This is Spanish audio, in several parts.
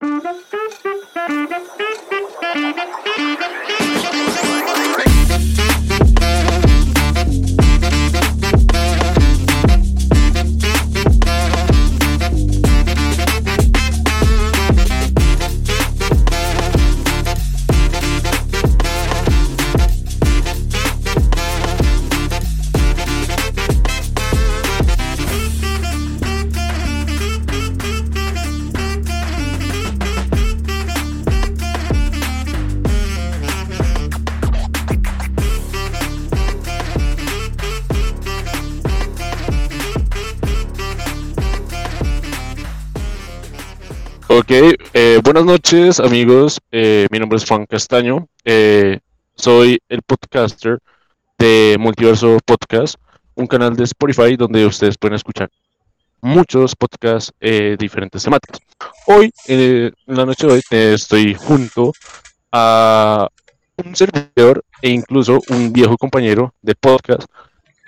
Thank you. Eh, buenas noches amigos, eh, mi nombre es Juan Castaño, eh, soy el podcaster de Multiverso Podcast, un canal de Spotify donde ustedes pueden escuchar muchos podcasts eh, diferentes temáticas. Hoy, en la noche de hoy, estoy junto a un servidor e incluso un viejo compañero de podcast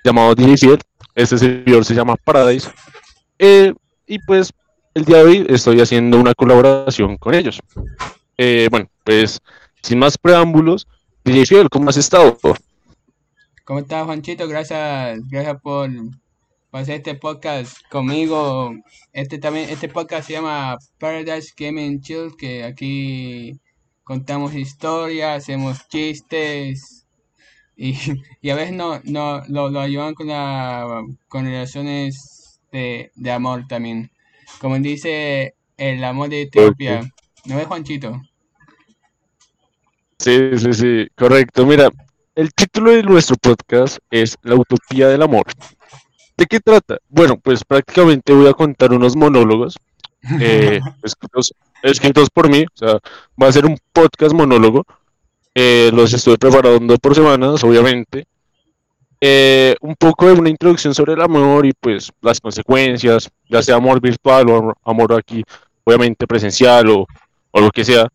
llamado DJ Fiel. Este servidor se llama Paradise. Y pues el día de hoy estoy haciendo una colaboración con ellos. Eh, bueno, pues sin más preámbulos, DJ Fiel, ¿cómo has estado? ¿Cómo estás, Juanchito? Gracias, gracias por, hacer este podcast conmigo. Este también, este podcast se llama Paradise Gaming Chill, que aquí contamos historias, hacemos chistes y, y a veces no, no lo, lo ayudan con la con relaciones de, de amor también. Como dice el amor de Etiopía. ¿No ves, Juanchito? Sí, sí, sí, correcto. Mira, el título de nuestro podcast es La Utopía del Amor. ¿De qué trata? Bueno, pues prácticamente voy a contar unos monólogos eh, escritos, escritos por mí. O sea, va a ser un podcast monólogo. Eh, los estoy preparando por semanas, obviamente. Eh, un poco de una introducción sobre el amor y pues las consecuencias, ya sea amor virtual o amor- aquí, obviamente presencial o, o lo que sea.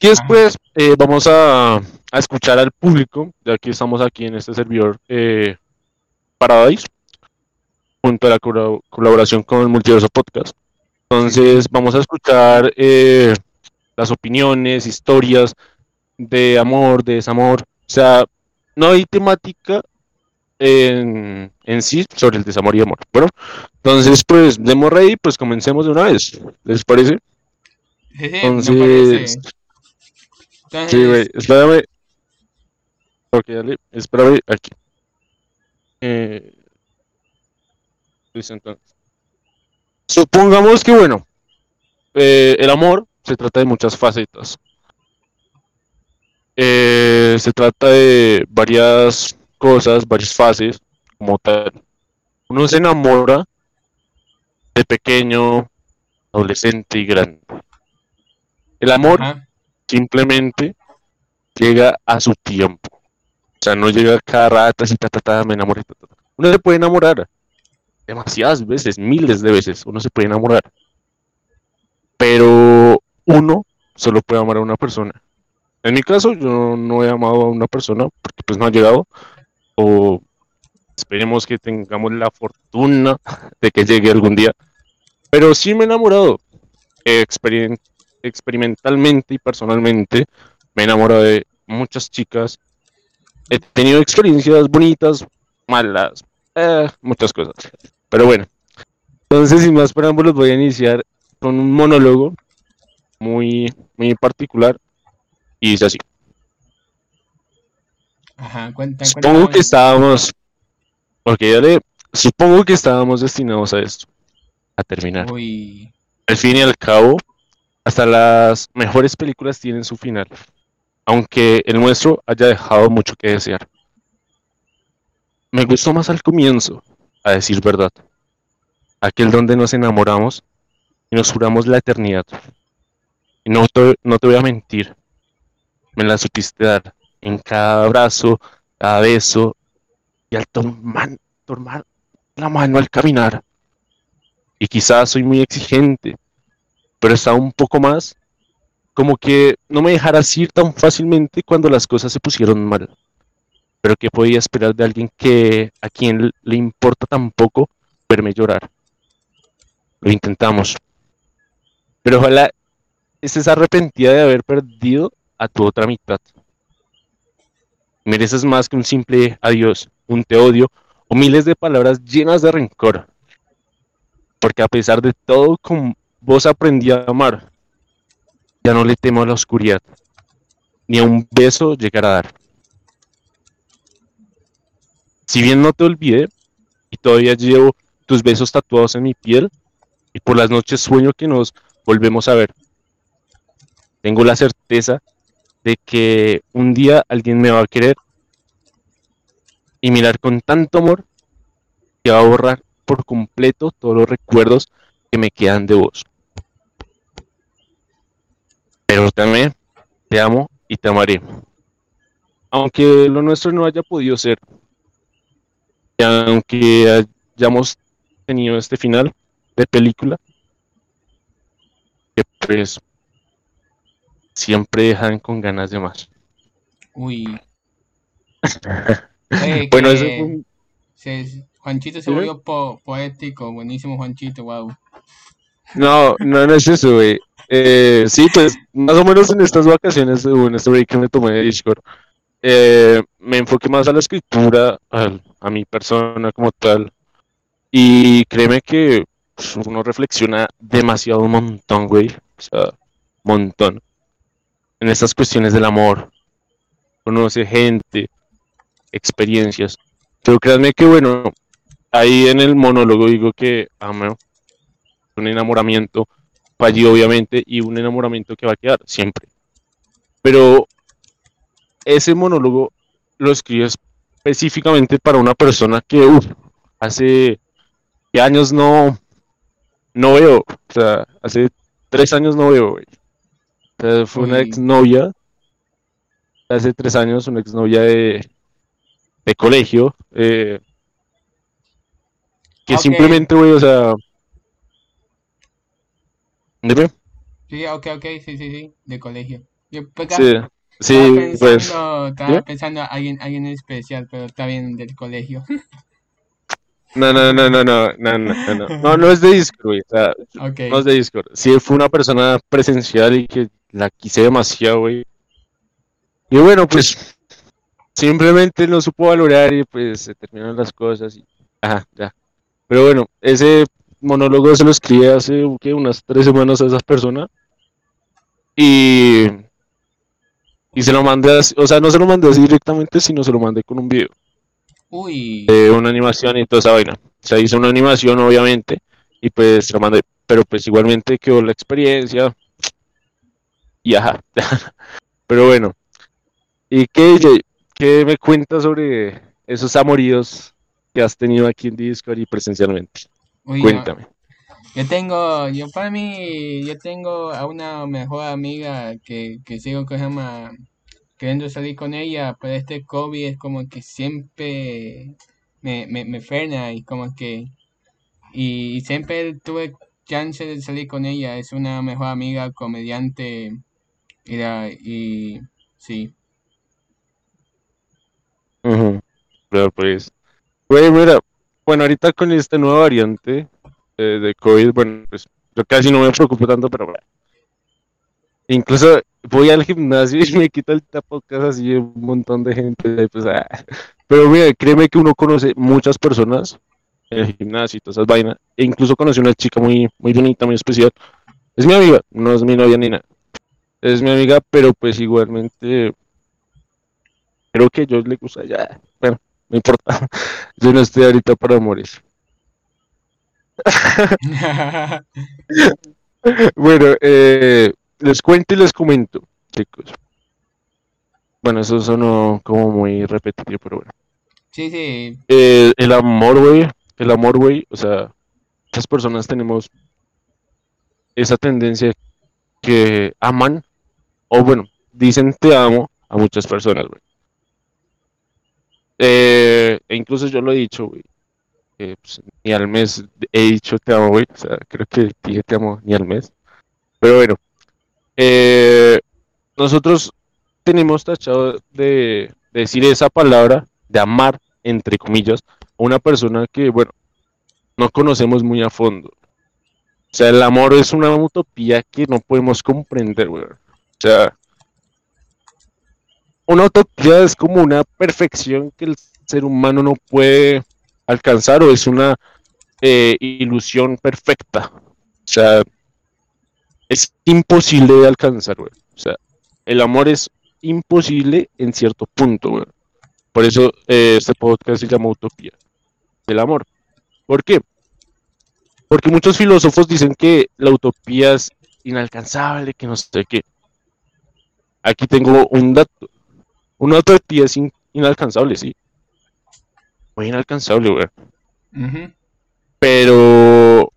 Y después eh, vamos a, a escuchar al público, ya que estamos aquí en este servidor eh, Paradise, junto a la colab- colaboración con el Multiverso Podcast. Entonces vamos a escuchar eh, las opiniones, historias de amor, de desamor. O sea, no hay temática en, en sí sobre el desamor y amor. Bueno, entonces pues demos rey, pues comencemos de una vez. ¿Les parece? Entonces. Sí, güey, espérame. Ok, dale, espérame aquí. Eh, entonces. Supongamos que, bueno, eh, el amor se trata de muchas facetas. Eh, se trata de varias cosas, varias fases, como tal. Uno se enamora de pequeño, adolescente y grande. El amor simplemente llega a su tiempo. O sea, no llega cada rato así, ta, ta, ta, me enamoré. ta, ta. Uno se puede enamorar demasiadas veces, miles de veces, uno se puede enamorar. Pero uno solo puede amar a una persona. En mi caso, yo no he amado a una persona porque pues no ha llegado. O esperemos que tengamos la fortuna de que llegue algún día. Pero sí me he enamorado. experimentalmente y personalmente me he enamorado de muchas chicas. He tenido experiencias bonitas, malas, eh, muchas cosas. Pero bueno, entonces sin más preámbulos voy a iniciar con un monólogo muy, muy particular y dice así. Ajá, cuenta, Supongo que estábamos, ok, dale, supongo que estábamos destinados a esto, a terminar. Uy, Al fin y al cabo, hasta las mejores películas tienen su final, aunque el nuestro haya dejado mucho que desear. Me gustó más al comienzo, a decir verdad, aquel donde nos enamoramos y nos juramos la eternidad. Y no te, no te voy a mentir, me la supiste dar en cada abrazo, cada beso y al tomar, la mano al caminar. Y quizás soy muy exigente, pero estaba un poco más como que no me dejaras ir tan fácilmente cuando las cosas se pusieron mal. Pero que podía esperar de alguien que a quien le importa tan poco verme llorar. Lo intentamos. Pero ojalá estés arrepentida de haber perdido a tu otra mitad. Mereces más que un simple adiós, un te odio o miles de palabras llenas de rencor. Porque a pesar de todo, con vos aprendí a amar. Ya no le temo a la oscuridad, ni a un beso llegar a dar. Si bien no te olvidé, y todavía llevo tus besos tatuados en mi piel, y por las noches sueño que nos volvemos a ver. Tengo la certeza de que un día alguien me va a querer y mirar con tanto amor que va a borrar por completo todos los recuerdos que me quedan de vos. Pero también te amo y te amaré. Aunque lo nuestro no haya podido ser, y aunque hayamos tenido este final de película, que pues siempre dejan con ganas de más. Uy. bueno, eso Juanchito se volvió poético, buenísimo Juanchito, wow. No, no, no es eso, güey. Eh, sí, pues más o menos en estas vacaciones, en este break que me tomé de Discord, eh, me enfoqué más a la escritura, a, a mi persona como tal. Y créeme que pues, uno reflexiona demasiado un montón, güey. O sea, montón en estas cuestiones del amor. Conoce gente, experiencias. Pero créanme que, bueno, ahí en el monólogo digo que amo un enamoramiento fallido, obviamente, y un enamoramiento que va a quedar siempre. Pero ese monólogo lo escribe específicamente para una persona que, uff, hace años no, no veo. O sea, hace tres años no veo, güey fue una exnovia, hace tres años, una exnovia de, de colegio, eh, que simplemente, güey, o sea... Dime. Sí, ok, ok, sí, sí, sí, de colegio. Yo, pues, sí, sí, estaba pues... Estaba pensando a alguien, alguien especial, pero está bien del colegio. No, no, no, no, no, no, no, no, no, no es de Discord, güey, o sea, no es de Discord. Sí, fue una persona presencial y que la quise demasiado, güey. Y bueno, pues simplemente no supo valorar y pues se terminaron las cosas y ajá, ya. Pero bueno, ese monólogo se lo escribí hace unas tres semanas a esas personas y y se lo mandé así, o sea, no se lo mandé así directamente, sino se lo mandé con un video. Uy. De una animación y toda esa vaina. O sea, hizo una animación, obviamente, y pues se lo mandé. Pero pues igualmente quedó la experiencia, y ajá. Pero bueno. ¿Y qué, qué me cuentas sobre esos amoríos que has tenido aquí en Discord y presencialmente? Cuéntame. Yo tengo, yo para mí, yo tengo a una mejor amiga que, que sigo que se llama queriendo salir con ella, pero este COVID es como que siempre me, me, me frena y como que, y siempre tuve chance de salir con ella, es una mejor amiga, comediante, era, y sí. Pero pues, mira, bueno, ahorita con esta nueva variante eh, de COVID, bueno, pues yo casi no me preocupo tanto, pero bueno. Incluso voy al gimnasio y me quito el tapocas así un montón de gente. Pues, ah. Pero mira, créeme que uno conoce muchas personas en el gimnasio y todas esas vainas. E incluso conocí una chica muy, muy bonita, muy especial. Es mi amiga, no es mi novia ni nada es mi amiga, pero pues igualmente creo que yo le gusta ya. Bueno, no importa. Yo no estoy ahorita para morir. bueno, eh, les cuento y les comento, chicos. Bueno, eso sonó como muy repetitivo, pero bueno. Sí, sí. Eh, el amor, güey. El amor, güey. O sea, muchas personas tenemos esa tendencia que aman o bueno, dicen te amo a muchas personas, güey. Eh, e incluso yo lo he dicho, güey. Pues, ni al mes he dicho te amo, güey. O sea, creo que dije te amo ni al mes. Pero bueno, eh, nosotros tenemos tachado de, decir esa palabra, de amar, entre comillas, a una persona que, bueno, no conocemos muy a fondo. O sea, el amor es una utopía que no podemos comprender, güey. O sea, una utopía es como una perfección que el ser humano no puede alcanzar o es una eh, ilusión perfecta. O sea, es imposible de alcanzar, güey. O sea, el amor es imposible en cierto punto, güey. Por eso eh, este podcast se llama Utopía del Amor. ¿Por qué? Porque muchos filósofos dicen que la utopía es inalcanzable, que no sé qué. Aquí tengo un dato. Una utopía es inalcanzable, sí. Muy inalcanzable, güey. Pero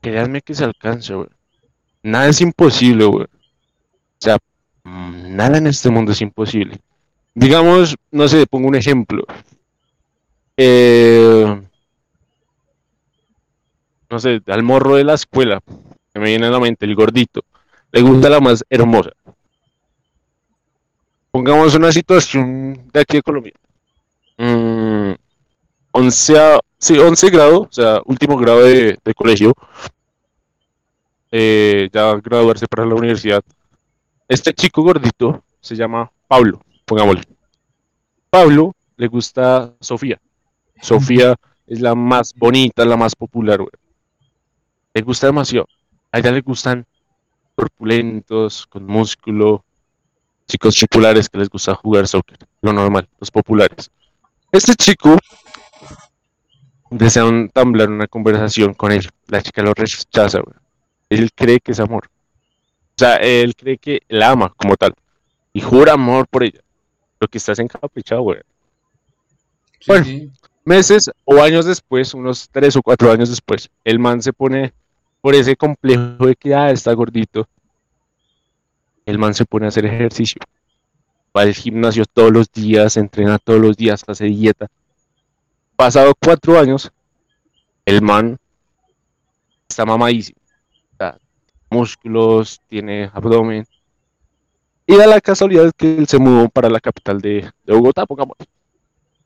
créanme que se alcanza, güey. Nada es imposible, güey. O sea, nada en este mundo es imposible. Digamos, no sé, pongo un ejemplo. Eh, no sé, al morro de la escuela, que me viene a la mente, el gordito, le gusta la más hermosa. Pongamos una situación de aquí de Colombia. 11, mm, sí, 11 grado, o sea, último grado de, colegio. Eh, ya graduarse para la universidad. Este chico gordito se llama Pablo, pongámosle. Pablo le gusta Sofía. Sofía es la más bonita, la más popular, güey. Le gusta demasiado. A ella le gustan corpulentos, con músculo, chicos populares que les gusta jugar soccer, lo normal, los populares. Este chico desea entablar una conversación con él. La chica lo rechaza, güey. Él cree que es amor. O sea, él cree que la ama como tal. Y jura amor por ella. Lo que estás encaprichado, güey. bueno, meses o años después, unos tres o cuatro años después, el man se pone por ese complejo de que ah, está gordito. El man se pone a hacer ejercicio. Va al gimnasio todos los días, entrena todos los días, hace dieta. Pasado cuatro años, el man está mamadísimo. músculos, tiene abdomen. Y da la casualidad que él se mudó para la capital de, Bogotá, pongamos.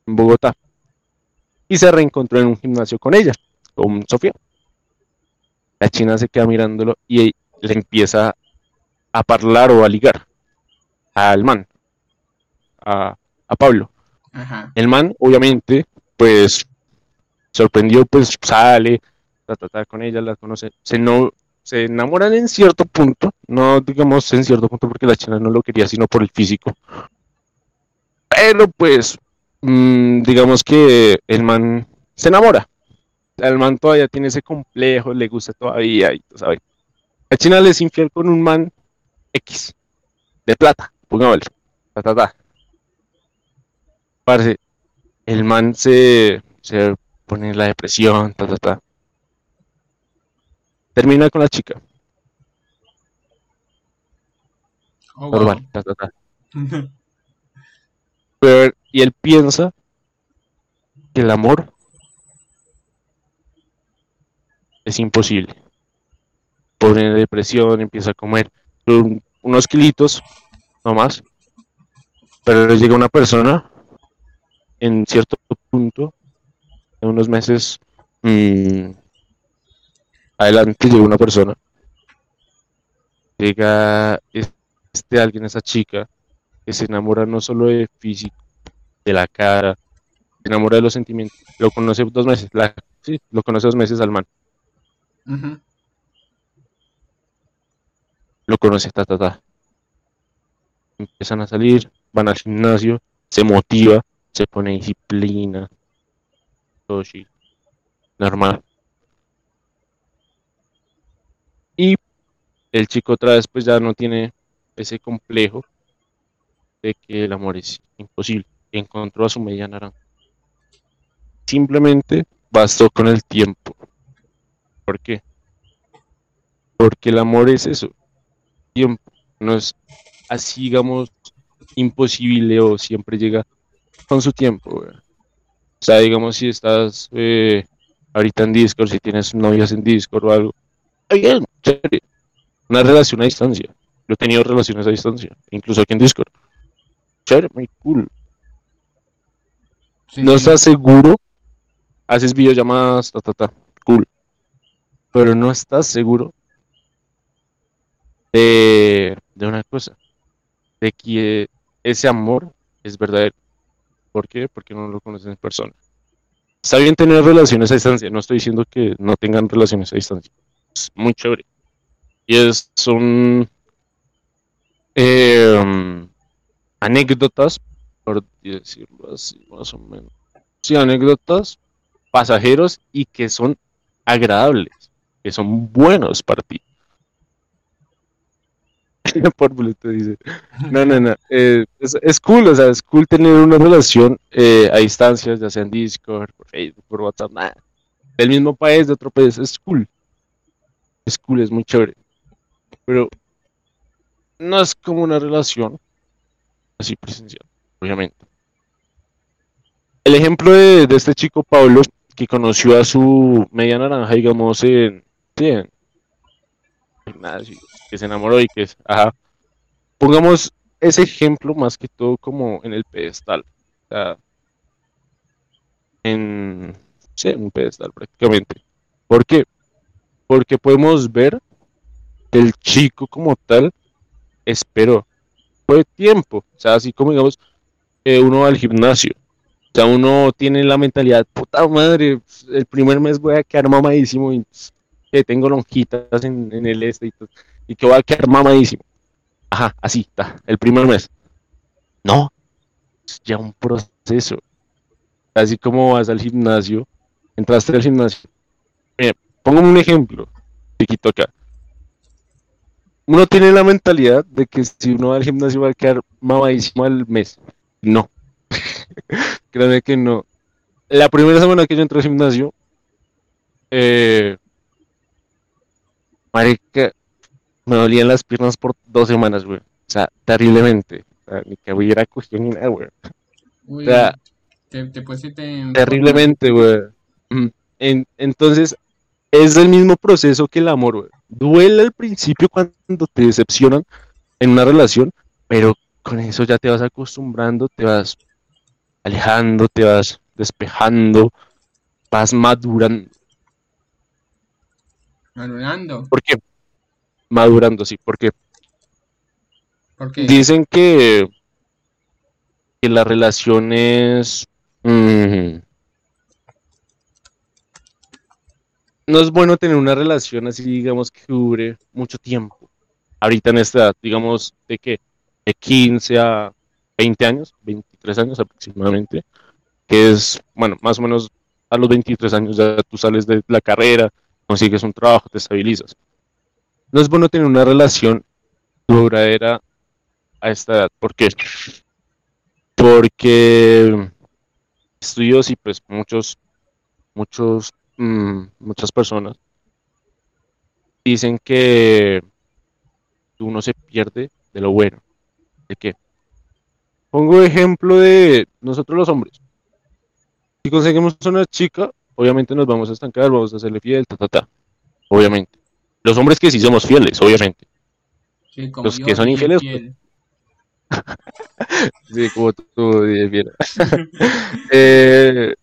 En Bogotá. Y se reencontró en un gimnasio con ella, con Sofía. La china se queda mirándolo y le empieza a hablar o a ligar al man, a, Pablo. El man, obviamente, pues sorprendió, pues sale, trata con ella, la conoce, se no se enamoran en cierto punto, no digamos en cierto punto porque la china no lo quería, sino por el físico. Pero pues, mm, digamos que el man se enamora el man todavía tiene ese complejo, le gusta todavía, y ¿sabes? A China le es infiel con un man X, de plata, pongámosle, ta, ta, ta. Parece, el man se, se pone en la depresión, ta, ta, ta. Termina con la chica. Oh, Normal, ta, ta, ta. Pero, y él piensa que el amor es imposible. Pone depresión, empieza a comer unos kilitos, no más. Pero llega una persona en cierto punto, en unos meses mm, adelante llega una persona. Llega este alguien, esa chica, que se enamora no solo de físico, de la cara, se enamora de los sentimientos. Lo conoce dos meses, sí, lo conoce dos meses al man. Lo conoce, ta, ta. Empiezan a salir, van al gimnasio, se motiva, se pone disciplina. Todo Normal. Y el chico otra vez pues ya no tiene ese complejo de que el amor es imposible. Encontró a su media naranja. Simplemente bastó con el tiempo ¿Por qué? Porque el amor es eso. Tiempo. No es así, digamos, imposible o siempre llega con su tiempo. O sea, digamos, si estás eh, ahorita en Discord, si tienes novias en Discord o algo, bien. Una relación a distancia. Yo he tenido relaciones a distancia, incluso aquí en Discord. Chévere, muy cool. No estás seguro, haces videollamadas, ta, ta, ta. Cool pero no estás seguro de, una cosa, de que ese amor es verdadero. ¿Por qué? Porque no lo conoces en persona. Está bien tener relaciones a distancia, no estoy diciendo que no tengan relaciones a distancia. Es muy chévere. Y es, son eh, anécdotas, por decirlo así, más o menos. Sí, anécdotas pasajeros y que son agradables, que son buenos para ti. Por dice. No, no, no. Eh, es, cool, o sea, es cool tener una relación eh, a distancias, ya sea en Discord, por Facebook, por WhatsApp, nada. Del mismo país, de otro país, es cool. Es cool, es muy chévere. Pero no es como una relación así presencial, obviamente. El ejemplo de, este chico Pablo, que conoció a su media naranja, digamos, en, en gimnasio, que se enamoró y que es, ajá. Pongamos ese ejemplo más que todo como en el pedestal. O sea, en, sí, un pedestal prácticamente. ¿Por qué? Porque podemos ver que el chico como tal esperó. Fue tiempo. O sea, así como digamos, uno va al gimnasio. O sea, uno tiene la mentalidad, puta madre, el primer mes voy a quedar mamadísimo y que tengo lonjitas en, en el este y todo y que va a quedar mamadísimo. Ajá, así está, el primer mes. No, es ya un proceso. Así como vas al gimnasio, entraste al gimnasio. Mira, pongo un ejemplo, chiquito acá. Uno tiene la mentalidad de que si uno va al gimnasio va a quedar mamadísimo al mes. No. Créanme que no. La primera semana que yo entré al gimnasio, eh, marica, me dolían las piernas por dos semanas, güey. O sea, terriblemente. O sea, ni que hubiera cuestión ni nada, güey. o sea, te, terriblemente, güey. entonces, es el mismo proceso que el amor, güey. Duele al principio cuando te decepcionan en una relación, pero con eso ya te vas acostumbrando, te vas alejando, te vas despejando, vas madurando. Madurando. ¿Por qué? Madurando, sí, porque dicen que, que las relaciones mm, no es bueno tener una relación así, digamos, que dure mucho tiempo. Ahorita en esta edad, digamos, de que de 15 a 20 años, 23 años aproximadamente, que es, bueno, más o menos a los 23 años ya tú sales de la carrera, consigues un trabajo, te estabilizas no es bueno tener una relación duradera a esta edad. ¿Por qué? Porque estudios y pues muchos, muchos, mm, muchas personas dicen que uno se pierde de lo bueno. ¿De qué? Pongo ejemplo de nosotros los hombres. Si conseguimos una chica, obviamente nos vamos a estancar, vamos a hacerle fiel, ta, ta, ta. Obviamente. Los hombres que sí somos fieles, obviamente. los que son infieles. Sí, como tú, eh,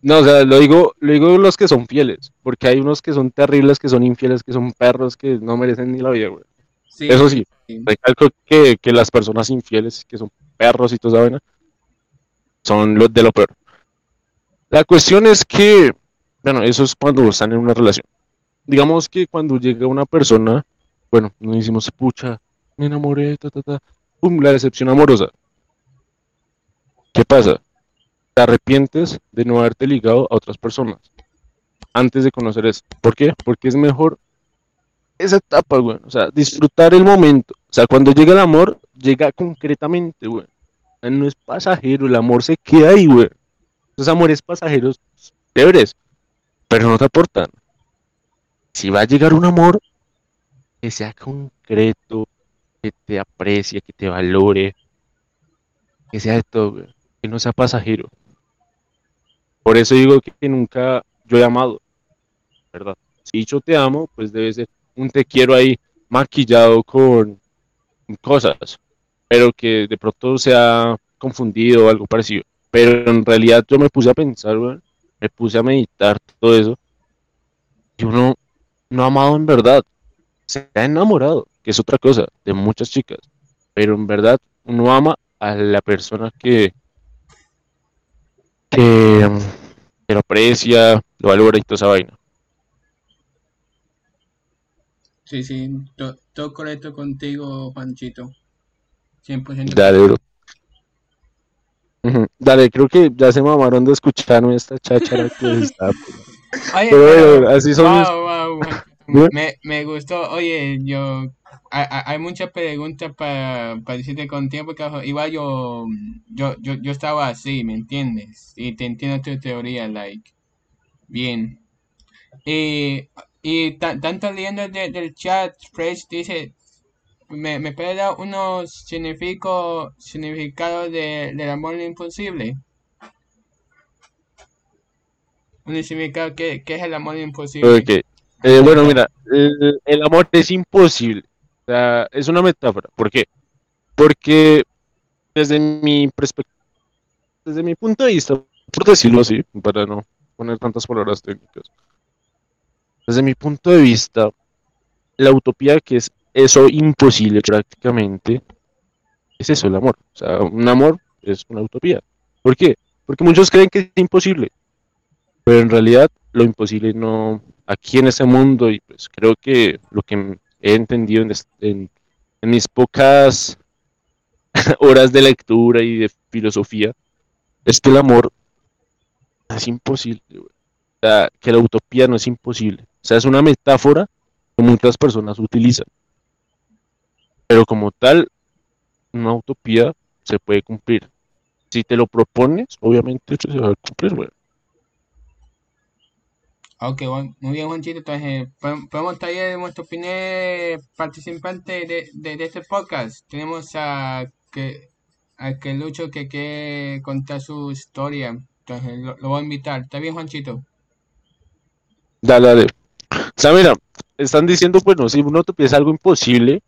no, o sea, lo digo, lo digo los que son fieles, porque hay unos que son terribles, que son infieles, que son perros, que no merecen ni la vida, güey. Eso sí, recalco que, que, las personas infieles, que son perros y toda esa vaina, son los de lo peor. La cuestión es que, bueno, eso es cuando están en una relación digamos que cuando llega una persona, bueno, nos decimos, pucha, me enamoré, ta, ta, ta, pum, la decepción amorosa. ¿Qué pasa? Te arrepientes de no haberte ligado a otras personas antes de conocer eso. ¿Por qué? Porque es mejor esa etapa, güey. O sea, disfrutar el momento. O sea, cuando llega el amor, llega concretamente, güey. No es pasajero, el amor se queda ahí, güey. Esos amores pasajeros, chéveres, pero no te aportan si va a llegar un amor, que sea concreto, que te aprecie, que te valore, que sea todo, que no sea pasajero. Por eso digo que nunca yo he amado, ¿verdad? Si yo te amo, pues debe ser un te quiero ahí maquillado con cosas, pero que de pronto sea confundido o algo parecido. Pero en realidad yo me puse a pensar, me puse a meditar todo eso, y uno no ha amado en verdad. Se ha enamorado, que es otra cosa, de muchas chicas. Pero en verdad uno ama a la persona que, que, lo aprecia, lo valora y toda esa vaina. Sí, sí, todo correcto contigo, Panchito. 100%. Dale, bro. Dale, creo que ya se mamaron de escucharme esta cháchara que está. Oye, pero, así son. Me, me gustó. Oye, yo hay, hay muchas preguntas para, para decirte con tiempo, que igual yo, yo, yo, yo estaba así, ¿me entiendes? Y te entiendo tu teoría, like, bien. Y, y tanto leyendo del chat, Fresh dice, ¿me, me puede dar unos significados significado de, del amor imposible? Un significado, ¿qué, qué es el amor imposible? Okay. Eh, bueno, mira, el, el amor es imposible o sea, es una metáfora. ¿Por qué? Porque desde mi perspectiva, desde mi punto de vista, por decirlo así, para no poner tantas palabras técnicas, desde mi punto de vista, la utopía que es eso imposible prácticamente, es eso, el amor. O sea, un amor es una utopía. ¿Por qué? Porque muchos creen que es imposible, pero en realidad lo imposible no, aquí en ese mundo, y pues creo que lo que he entendido en, mis pocas horas de lectura y de filosofía, es que el amor es imposible, O sea, que la utopía no es imposible. O sea, es una metáfora que muchas personas utilizan. Pero como tal, una utopía se puede cumplir. Si te lo propones, obviamente se va a cumplir, güey. Ok, muy bien, Juanchito. Entonces, podemos traer nuestro primer participante de, de, este podcast. Tenemos a que, a que Lucho que quiere contar su historia. Entonces, lo, voy a invitar. ¿Está bien, Juanchito? Dale, dale. O están diciendo, bueno, si uno te piensa algo imposible,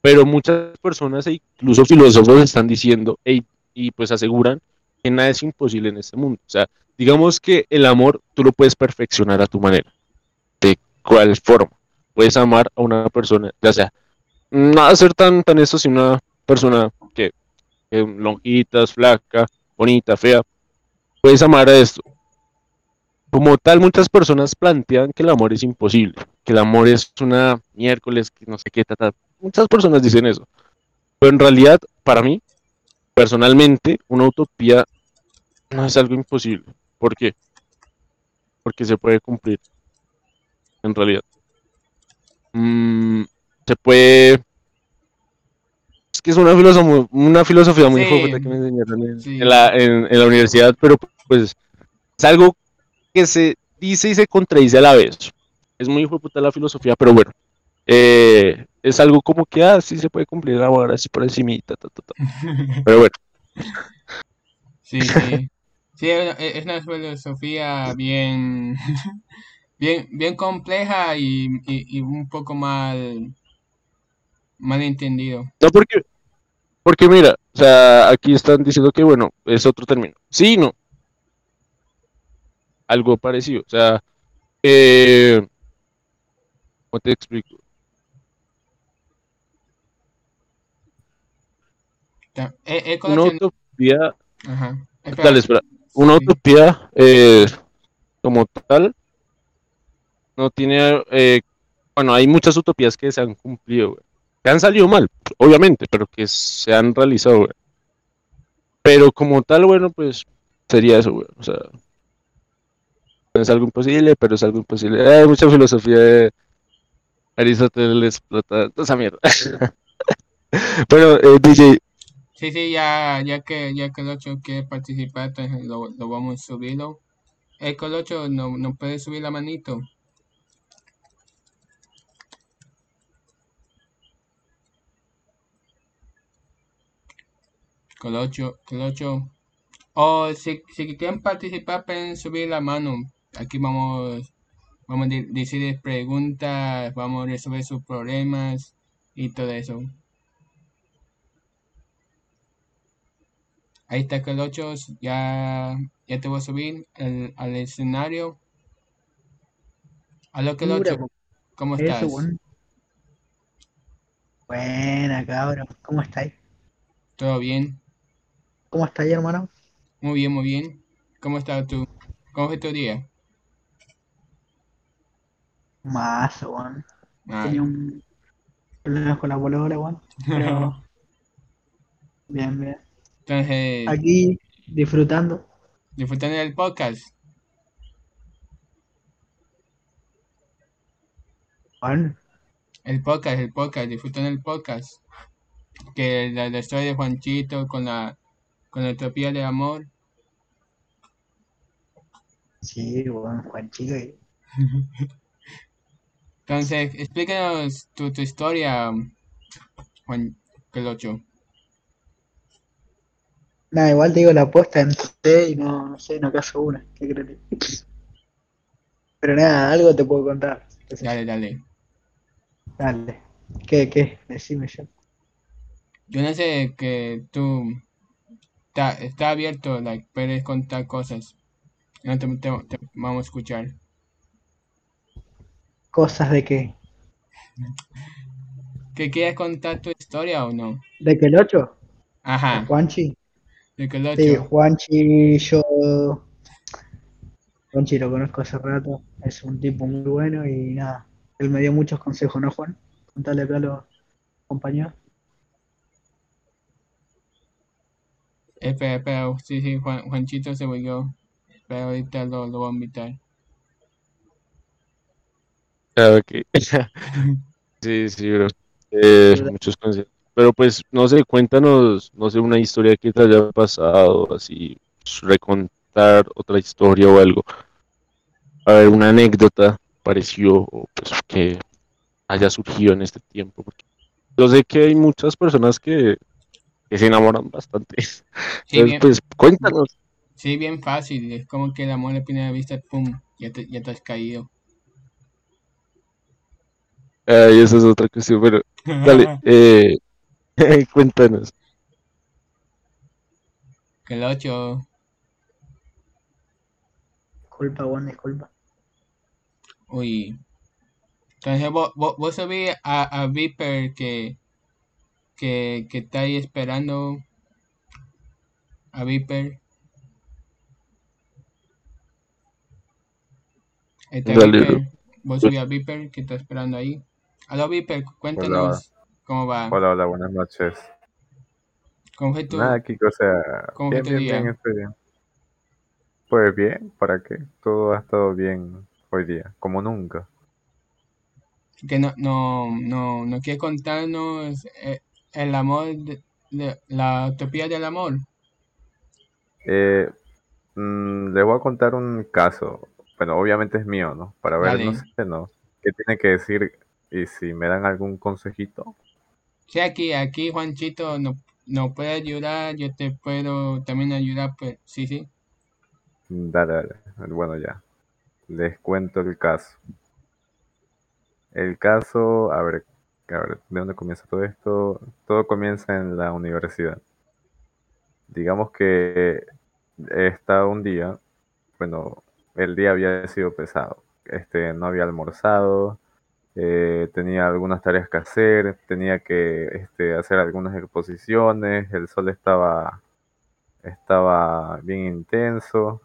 pero muchas personas e incluso filósofos están diciendo, y pues aseguran que nada es imposible en este mundo. O sea, digamos que el amor tú lo puedes perfeccionar a tu manera. ¿De cuál forma? Puedes amar a una persona, ya sea, no ser tan, tan eso, si una persona que, que longitas, flaca, bonita, fea, puedes amar a esto. Como tal, muchas personas plantean que el amor es imposible, que el amor es una miércoles, que no sé qué, tal. muchas personas dicen eso. Pero en realidad, para mí, personalmente, una utopía no es algo imposible. ¿Por qué? Porque se puede cumplir. En realidad. Mm, se puede. Es que es una filosofía, una filosofía muy fuerte que me enseñaron en, la, en, la universidad, pero pues es algo que se dice y se contradice a la vez. Es muy puta la filosofía, pero bueno. Eh, es algo como que, ah, sí se puede cumplir ahora, así por encima, ta, ta, ta, Pero bueno. Sí, sí. Sí, es una filosofía bien, bien, bien compleja y, un poco mal, mal entendido. No, porque, porque mira, o sea, aquí están diciendo que, bueno, es otro término. Sí, no. Algo parecido. O sea, eh, ¿cómo te explico? Eh, una utopía. Ajá. Dale, espera una utopía eh, como tal no tiene, eh, bueno, hay muchas utopías que se han cumplido, que han salido mal, obviamente, pero que se han realizado, Pero como tal, bueno, pues sería eso, o sea, es algo imposible, pero es algo imposible. Hay mucha filosofía de Aristóteles, toda esa mierda. bueno, eh, DJ, Sí, sí, ya, ya que ya que el 8 quiere participar, entonces lo, lo vamos a subirlo. El 8 no, no puede subir la manito. Colocho, Colocho. O si, si quieren participar, pueden subir la mano. Aquí vamos, vamos a decir preguntas, vamos a resolver sus problemas y todo eso. Ahí está que el 8 ya, ya te voy a subir al escenario. A lo que el 8. ¿Cómo Eso, estás? Buena, cabrón. ¿Cómo estáis? ¿Todo bien? ¿Cómo estáis, hermano? Muy bien, muy bien. ¿Cómo estás tú? ¿Cómo fue tu día? Más, weón. Ah, Tenía un problema con la polola, weón. Pero bien, bien. Entonces, Aquí disfrutando. disfrutando del podcast. Weón, El podcast, el podcast, disfrutando el podcast. Que la, la historia de Juanchito con la, con la utopía del amor. sí, weón, Juan Chico. Entonces, explícanos tu, tu historia, Juan Pelocho. Nada, igual te digo la apuesta entré y no, no sé, no caso una. ¿Qué crees? Pero nada, algo te puedo contar. Dale, dale. Dale. ¿Qué, qué? Decime yo. Yo no sé que tú está, está abierto, like, puedes contar cosas. No te, te- te vamos a escuchar. Cosas de qué. ¿Que quieres contar tu historia o no? ¿De que el 8? ¿De Ajá, Juanchi? De Sí. Juanchi, yo. Juanchi lo conozco hace rato, es un tipo muy bueno y nada. Él me dio muchos consejos, ¿no, Juan? Contale acá a los compañeros. Espera, espera, sí, sí, Juan, Juanchito se volvió. Pero ahorita lo, lo voy a invitar. Ah, ok. Sí, sí, bro. Eh, muchos consejos. Pero pues, no sé, cuéntanos, no sé, una historia que te haya pasado, así, pues, recontar otra historia o algo. A ver, una anécdota pareció, o pues que haya surgido en este tiempo. Porque yo sé que hay muchas personas que, que se enamoran bastante. Sí, Entonces, bien, pues, cuéntanos. sí, bien fácil. Es como que el amor a primera vista, pum, ya te, ya te has caído. Ay, esa es otra cuestión, pero dale, eh, cuéntanos. Que el ocho. Disculpa, Juan, disculpa. Uy. Entonces vos, vos, vos sabés a, a Viper que, que, que está ahí esperando a Viper. Está Dale, Viper. Vos sabés a Viper que está esperando ahí. Aló Viper, cuéntanos cómo va. Hola, hola, buenas noches. ¿Cómo fue tu, Nada, Kiko, o sea, cómo fue bien, tu bien, día? bien, estoy bien. Pues bien, ¿para qué? Todo ha estado bien hoy día, como nunca. Que no, no, no, no quiere contarnos eh, el amor, de, de- la utopía del amor. Eh, mm, les voy a contar un caso. Bueno, obviamente es mío, ¿no? Para ver, no sé, ¿no? ¿Qué tiene que decir? Y si me dan algún consejito. Sí, aquí, aquí Juanchito no, no puede ayudar, yo te puedo también ayudar, pues sí, sí. Dale, dale. Bueno, ya. Les cuento el caso. El caso, a ver, a ver, ¿de dónde comienza todo esto? Todo comienza en la universidad. Digamos que está un día, bueno, el día había sido pesado. Este, no había almorzado, eh, tenía algunas tareas que hacer, tenía que este, hacer algunas exposiciones, el sol estaba, estaba bien intenso.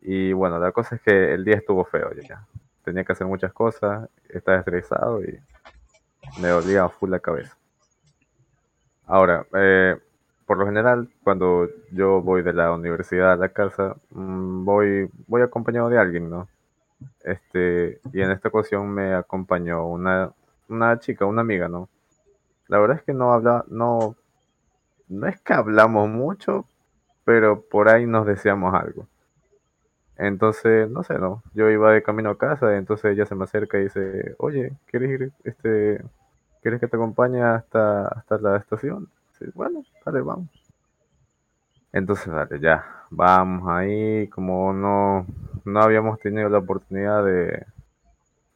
Y bueno, la cosa es que el día estuvo feo ya. Tenía que hacer muchas cosas, estaba estresado y me dolía full la cabeza. Ahora, eh, por lo general, cuando yo voy de la universidad a la casa, mm, voy, voy acompañado de alguien, ¿no? Este, y en esta ocasión me acompañó una, una chica, una amiga, ¿no? La verdad es que no habla, no, no es que hablamos mucho, pero por ahí nos deseamos algo. Entonces, no sé, ¿no? Yo iba de camino a casa, entonces ella se me acerca y dice, oye, ¿quieres ir, este, ¿quieres que te acompañe hasta, hasta la estación? Sí, bueno, dale, vamos. Entonces, dale, ya, vamos ahí, como no, no habíamos tenido la oportunidad de,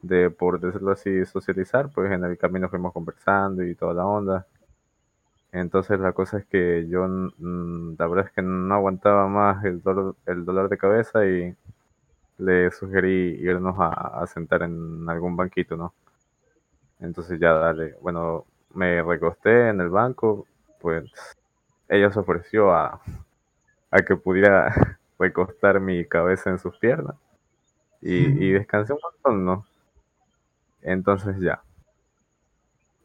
de, por decirlo así, socializar, pues en el camino fuimos conversando y toda la onda. Entonces la cosa es que yo, la verdad es que no aguantaba más el dolor, el dolor de cabeza y le sugerí irnos a, a sentar en algún banquito, ¿no? Entonces ya dale, bueno, me recosté en el banco, pues ella se ofreció a, a que pudiera recostar mi cabeza en sus piernas y, y descansé un montón, ¿no? Entonces ya,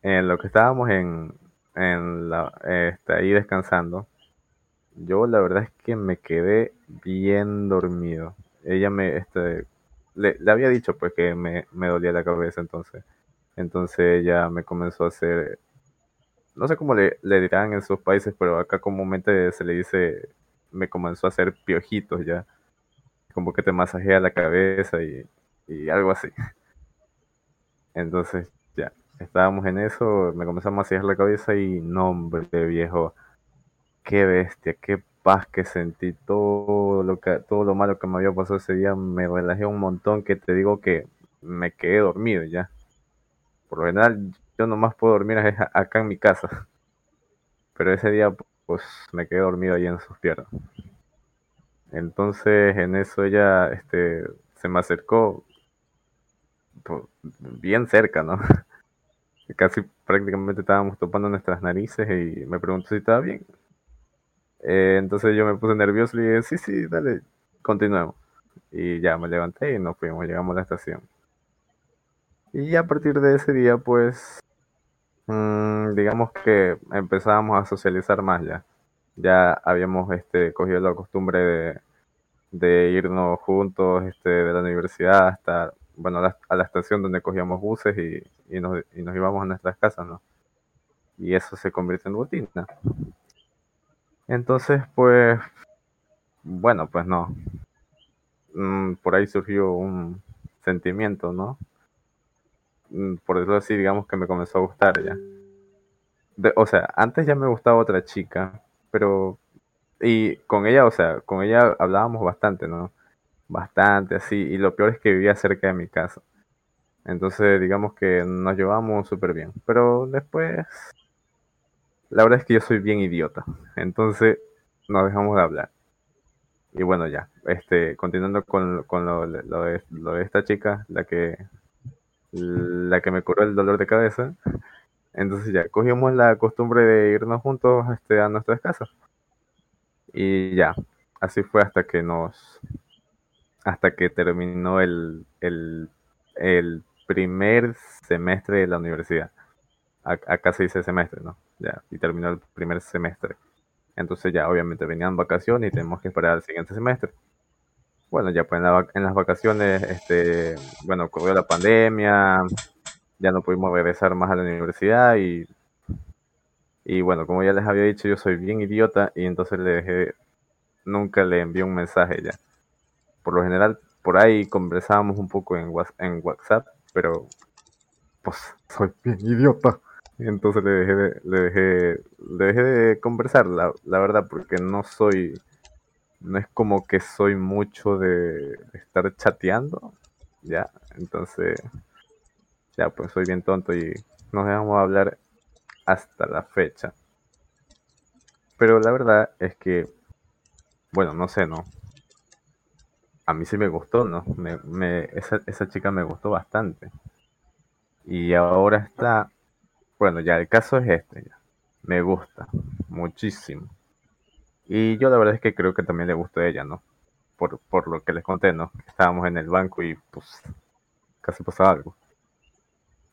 en lo que estábamos en, en la, este, ahí descansando, yo la verdad es que me quedé bien dormido. Ella me, este, le, le había dicho pues que me, me dolía la cabeza entonces. Entonces ella me comenzó a hacer, no sé cómo le, le dirán en sus países, pero acá comúnmente se le dice, me comenzó a hacer piojitos ya. Como que te masajea la cabeza y, y algo así. Entonces ya, estábamos en eso, me comenzó a masajear la cabeza y no, hombre, viejo, qué bestia, qué paz que sentí, todo lo que, todo lo malo que me había pasado ese día, me relajé un montón, que te digo que me quedé dormido ya. Por lo general, yo nomás puedo dormir acá en mi casa, pero ese día pues me quedé dormido ahí en sus piernas. Entonces en eso ella este, se me acercó pues, bien cerca, ¿no? Casi prácticamente estábamos topando nuestras narices y me preguntó si estaba bien. Eh, entonces yo me puse nervioso y le dije, sí, sí, dale, continuemos. Y ya me levanté y nos fuimos, llegamos a la estación. Y a partir de ese día, pues, mm, digamos que empezábamos a socializar más ya. Ya habíamos este, cogido la costumbre de, de irnos juntos este, de la universidad hasta, bueno, a la, a la estación donde cogíamos buses y, y nos, y nos íbamos a nuestras casas, ¿no? Y eso se convierte en rutina. Entonces, pues, bueno, pues no. Mm, por ahí surgió un sentimiento, ¿no? Mm, Por decirlo así, digamos que me comenzó a gustar ya. De- o sea, antes ya me gustaba otra chica, pero... Y con ella, o sea, con ella hablábamos bastante, ¿no? Bastante, así. Y lo peor es que vivía cerca de mi casa. Entonces, digamos que nos llevamos súper bien. Pero después, la verdad es que yo soy bien idiota. Entonces, nos dejamos de hablar. Y bueno, ya, este, continuando con, con lo, lo de, lo de esta chica, la que, la que me curó el dolor de cabeza. Entonces ya, cogimos la costumbre de irnos juntos este, a nuestras casas. Y ya, así fue hasta que nos, hasta que terminó el, el, el primer semestre de la universidad. A- Acá se dice semestre, ¿no? Ya, y terminó el primer semestre. Entonces ya obviamente venían vacaciones y tenemos que esperar al siguiente semestre. Bueno, ya pues en, la en las vacaciones, este, bueno, ocurrió la pandemia, ya no pudimos regresar más a la universidad y, y bueno, como ya les había dicho, yo soy bien idiota y entonces le dejé, nunca le envié un mensaje ya. Por lo general, por ahí conversábamos un poco en, Whats- en WhatsApp, pero pues soy bien idiota. Entonces le dejé de, le dejé, le dejé de conversar, la, la verdad, porque no soy, no es como que soy mucho de estar chateando, ya, entonces, ya, pues soy bien tonto y nos dejamos hablar hasta la fecha. Pero la verdad es que, bueno, no sé, ¿no? A mí sí me gustó, ¿no? Me, me, esa, esa chica me gustó bastante. Y ahora está, bueno, ya el caso es este, ya. Me gusta muchísimo. Y yo la verdad es que creo que también le gustó a ella, ¿no? Por, por lo que les conté, ¿no? Estábamos en el banco y pues casi pasaba algo.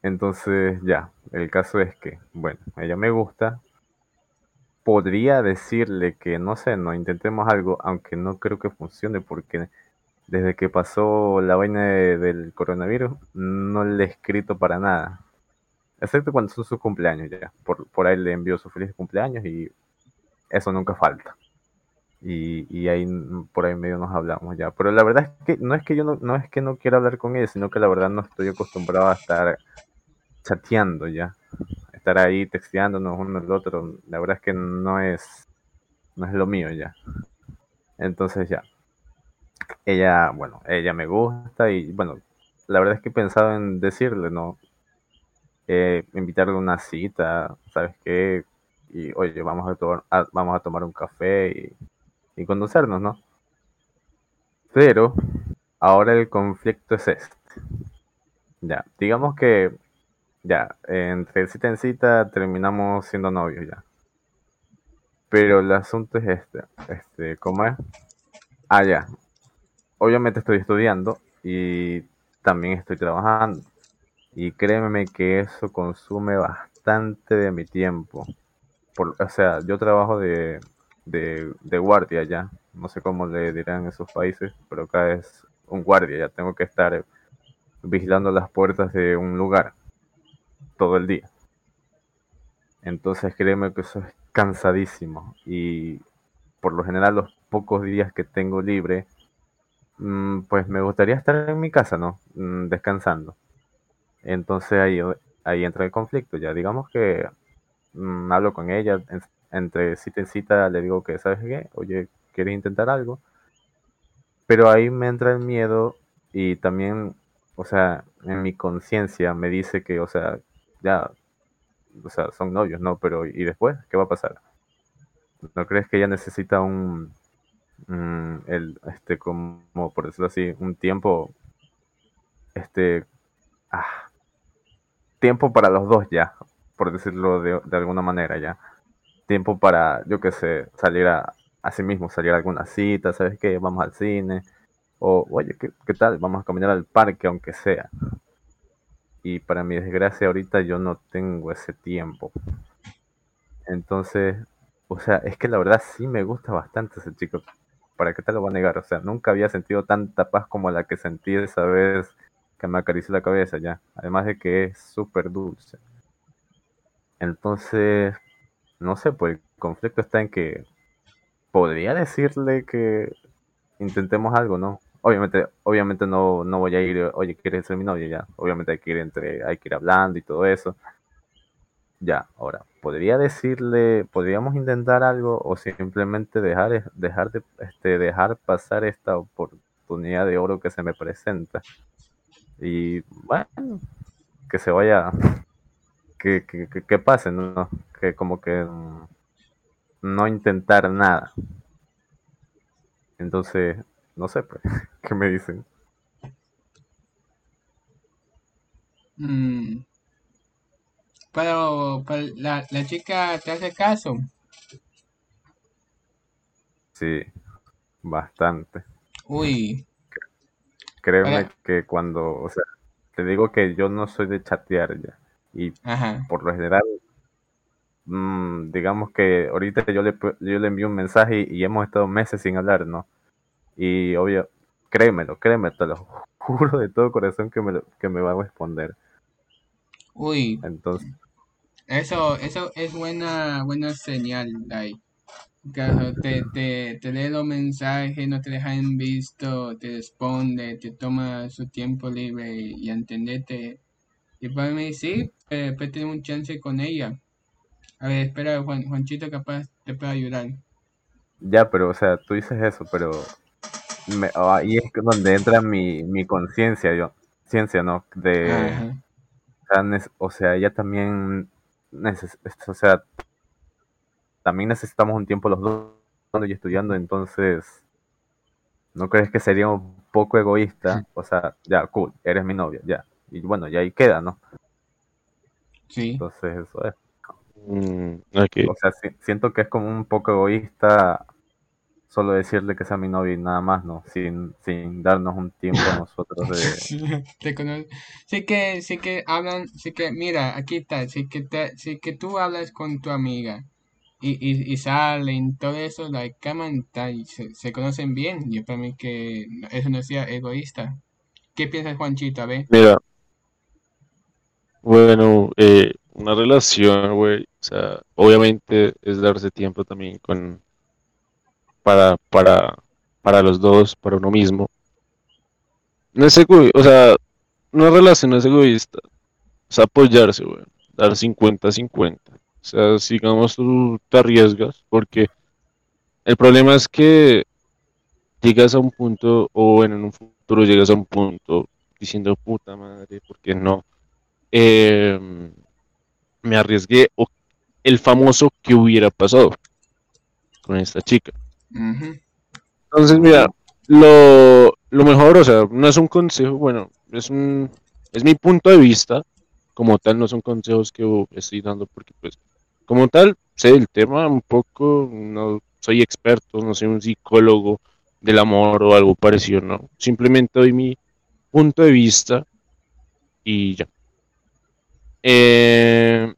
Entonces ya, el caso es que, bueno, ella me gusta. Podría decirle que, no sé, no intentemos algo, aunque no creo que funcione porque desde que pasó la vaina de- del coronavirus no le he escrito para nada. Excepto cuando son sus cumpleaños ya. Por, por ahí le envío su feliz cumpleaños y eso nunca falta. Y, y ahí mm, por ahí medio nos hablamos ya. Pero la verdad es que no es que yo no, no es que no quiera hablar con ella, sino que la verdad no estoy acostumbrado a estar chateando ya. Estar ahí texteándonos uno al otro. La verdad es que no es no es lo mío ya. Entonces ya. Ella, bueno, ella me gusta y bueno, la verdad es que he pensado en decirle, ¿no? Eh, invitarle a una cita, ¿sabes qué? Y oye, vamos a tomar, vamos a tomar un café y, y conocernos, ¿no? Pero ahora el conflicto es este. Ya, digamos que ya, entre cita en cita terminamos siendo novios ya. Pero el asunto es este, este, ¿cómo es? Ah, ya. Obviamente estoy estudiando y también estoy trabajando. Y créeme que eso consume bastante de mi tiempo. O sea, yo trabajo de, de, de guardia ya. No sé cómo le dirán esos países, pero acá es un guardia, ya tengo que estar vigilando las puertas de un lugar todo el día. Entonces créeme que eso es cansadísimo y por lo general los pocos días que tengo libre, mm, pues me gustaría estar en mi casa, ¿no? Mm, descansando. Entonces ahí, ahí entra el conflicto, ya digamos que mm, hablo con ella, entre cita en cita le digo que, ¿sabes qué? Oye, ¿quieres intentar algo? Pero ahí me entra el miedo y también, o sea, en mi conciencia me dice que, o sea, ya, o sea, son novios, ¿no? Pero ¿y después? ¿Qué va a pasar? ¿No crees que ella necesita un, el, este, como por decirlo así, un tiempo, este, ah, tiempo para los dos ya, por decirlo de, alguna manera ya. Tiempo para, yo qué sé, salir a, a sí mismo, salir a alguna cita, ¿sabes qué? Vamos al cine. O, oye, ¿qué, ¿qué tal? Vamos a caminar al parque, aunque sea y para mi desgracia ahorita yo no tengo ese tiempo. Entonces, o sea, es que la verdad sí me gusta bastante ese chico. ¿Para qué te lo voy a negar? O sea, nunca había sentido tanta paz como la que sentí esa vez que me acarició la cabeza ya. Además de que es súper dulce. Entonces, no sé, pues el conflicto está en que podría decirle que intentemos algo, ¿no? obviamente, obviamente no, no voy a ir, oye, ¿quieres ser mi novia? Ya, obviamente hay que ir entre, hay que ir hablando y todo eso. Ya, ahora, podría decirle, podríamos intentar algo o simplemente dejar, dejar de, este, dejar pasar esta oportunidad de oro que se me presenta. Y bueno, que se vaya, que, que, que pase, ¿no? Que como que mm, no intentar nada. Entonces, no sé, pues, ¿qué me dicen? Mm. Pero, la, la chica te hace caso. Sí, bastante. Uy. Créeme que cuando, o sea, te digo que yo no soy de chatear ya. Y por lo general, mm, digamos que ahorita yo le, yo le envío un mensaje y hemos estado meses sin hablar, ¿no? Y obvio, créemelo, créeme, te lo juro de todo corazón que me, que me va a responder. Uy. Entonces. Eso, eso es buena, buena señal, ahí. Te, te, te lee los mensajes, no te deja en visto, te responde, te toma su tiempo libre y, entendete. Y para mí sí, eh, puede tener un chance con ella. A ver, espera, Juan, Juanchito capaz te puede ayudar. Ya, pero, o sea, tú dices eso, pero ahí es donde entra mi, mi conciencia, yo, ciencia, ¿no? De, o sea, ella también, o sea, también necesitamos un tiempo los dos y estudiando, entonces, ¿no crees que sería un poco egoísta? O sea, ya, cool, eres mi novia, ya. Y bueno, ya ahí queda, ¿no? Sí. Entonces, eso es. Mm, o sea, siento que es como un poco egoísta solo decirle que sea mi novio y nada más, ¿no? Sin, sin darnos un tiempo a nosotros de... sí que, sí que hablan, sí que, mira, aquí está, sí que, te, sí que tú hablas con tu amiga y, y, y salen, todo eso, la cama y se, se, conocen bien, y para mí que eso no sea egoísta. ¿Qué piensas, Juanchito? A ver. Mira, bueno, eh, una relación, güey, o sea, obviamente es darse tiempo también con para, para, para los dos, para uno mismo. No es o sea, una relación es egoísta, es apoyarse, güey, dar 50-50. O sea, sigamos tú te arriesgas, porque el problema es que llegas a un punto, o bueno, en un futuro llegas a un punto diciendo, puta madre, ¿por qué no? Em, me arriesgué, o el famoso que hubiera pasado con esta chica. Entonces, mira, lo, lo mejor, o sea, no es un consejo, bueno, es un, es mi punto de vista, como tal, no son consejos que estoy dando, porque pues, como tal, sé el tema un poco, no soy experto, no soy un psicólogo del amor o algo parecido, no, simplemente doy mi punto de vista y ya. Eh,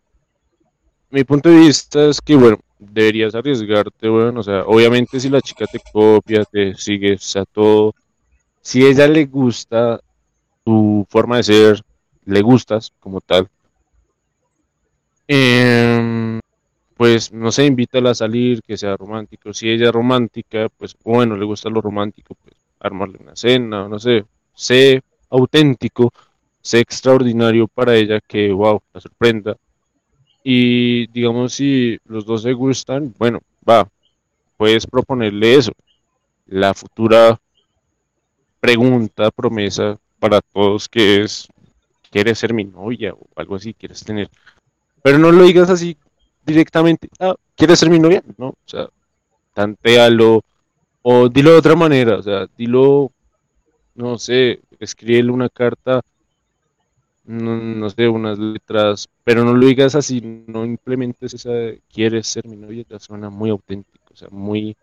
mi punto de vista es que, bueno, deberías arriesgarte, bueno, o sea, obviamente si la chica te copia, te sigue, o sea, todo, si a ella le gusta tu forma de ser, le gustas como tal, em, pues no sé, invítala a salir, que sea romántico. Si ella es romántica, pues bueno, le gusta lo romántico, pues armarle una cena, no sé, sé auténtico, sé extraordinario para ella, que wow, la sorprenda. Y digamos, si los dos se gustan, bueno, va, puedes proponerle eso. La futura pregunta, promesa para todos que es, ¿quieres ser mi novia o algo así? ¿Quieres tener? Pero no lo digas así directamente, ah, ¿quieres ser mi novia? No, o sea, tantealo o dilo de otra manera, o sea, dilo, no sé, escríbele una carta no, no, sé, unas letras, pero no lo digas así, no implementes esa, quieres ser mi novia, te suena muy auténtico, o sea, muy,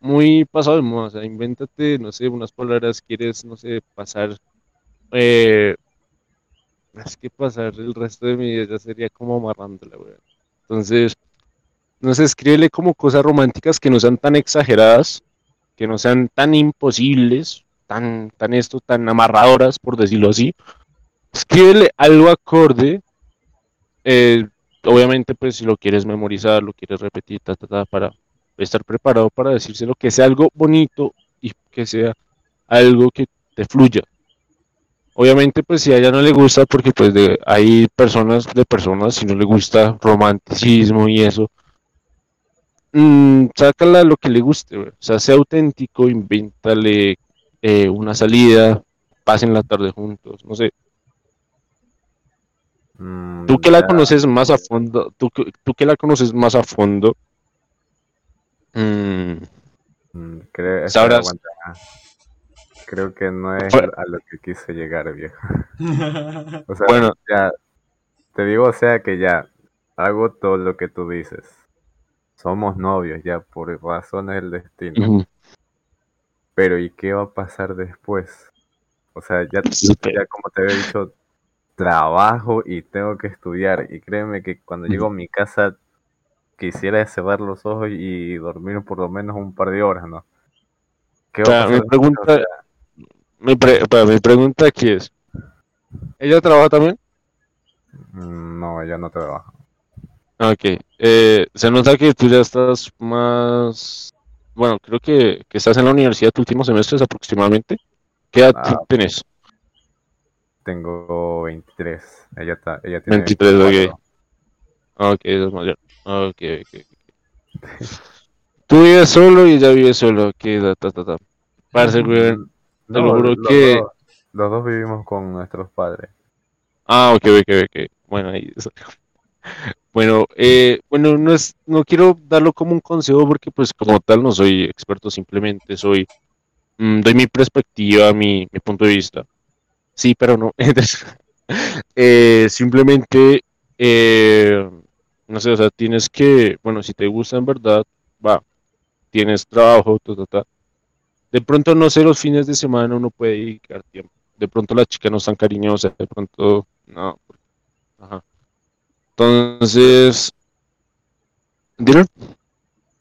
muy pasado de moda, o sea, invéntate, no sé, unas palabras, quieres, no sé, pasar, eh, es que pasar el resto de mi vida ya sería como amarrándola, güey. Entonces, no sé, escríbele como cosas románticas que no sean tan exageradas, que no sean tan imposibles, tan, tan esto, tan amarradoras, por decirlo así, escríbele algo acorde. Eh, obviamente, pues si lo quieres memorizar, lo quieres repetir, para estar preparado para decírselo, que sea algo bonito y que sea algo que te fluya. Obviamente, pues si a ella no le gusta, porque pues de, hay personas de personas, si no le gusta romanticismo y eso, mmm, sácala lo que le guste, o sea, sea auténtico, invéntale eh, una salida, pasen la tarde juntos, no sé, Mm, Tú que la conoces más a fondo, tú, que- tú que la conoces más a fondo, mm, mm, creo, sabrás. aguanta. Creo que no es a lo que quise llegar, viejo. O sea, Bueno. ya, te digo, o sea, que ya hago todo lo que tú dices. Somos novios ya por razones del destino. Pero ¿y qué va a pasar después? O sea, ya, ya como te había dicho, trabajo y tengo que estudiar. Y créeme que cuando llego a mi casa quisiera cerrar los ojos y dormir por lo menos un par de horas, ¿no? ¿Qué O va a sea, pasar mi pregunta, O sea, mi, pre- espera, mi pregunta aquí es, ¿ella trabaja también? mm, no, yo no trabajo. Ah, Ok, eh, se nota que tú ya estás más, bueno, creo que, que estás en la universidad tus últimos semestres aproximadamente. ¿Qué edad Ah, tienes? Tengo 23. Ella, está, ella tiene 23, ok. 24. Ah, Ok, es mayor. Ah, Ok, ok. ok. Tú vives solo y ella vive solo. Ok, ta, ta, ta, ta. Parce, güey. Mm, lo No, juro los, que- dos, los dos vivimos con nuestros padres. Ah, ok, ok, ok. Bueno, ahí. Bueno, eh, bueno, no es, no quiero darlo como un consejo porque pues como tal no soy experto, simplemente soy, mm, doy mi perspectiva, mi, mi punto de vista. Sí, pero no. Eh, simplemente, eh, no sé, o sea, tienes que, bueno, si te gusta en verdad, va, tienes trabajo, ta, ta, ta. De pronto, no sé, los fines de semana uno puede dedicar tiempo. De pronto la chica no es tan cariñosa, de pronto, no. Ajá. Entonces, ¿dieron?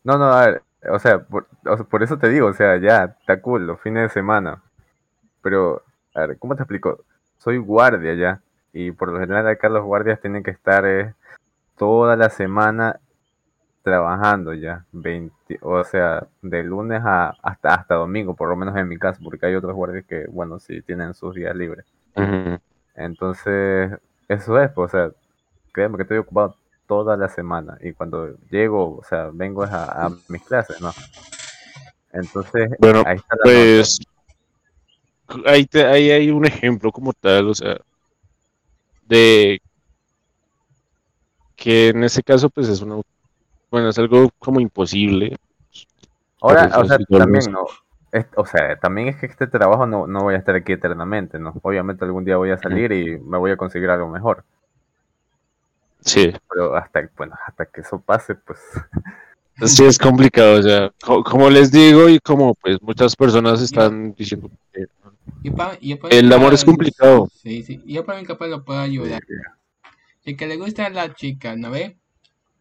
No, no, a ver, o sea, por eso te digo, o sea, ya, está cool, los fines de semana. Pero, a ver, ¿cómo te explico? Soy guardia ya, y por lo general acá los guardias tienen que estar eh, toda la semana trabajando ya, 20, o sea, de lunes a, hasta, hasta domingo, por lo menos en mi caso, porque hay otros guardias que, bueno, sí tienen sus días libres. Entonces, eso es, pues, o sea, créeme que estoy ocupado toda la semana y cuando llego, o sea, vengo a, a mis clases, ¿no? Entonces, Bueno, ahí está la nota. Ahí, te- ahí hay un ejemplo como tal, o sea, de que en ese caso pues es una, bueno, es algo como imposible. Ahora, o sea, también, ¿no? es- o sea, también es que este trabajo no, no voy a estar aquí eternamente, ¿no? Obviamente algún día voy a salir y me voy a conseguir algo mejor. Sí, Pero hasta, bueno, hasta que eso pase, pues sí es complicado, o sea, co- como les digo y como pues muchas personas están diciendo que Y pa- y yo por el amor es complicado. Sí, sí. Yo por mi capaz lo puedo ayudar. Si que le gusta a la chica, ¿no ve?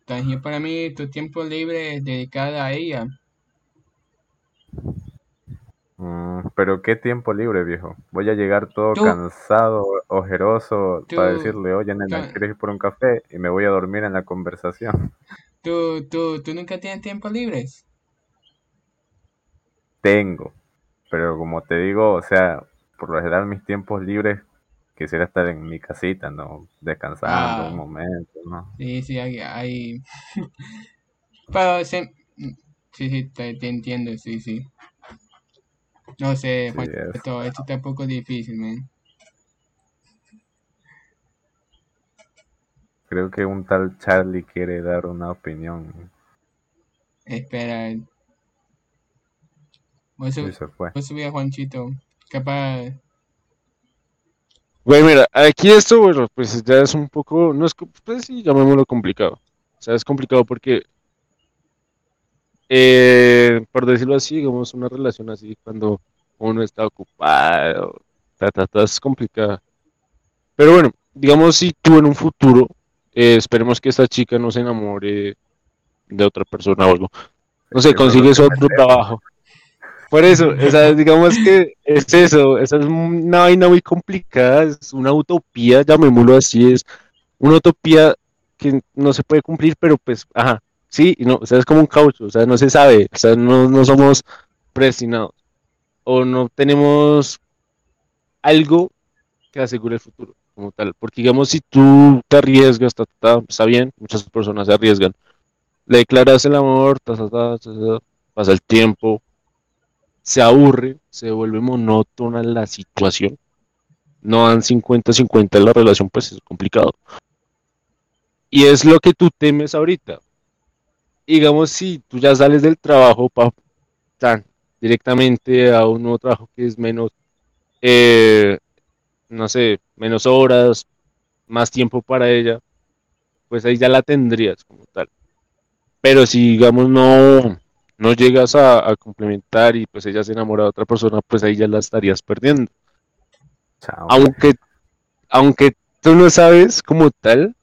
Entonces yo para mí tu tiempo libre es dedicado a ella. Mm, pero qué tiempo libre, viejo. Voy a llegar todo Tú- cansado, ojeroso, Tú- para decirle, oye, nena, ¿quieres ir por un café? Y me voy a dormir en la conversación. ¿Tú, tú, tú nunca tienes tiempo libres? Tengo, pero como te digo, o sea, por lo general mis tiempos libres quisiera estar en mi casita, ¿no? Descansando Ah. un momento, ¿no? Sí, sí, hay... hay... Pero se... Sí, sí, te, te entiendo, sí, sí. No sé, Sí, Juan, es- esto, esto está un poco difícil, man. Creo que un tal Charlie quiere dar una opinión Espera. Voy a, sub- se fue. voy a subir a Juanchito. Capaz... Bueno, mira, aquí esto, bueno, pues ya es un poco, no es, pues sí, llamémoslo complicado. O sea, es complicado porque, eh, por decirlo así, digamos, una relación así, cuando uno está ocupado, ta, ta, ta, es complicada. Pero bueno, digamos, si tú en un futuro, eh, esperemos que esta chica no se enamore de otra persona o algo. No sé, consigues me otro trabajo. Por eso, o sea, digamos que es eso, esa es una vaina muy complicada, es una utopía, llamémoslo así, es una utopía que no se puede cumplir, pero pues, ajá, sí, y no, o sea, es como un caucho, o sea, no se sabe, o sea, no, no somos predestinados, o no tenemos algo que asegure el futuro, como tal, porque digamos, si tú te arriesgas, está bien, muchas personas se arriesgan, le declaras el amor, pasa el tiempo, se aburre, se vuelve monótona la situación, no dan 50-50 en la relación, pues es complicado. Y es lo que tú temes ahorita. Digamos, si tú ya sales del trabajo pa, tan, directamente a un nuevo trabajo que es menos, eh, no sé, menos horas, más tiempo para ella, pues ahí ya la tendrías como tal. Pero si, digamos, no, no llegas a, a complementar y pues ella se enamora de otra persona, pues ahí ya la estarías perdiendo. Chao. Aunque, aunque tú no sabes como tal,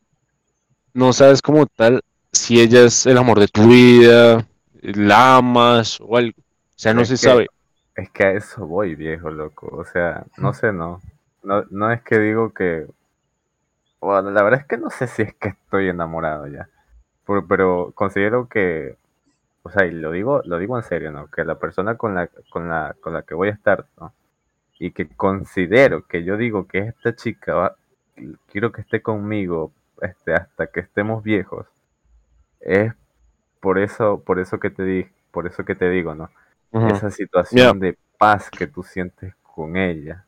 no sabes como tal si ella es el amor de tu vida, la amas o algo. O sea, no Es se que- sabe. Es que a eso voy, viejo, loco. O sea, no sé, no. No, no es que digo que... Bueno, la verdad es que no sé si es que estoy enamorado ya. Por- pero considero que... O sea, y lo digo, lo digo en serio, ¿no? Que la persona con la, con la, con la que voy a estar, ¿no? Y que considero que yo digo que esta chica va, quiero que esté conmigo este, hasta que estemos viejos. Es por eso, por eso que te di, por eso que te digo, ¿no? Esa situación de paz que tú sientes con ella.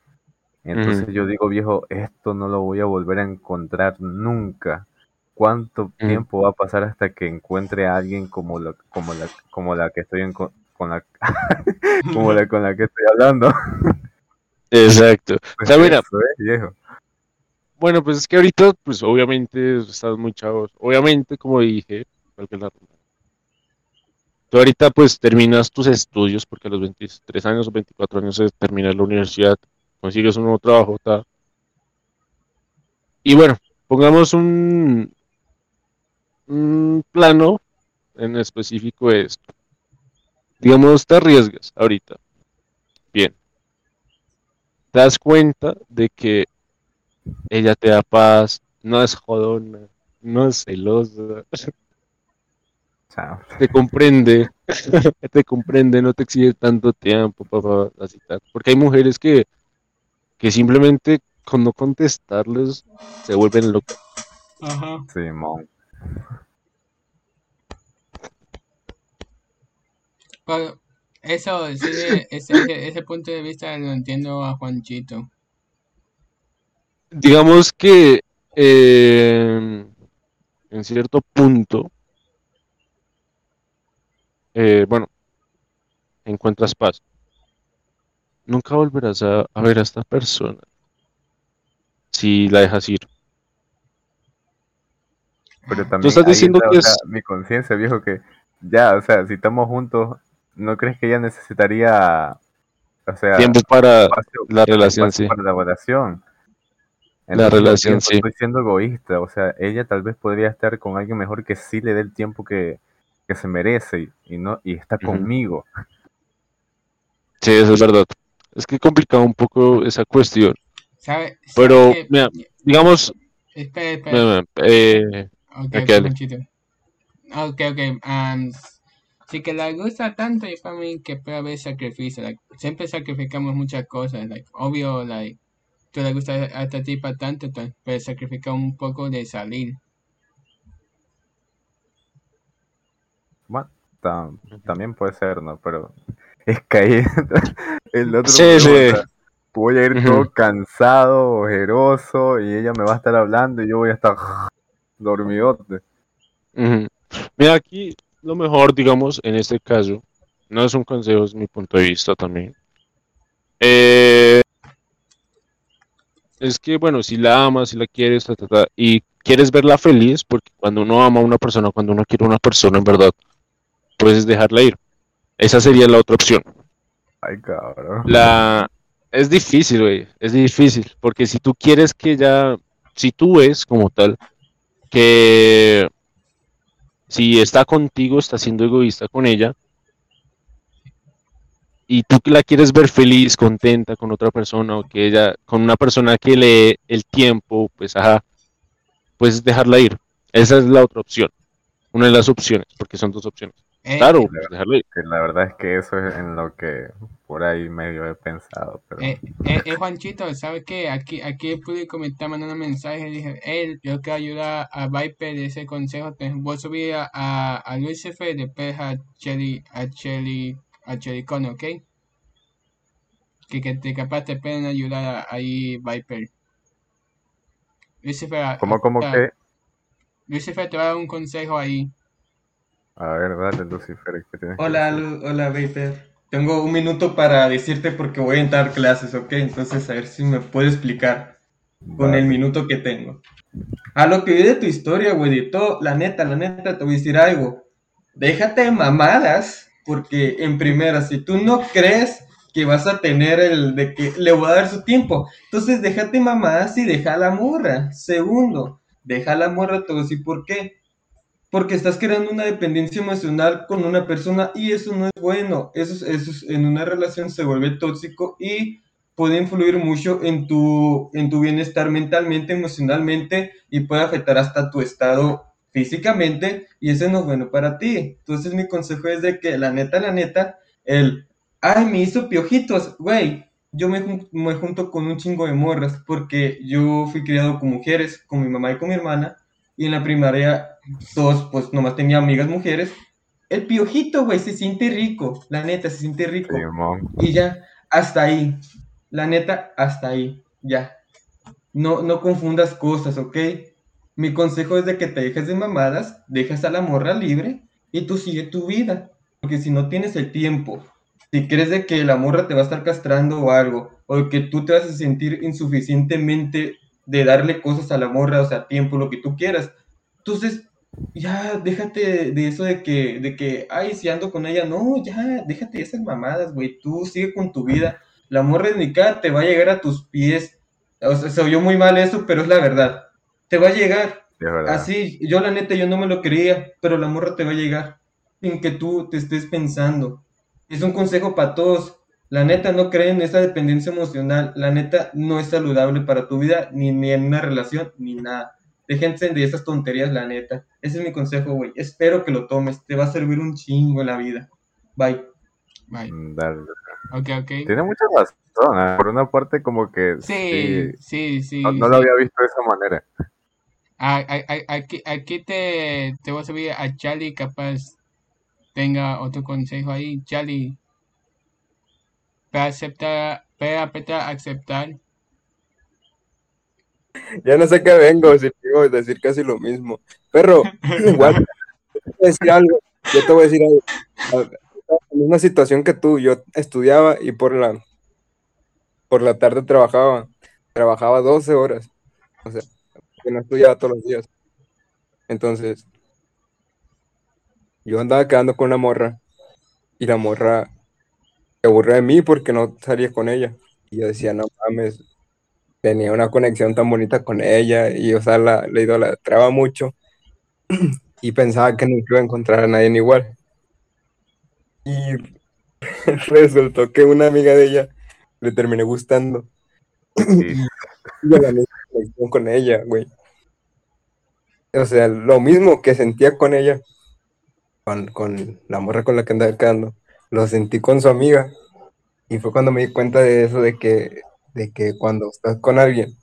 Entonces yo digo, viejo, esto no lo voy a volver a encontrar nunca. ¿Cuánto tiempo va a pasar hasta que encuentre a alguien como la, como la, como la que estoy en, con la, como la con la que estoy hablando? Exacto. O Pues sea, mira, eso es, viejo. bueno, pues es que ahorita, pues obviamente estás muy chavos. Obviamente, como dije, tú ahorita pues terminas tus estudios, porque a los 23 años o 24 años se termina la universidad, consigues un nuevo trabajo, ta. Y bueno, pongamos un, un plano en específico de esto. Digamos, te arriesgas ahorita. Bien. Te das cuenta de que ella te da paz, no es jodona, no es celosa, Chao. te comprende, te comprende, no te exige tanto tiempo para así tal. Porque hay mujeres que, que simplemente con no contestarles se vuelven locas. Ajá. Simón. Pero eso, sí, ese, ese, ese punto de vista lo entiendo a Juanchito. Digamos que eh, en cierto punto, eh, bueno, encuentras paz. Nunca volverás a, a ver a esta persona si la dejas ir. Pero también Tú estás diciendo que o sea, es... mi conciencia, viejo, que ya, o sea, si estamos juntos, ¿no crees que ella necesitaría, o sea, Tiempo para espacio, la relación, sí. para la relación? La Entonces, relación, sí. estoy siendo egoísta, o sea, ella tal vez podría estar con alguien mejor que sí le dé el tiempo que, que se merece y, y no y está conmigo. Sí, eso es verdad. Es que complicado un poco esa cuestión. ¿Sabe? sabe Pero, que- mira, digamos, Espera, espera. mira, mira, eh, Ok, Ok, ok. Ok, am, sí que le gusta tanto y para mí que puede haber sacrificio. Like, siempre sacrificamos muchas cosas. Like, obvio, like, tú le gusta a esta tipa tanto, puedes sacrificar un poco de salir. Bueno, tam- también puede ser, ¿no? Pero es ahí el otro Sí, sí. voy a ir Ujú. todo cansado, ojeroso, y ella me va a estar hablando y yo voy a estar dormidote. Ujú. Mira, aquí lo mejor, digamos, en este caso, no es un consejo, es mi punto de vista también. Eh, es que, bueno, si la amas, si la quieres, ta, ta, ta, y quieres verla feliz, porque cuando uno ama a una persona, cuando uno quiere a una persona, en verdad, puedes dejarla ir. Esa sería la otra opción. Ay, cabrón. La... Es difícil, güey, es difícil, porque si tú quieres que ella, si tú ves como tal, que si está contigo, está siendo egoísta con ella, y tú la quieres ver feliz, contenta con otra persona, o que ella, con una persona que lee el tiempo, pues ajá, puedes dejarla ir. Esa es la otra opción, una de las opciones, porque son dos opciones. Eh, Claro, ir. Que la verdad es que eso es en lo que por ahí medio he pensado, pero Eh, eh, eh, Juanchito, ¿sabes qué? Aquí, aquí el público me está mandando mensajes. Dije, él, yo quiero ayudar a Viper de ese consejo. Te voy a subir a, a, a Lucifer, después a Chelly, a Chelly, a Chelly Cono, ¿ok? Que, que te capaz te pueden ayudar a- ahí, Viper. Lucifer, ¿cómo, cómo a- que? Lucifer te va a dar un consejo ahí. A ver, dale, Lucifer, ¿qué tienes que Hola? Lu- hola, Viper. Tengo un minuto para decirte porque voy a entrar clases, ¿ok? Entonces, a ver si me puedo explicar con el minuto que tengo. A lo que vi de tu historia, güey, de todo, la neta, la neta, te voy a decir algo. Déjate de mamadas, porque en primera, si tú no crees que vas a tener el de que le voy a dar su tiempo, entonces déjate mamadas y deja a la morra. Segundo, deja a la morra, te voy a decir por qué. Porque estás creando una dependencia emocional con una persona y eso no es bueno. Eso, es- eso es- en una relación se vuelve tóxico y puede influir mucho en tu, en tu bienestar mentalmente, emocionalmente y puede afectar hasta tu estado físicamente y eso no es bueno para ti. Entonces mi consejo es de que la neta, la neta, el, ay, me hizo piojitos, güey. Yo me, me junto con un chingo de morras porque yo fui criado con mujeres, con mi mamá y con mi hermana y en la primaria todos, pues nomás tenía amigas mujeres. El piojito, güey, se siente rico. La neta, se siente rico. Simón. Y ya, hasta ahí. La neta, hasta ahí. Ya. No, no confundas cosas, ¿ok? Mi consejo es de que te dejes de mamadas, dejas a la morra libre y tú sigue tu vida. Porque si no tienes el tiempo, si crees de que la morra te va a estar castrando o algo, o que tú te vas a sentir insuficientemente de darle cosas a la morra, o sea, tiempo, lo que tú quieras, entonces ya déjate de eso de que, de que, ay, si ando con ella, no, ya, déjate de esas mamadas, güey, tú sigue con tu vida, la morra indicada te va a llegar a tus pies, o sea, se oyó muy mal eso, pero es la verdad, te va a llegar, Sí, así, yo la neta, yo no me lo creía, pero la morra te va a llegar, sin que tú te estés pensando, es un consejo para todos, la neta, no creen en esa dependencia emocional, la neta, no es saludable para tu vida, ni, ni en una relación, ni nada. Déjense de esas tonterías, la neta. Ese es mi consejo, güey. Espero que lo tomes. Te va a servir un chingo en la vida. Bye. Bye. Mm, Dale. Ok, ok. Tiene mucha razón. ¿eh? Por una parte, como que Sí, sí, sí, sí. no, no sí. lo había visto de esa manera. Aquí, aquí te, te voy a subir a Charlie, capaz tenga otro consejo ahí. Charlie, para aceptar, para apretar aceptar. Ya no sé qué vengo, si digo decir casi lo mismo. Perro, igual, te voy a decir algo. Yo te voy a decir algo. En una situación que tú, yo estudiaba y por la por la tarde trabajaba, trabajaba 12 horas, o sea, que no estudiaba todos los días. Entonces, yo andaba quedando con una morra y la morra se aburrió de mí porque no salía con ella. Y yo decía, no mames, tenía una conexión tan bonita con ella y, o sea, la, la idolatraba mucho y pensaba que nunca iba a encontrar a nadie igual. Y resultó que una amiga de ella le terminé gustando. Sí. Y misma conexión con ella, güey. O sea, lo mismo que sentía con ella, con, con la morra con la que andaba quedando, lo sentí con su amiga. Y fue cuando me di cuenta de eso, de que, de que cuando estás con alguien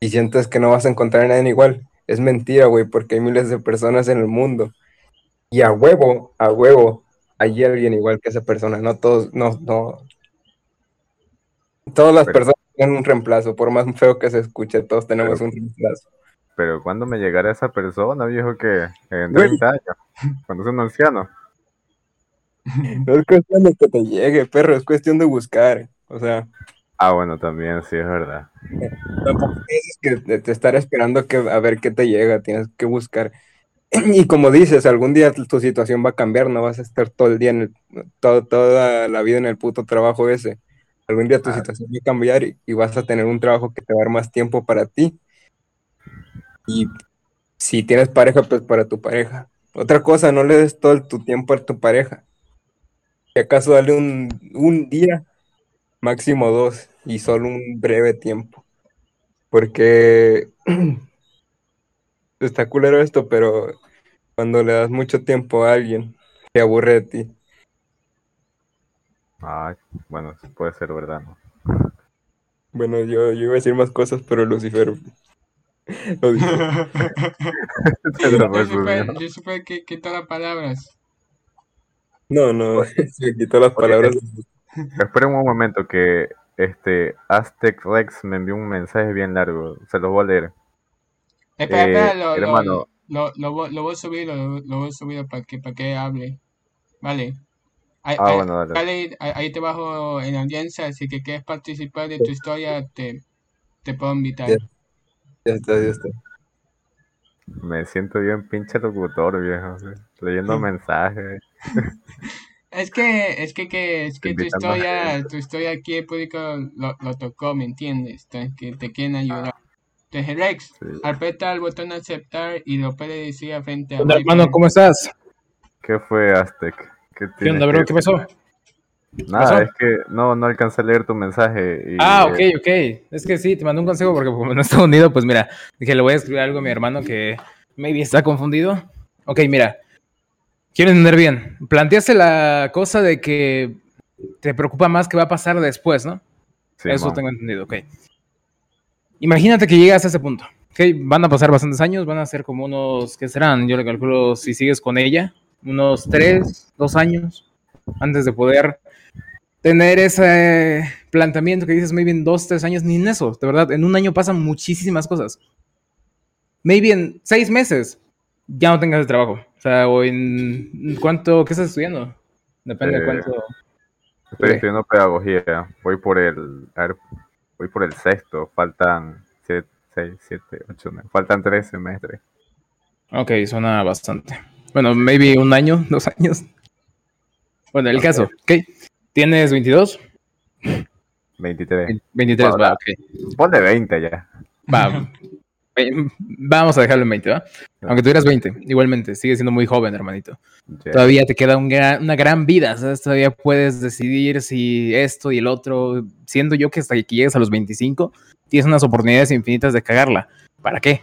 y sientes que no vas a encontrar a nadie igual, es mentira, güey, porque hay miles de personas en el mundo. Y a huevo, a huevo, hay alguien igual que esa persona. No todos, no, no. Todas las Pero- personas tienen un reemplazo, por más feo que se escuche, todos tenemos Pero- un reemplazo. Pero cuando me llegara esa persona, viejo, que en Güey. 30 años, cuando es un anciano. No es cuestión de que te llegue, perro, es cuestión de buscar. O sea, Ah, bueno, también, sí, es verdad. tampoco es que de estar esperando que, a ver qué te llega, tienes que buscar. Y como dices, algún día tu situación va a cambiar, no vas a estar todo el día en el, todo- toda la vida en el puto trabajo ese. Algún día tu Ah. situación va a cambiar y, y vas a tener un trabajo que te va a dar más tiempo para ti. Y si tienes pareja, pues para tu pareja. Otra cosa, no le des todo tu tiempo a tu pareja. Si acaso dale un, un día, máximo dos, y solo un breve tiempo. Porque está culero esto, pero cuando le das mucho tiempo a alguien, se aburre de ti. Ay, bueno, puede ser verdad, ¿no? Bueno, yo, yo iba a decir más cosas, pero Lucifer lo dijo. Yo supe, bueno. yo supe que quitó las palabras. No, no, se quitó las Oye, palabras. Esperen un momento que este Aztec Rex me envió un mensaje bien largo. Se los voy a leer. Espera, Eh, espera, lo, lo, hermano. lo, lo, voy- lo voy a subir, lo, lo voy a subir para que, para que hable. Vale. Ahí, Ah, ahí- bueno, dale. vale, ahí, ahí te bajo en la audiencia, así que quieres participar de tu historia, te, te puedo invitar. Ya. Ya está, ya está. Me siento bien pinche locutor, viejo. sí. Leyendo mensajes. Es que, es que, que, es que tu historia, tu historia aquí el público lo, lo tocó, ¿me entiendes? Entonces, que te quieren ayudar. Entonces, Rex, Sí. aprieta el botón aceptar y lo puedes decir frente a Hola, Viper. hermano, ¿cómo estás? ¿Qué fue Aztec? ¿Qué, ¿Qué onda, bro? ¿Qué pasó? Nada, pasó? es que no, no alcancé a leer tu mensaje. Y, Ah, ok, eh, ok. Es que sí, te mandé un consejo porque como no está unido, pues mira, dije, le voy a escribir algo a mi hermano que maybe está confundido. Ok, mira, quiero entender bien. Planteaste la cosa de que te preocupa más qué va a pasar después, ¿no? Eso Simón. tengo entendido, ok. Imagínate que llegas a ese punto. Ok, van a pasar bastantes años, van a ser como unos, ¿qué serán? Yo le calculo si sigues con ella, unos tres, dos años antes de poder tener ese planteamiento que dices, maybe en dos, tres años, ni en eso, de verdad, en un año pasan muchísimas cosas. Maybe en seis meses ya no tengas el trabajo. O sea, o en cuánto, ¿qué estás estudiando? Depende de Eh, cuánto. Estoy estudiando pedagogía. Voy por el. A ver, voy por el sexto. Faltan 6, 7, 8, Faltan 3 semestres. Ok, suena bastante. Bueno, maybe un año, dos años. Bueno, el caso, ok. ¿Tienes 22? 23. 23, Bueno, va, ok. Ponle 20 ya. Va. Ve- Vamos a dejarlo en 20, ¿va? Aunque tuvieras 20, igualmente, sigues siendo muy joven, hermanito. Todavía te queda un gran- una gran vida, ¿sabes? Todavía puedes decidir si esto y el otro, siendo yo que hasta que llegues a los 25, tienes unas oportunidades infinitas de cagarla. ¿Para qué?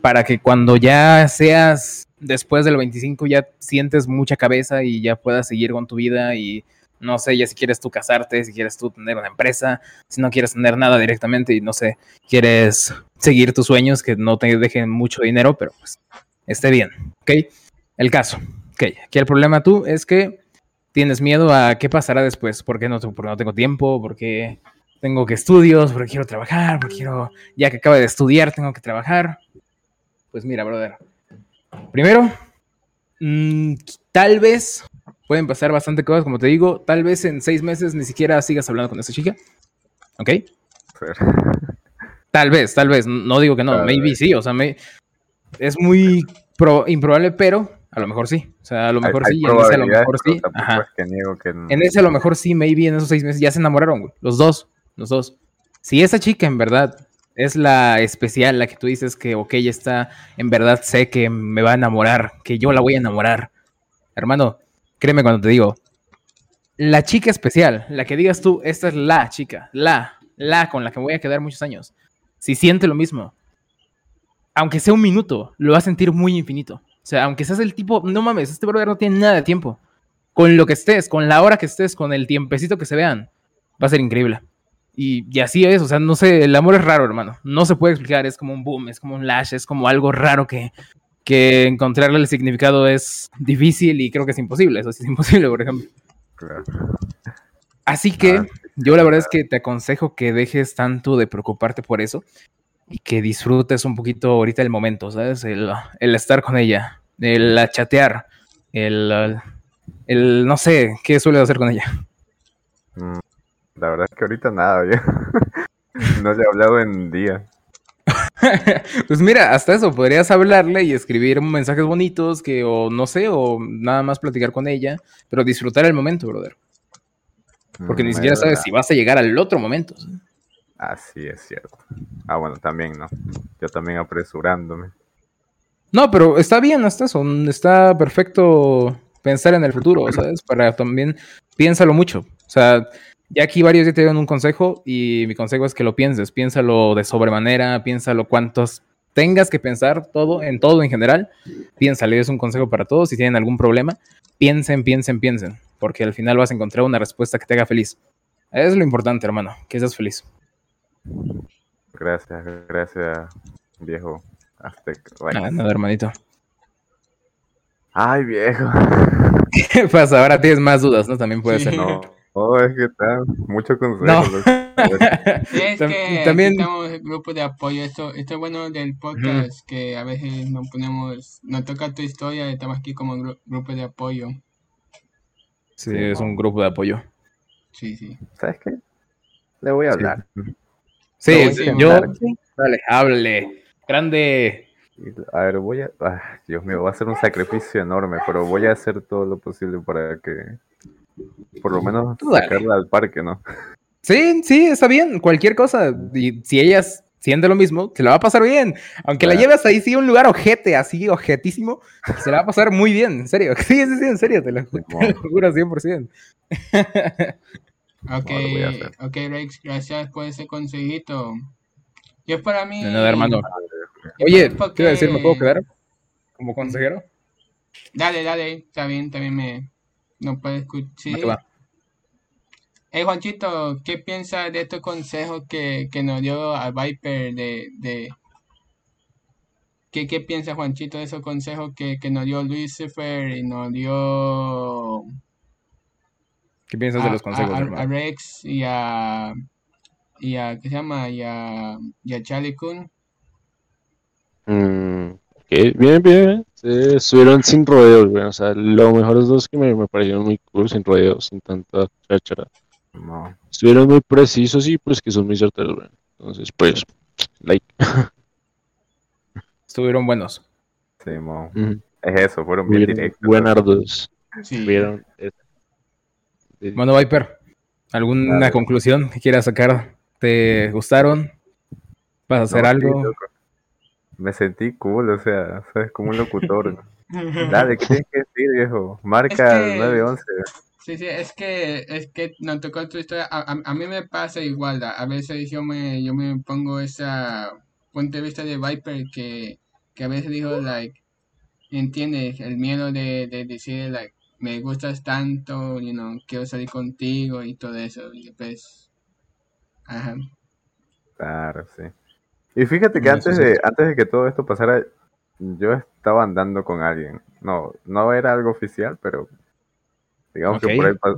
Para que cuando ya seas después del 25 ya sientes mucha cabeza y ya puedas seguir con tu vida y no sé, ya si quieres tú casarte, si quieres tú tener una empresa, si no quieres tener nada directamente y no sé, quieres seguir tus sueños que no te dejen mucho dinero, pero pues esté bien, ¿ok? El caso, ok, aquí el problema tú es que tienes miedo a qué pasará después, porque no, porque no tengo tiempo, porque tengo que estudios, porque quiero trabajar, porque quiero, ya que acabo de estudiar, tengo que trabajar. Pues mira, brother, primero, mm, tal vez pueden pasar bastante cosas, como te digo, tal vez en seis meses ni siquiera sigas hablando con esa chica, ¿ok? Tal vez, tal vez. No digo que no. Tal maybe sí. O sea, me... es muy pro- improbable, pero a lo mejor sí. O sea, a lo Hay- mejor hay sí. Y en ese a lo mejor sí. Ajá. es que niego que En ese a lo mejor sí, maybe en esos seis meses ya se enamoraron, güey. Los dos, los dos. Si esa chica en verdad es la especial, la que tú dices que, ok, ella está, en verdad sé que me va a enamorar, que yo la voy a enamorar. Hermano, créeme cuando te digo, la chica especial, la que digas tú, esta es la chica, la, la con la que me voy a quedar muchos años. Si siente lo mismo, aunque sea un minuto, lo va a sentir muy infinito. O sea, aunque seas el tipo, no mames, este brother no tiene nada de tiempo con lo que estés, con la hora que estés, con el tiempecito que se vean, va a ser increíble. Y, y así es, o sea, no sé, el amor es raro, hermano. No se puede explicar, es como un boom, es como un lash, es como algo raro que, que encontrarle el significado es difícil y creo que es imposible. Eso sí es imposible, por ejemplo. Claro. Así que Ah, yo la verdad es que te aconsejo que dejes tanto de preocuparte por eso y que disfrutes un poquito ahorita el momento, ¿sabes? El, el estar con ella, el chatear, el, el no sé, ¿qué suele hacer con ella? Mm, La verdad es que ahorita nada, ya. No le he hablado en días. pues mira, hasta eso, podrías hablarle y escribir mensajes bonitos que o no sé, o nada más platicar con ella, pero disfrutar el momento, brother. Porque Mm, ni es siquiera sabes si vas a llegar al otro momento. ¿sí? Así es cierto. Ah, bueno, también, ¿no? Yo también apresurándome. No, pero está bien hasta eso. Está perfecto pensar en el futuro, ¿sabes? Para también piénsalo mucho. O sea, ya aquí varios ya te dieron un consejo y mi consejo es que lo pienses. Piénsalo de sobremanera, piénsalo cuántos tengas que pensar todo, en todo en general. Piénsale, es un consejo para todos. Si tienen algún problema, piensen, piensen, piensen. Porque al final vas a encontrar una respuesta que te haga feliz. Es lo importante, hermano, que seas feliz. Gracias, gracias, viejo Aztec. Bueno. Ah, nada, hermanito. Ay, viejo. ¿Qué pasa? Ahora tienes más dudas, ¿no? También puede Sí. ser. No, oh, es que está mucho consejo. No. es que también- estamos en grupo de apoyo. Esto, esto es bueno del podcast, que a veces nos ponemos, nos toca tu historia estamos aquí como gru- grupo de apoyo. Sí, es un grupo de apoyo. Sí, sí. ¿Sabes qué? Le voy a hablar. Sí, sí, sí, yo. Dale, hable. Grande. A ver, voy a... ah, Dios mío, va a ser un sacrificio enorme, pero voy a hacer todo lo posible para que... Por lo menos sacarla al parque, ¿no? Sí, sí, está bien. Cualquier cosa. Y si ellas sienten lo mismo, se la va a pasar bien. Aunque la lleves ahí, sí, a un lugar ojete, así, ojetísimo, se la va a pasar muy bien, en serio. Sí, sí, sí, en serio, te lo, ju- te lo juro 100%. Ok, No, ok, Rex, gracias por ese consejito. Yo para mí... Nada, hermano. Oye, para- ¿qué iba a decir? ¿Me puedo porque- quedar como consejero? Dale, dale, está bien, también me... No puedo escuchar. Hey Juanchito, ¿qué piensas de estos consejos que, que nos dio a Viper de, de... ¿Qué, qué piensa Juanchito de esos consejos que, que nos dio Lucifer y nos dio ¿Qué piensas a, de los consejos, a- a- a hermano? Rex y a, y a, ¿qué se llama? Y a, y a Charlie Kun. Mm, bien, bien. Sí, estuvieron sin rodeos, güey. O sea, lo mejor es dos que me, me parecieron muy cool, sin rodeos, sin tanta cháchara. No. Estuvieron muy precisos y pues que son muy certeros, güey. Entonces, pues, like. Estuvieron buenos. Sí, mo. Es eso, fueron bien Estuvieron directos. buenardos. Sí. Viper, ¿alguna conclusión que quieras sacar? ¿Te gustaron? ¿Vas a hacer No, algo? Me sentí cool, o sea, sabes, como un locutor. Dale, ¿qué tienes que decir, viejo? Marca Es que- 911. Sí, sí, es que, es que nos tocó tu historia. A, a- a mí me pasa igual. A, veces yo me, yo me pongo esa punto de vista de Viper que, que a veces digo, like, entiendes, el miedo de, de decir, like, me gustas tanto, you know, quiero salir contigo y todo eso. Y pues, ajá. Claro, sí. Y fíjate que No, antes sí. de, antes de que todo esto pasara, yo estaba andando con alguien. No, no era algo oficial, pero digamos que por ahí pa-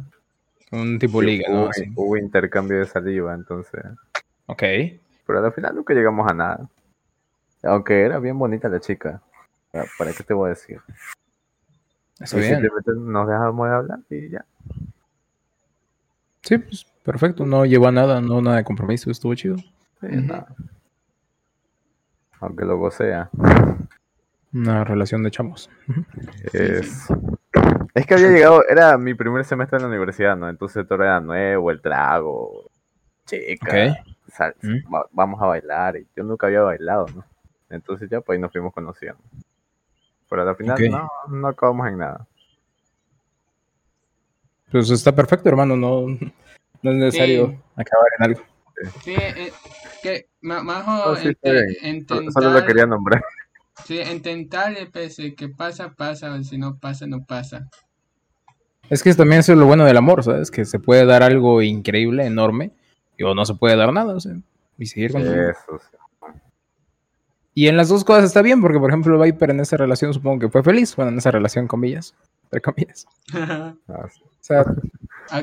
Un tipo sí, liga, hubo, ¿no? Hubo intercambio de saliva, entonces. Ok. Pero al final nunca llegamos a nada. Aunque era bien bonita la chica. Ah, ¿Para qué te voy a decir? Está Y bien. simplemente nos dejamos de hablar y ya. Sí, pues, Perfecto, no llevó a nada, no nada de compromiso, estuvo chido. Sí, nada. Aunque luego sea. Una relación de chamos. Es... es que había llegado, era mi primer semestre en la universidad, ¿no? Entonces todo era nuevo, el trago, chica, Ok. sal- Mm. va- vamos a bailar. Y yo nunca había bailado, ¿no? Entonces ya pues ahí nos fuimos conociendo. Pero al final no, no acabamos en nada. Pues está perfecto, hermano, no, no es necesario Sí. acabar en algo. Sí, eh, que ma- Majo Oh, sí, bien. Solo- intentar, Solo lo quería nombrar. sí, intentar, eh, pues, eh, que pasa, pasa, si no pasa, no pasa. Es que también eso es lo bueno del amor, ¿sabes? Que se puede dar algo increíble, enorme, y o no se puede dar nada, o sea, y seguir con. Eso, sí. Y en las dos cosas está bien, porque por ejemplo Viper en esa relación supongo que fue feliz, bueno, en esa relación comillas, entre comillas. Ah. O sea,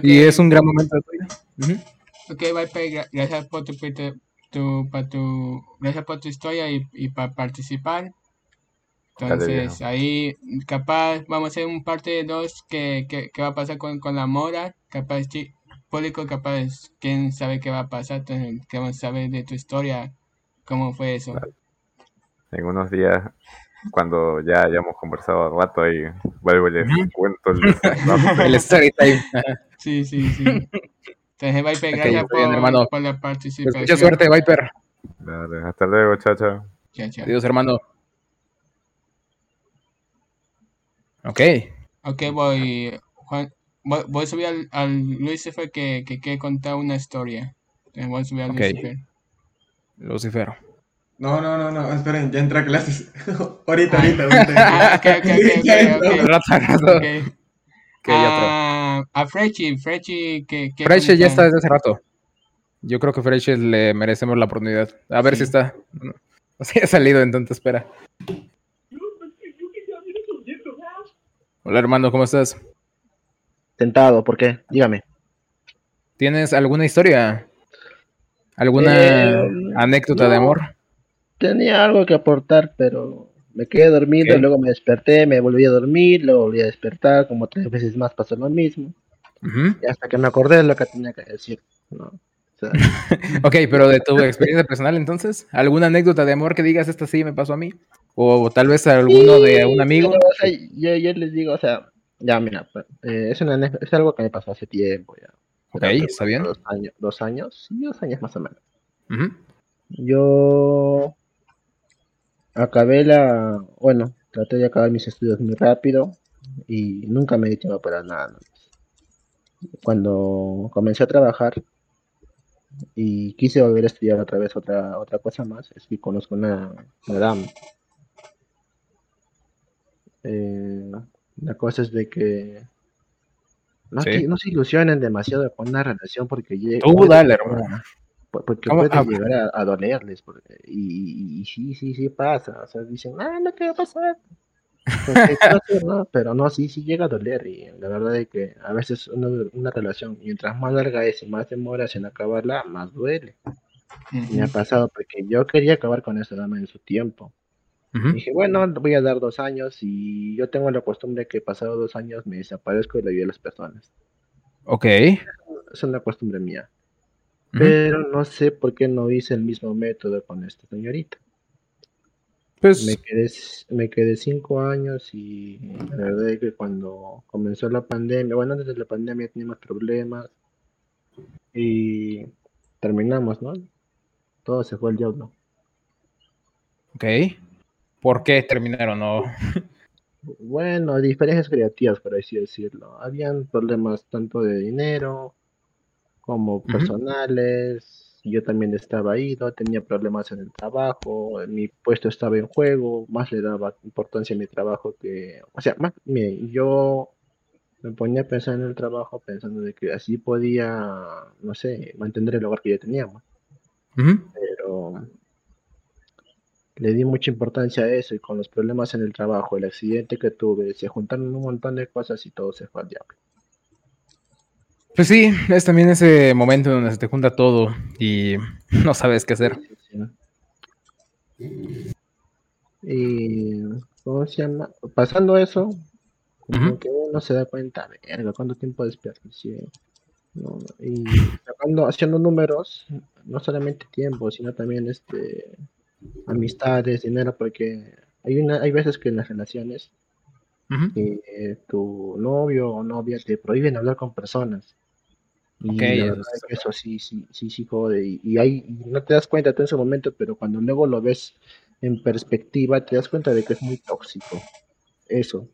y es un gran momento de tu vida. Ok, Viper, gra- gracias por tu, tu, tu- pa tu, gracias por tu historia y, y para participar. Entonces, ahí capaz vamos a hacer un parte de dos que, que, que va a pasar con, con la mora, capaz chi- público, capaz quién sabe qué va a pasar, entonces queremos saber de tu historia, cómo fue eso. En unos días, cuando ya hayamos conversado al rato, ahí vuelvo y les cuento el. El story time. Sí, sí, sí. Entonces, Viper, gracias bien, por, hermano. por la Pues participación. mucha suerte, Viper. Dale, hasta luego, chao, chao. Chao, chao. Adiós, hermano. Ok. Ok, voy, Juan, voy, voy a subir al, al Lucifer que, que quiere contar una historia. Entonces voy a subir al. Lucifer. Lucifer. No, no, no, no, esperen, ya entré a clases. ahorita, Ah. ahorita, ahorita. Ah, ok, ok. Ah, a Frechi, Frechi, que, que Freche ya está desde hace rato. Yo creo que Freche le merecemos la oportunidad. A ver Sí. si está. No, no sé, ha salido en tanta espera. Hola, hermano, ¿cómo estás? Sentado, ¿por qué? Dígame. ¿Tienes alguna historia? ¿Alguna Eh, anécdota de amor? Tenía algo que aportar, pero me quedé dormido, Ok. luego me desperté, me volví a dormir, luego volví a despertar, como tres veces más pasó lo mismo, y hasta que me acordé de lo que tenía que decir, ¿no? Ok, pero de tu experiencia personal, entonces, ¿alguna anécdota de amor que digas esta sí me pasó a mí? O tal vez alguno de un amigo. pero, o sea, yo, yo les digo, o sea, ya mira, pues, eh, es, una, es algo que me pasó hace tiempo ya. Ok, está bien. Dos años, dos años, sí, dos años más o menos. Yo acabé la, bueno, traté de acabar mis estudios muy rápido y nunca me di tiempo para nada. Cuando comencé a trabajar y quise volver a estudiar otra vez otra otra cosa más, es que conozco una, una dama. Eh, la cosa es de que no, Sí. te- no se ilusionen demasiado con una relación porque lle- Tú dale, hermano. porque puede Ah, llegar a, a dolerles porque- y, y- y sí, sí, sí pasa, o sea, dicen, ah, no, ¿qué va a pasar? Pero no, sí, sí llega a doler y la verdad es que a veces una, una relación, mientras más larga es y más demoras en acabarla, más duele. Me ha pasado porque yo quería acabar con esa dama en su tiempo. Dije, bueno, voy a dar dos años y yo tengo la costumbre que pasado dos años me desaparezco y le ayudo a las personas. Ok. Es una costumbre mía. Pero no sé por qué no hice el mismo método con esta señorita. Pues, Me quedé, me quedé cinco años y la verdad es que cuando comenzó la pandemia, bueno, antes de la pandemia teníamos problemas y terminamos, ¿no? Todo se fue al diablo. ok. ¿Por qué terminaron? No. Bueno, diferencias creativas, por así decirlo. Habían problemas tanto de dinero como personales. Yo también estaba ido, tenía problemas en el trabajo, mi puesto estaba en juego, más le daba importancia a mi trabajo que, o sea, más, mire, yo me ponía a pensar en el trabajo pensando de que así podía, no sé, mantener el hogar que ya teníamos, pero le di mucha importancia a eso y con los problemas en el trabajo, el accidente que tuve, se juntaron un montón de cosas y todo se fue al diablo. Pues sí, es también ese momento donde se te junta todo y no sabes qué hacer. Y, ¿cómo se llama? Pasando eso, como que uno se da cuenta, verga, cuánto tiempo desperdicié. ¿no? Y sacando, haciendo números, no solamente tiempo, sino también este amistades, dinero, porque hay una, hay veces que en las relaciones eh, tu novio o novia te prohíben hablar con personas. Y la eso verdad está es que eso sí, sí, sí, sí jode. Y, y y no te das cuenta tú en ese momento, pero cuando luego lo ves en perspectiva, te das cuenta de que es muy tóxico. Eso.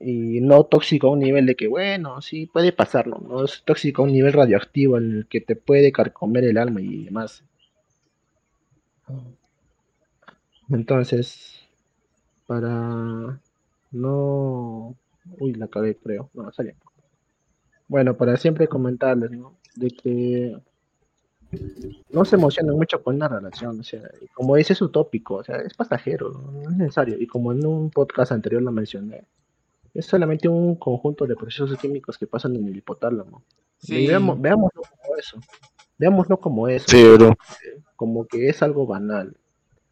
Y no tóxico a un nivel de que, bueno, sí, puede pasarlo. No es tóxico a un nivel radioactivo en el que te puede carcomer el alma y demás. Entonces, para no... Uy, la cagué, creo. No, salió. Bueno, para siempre comentarles, ¿no? De que no se emocionen mucho con una relación, o sea, y como dice es utópico, o sea, es pasajero, no es necesario. Y como en un podcast anterior lo mencioné, es solamente un conjunto de procesos químicos que pasan en el hipotálamo. Y Sí, veamos, veámoslo como eso. Veámoslo como eso, Sí, bro. como que es algo banal.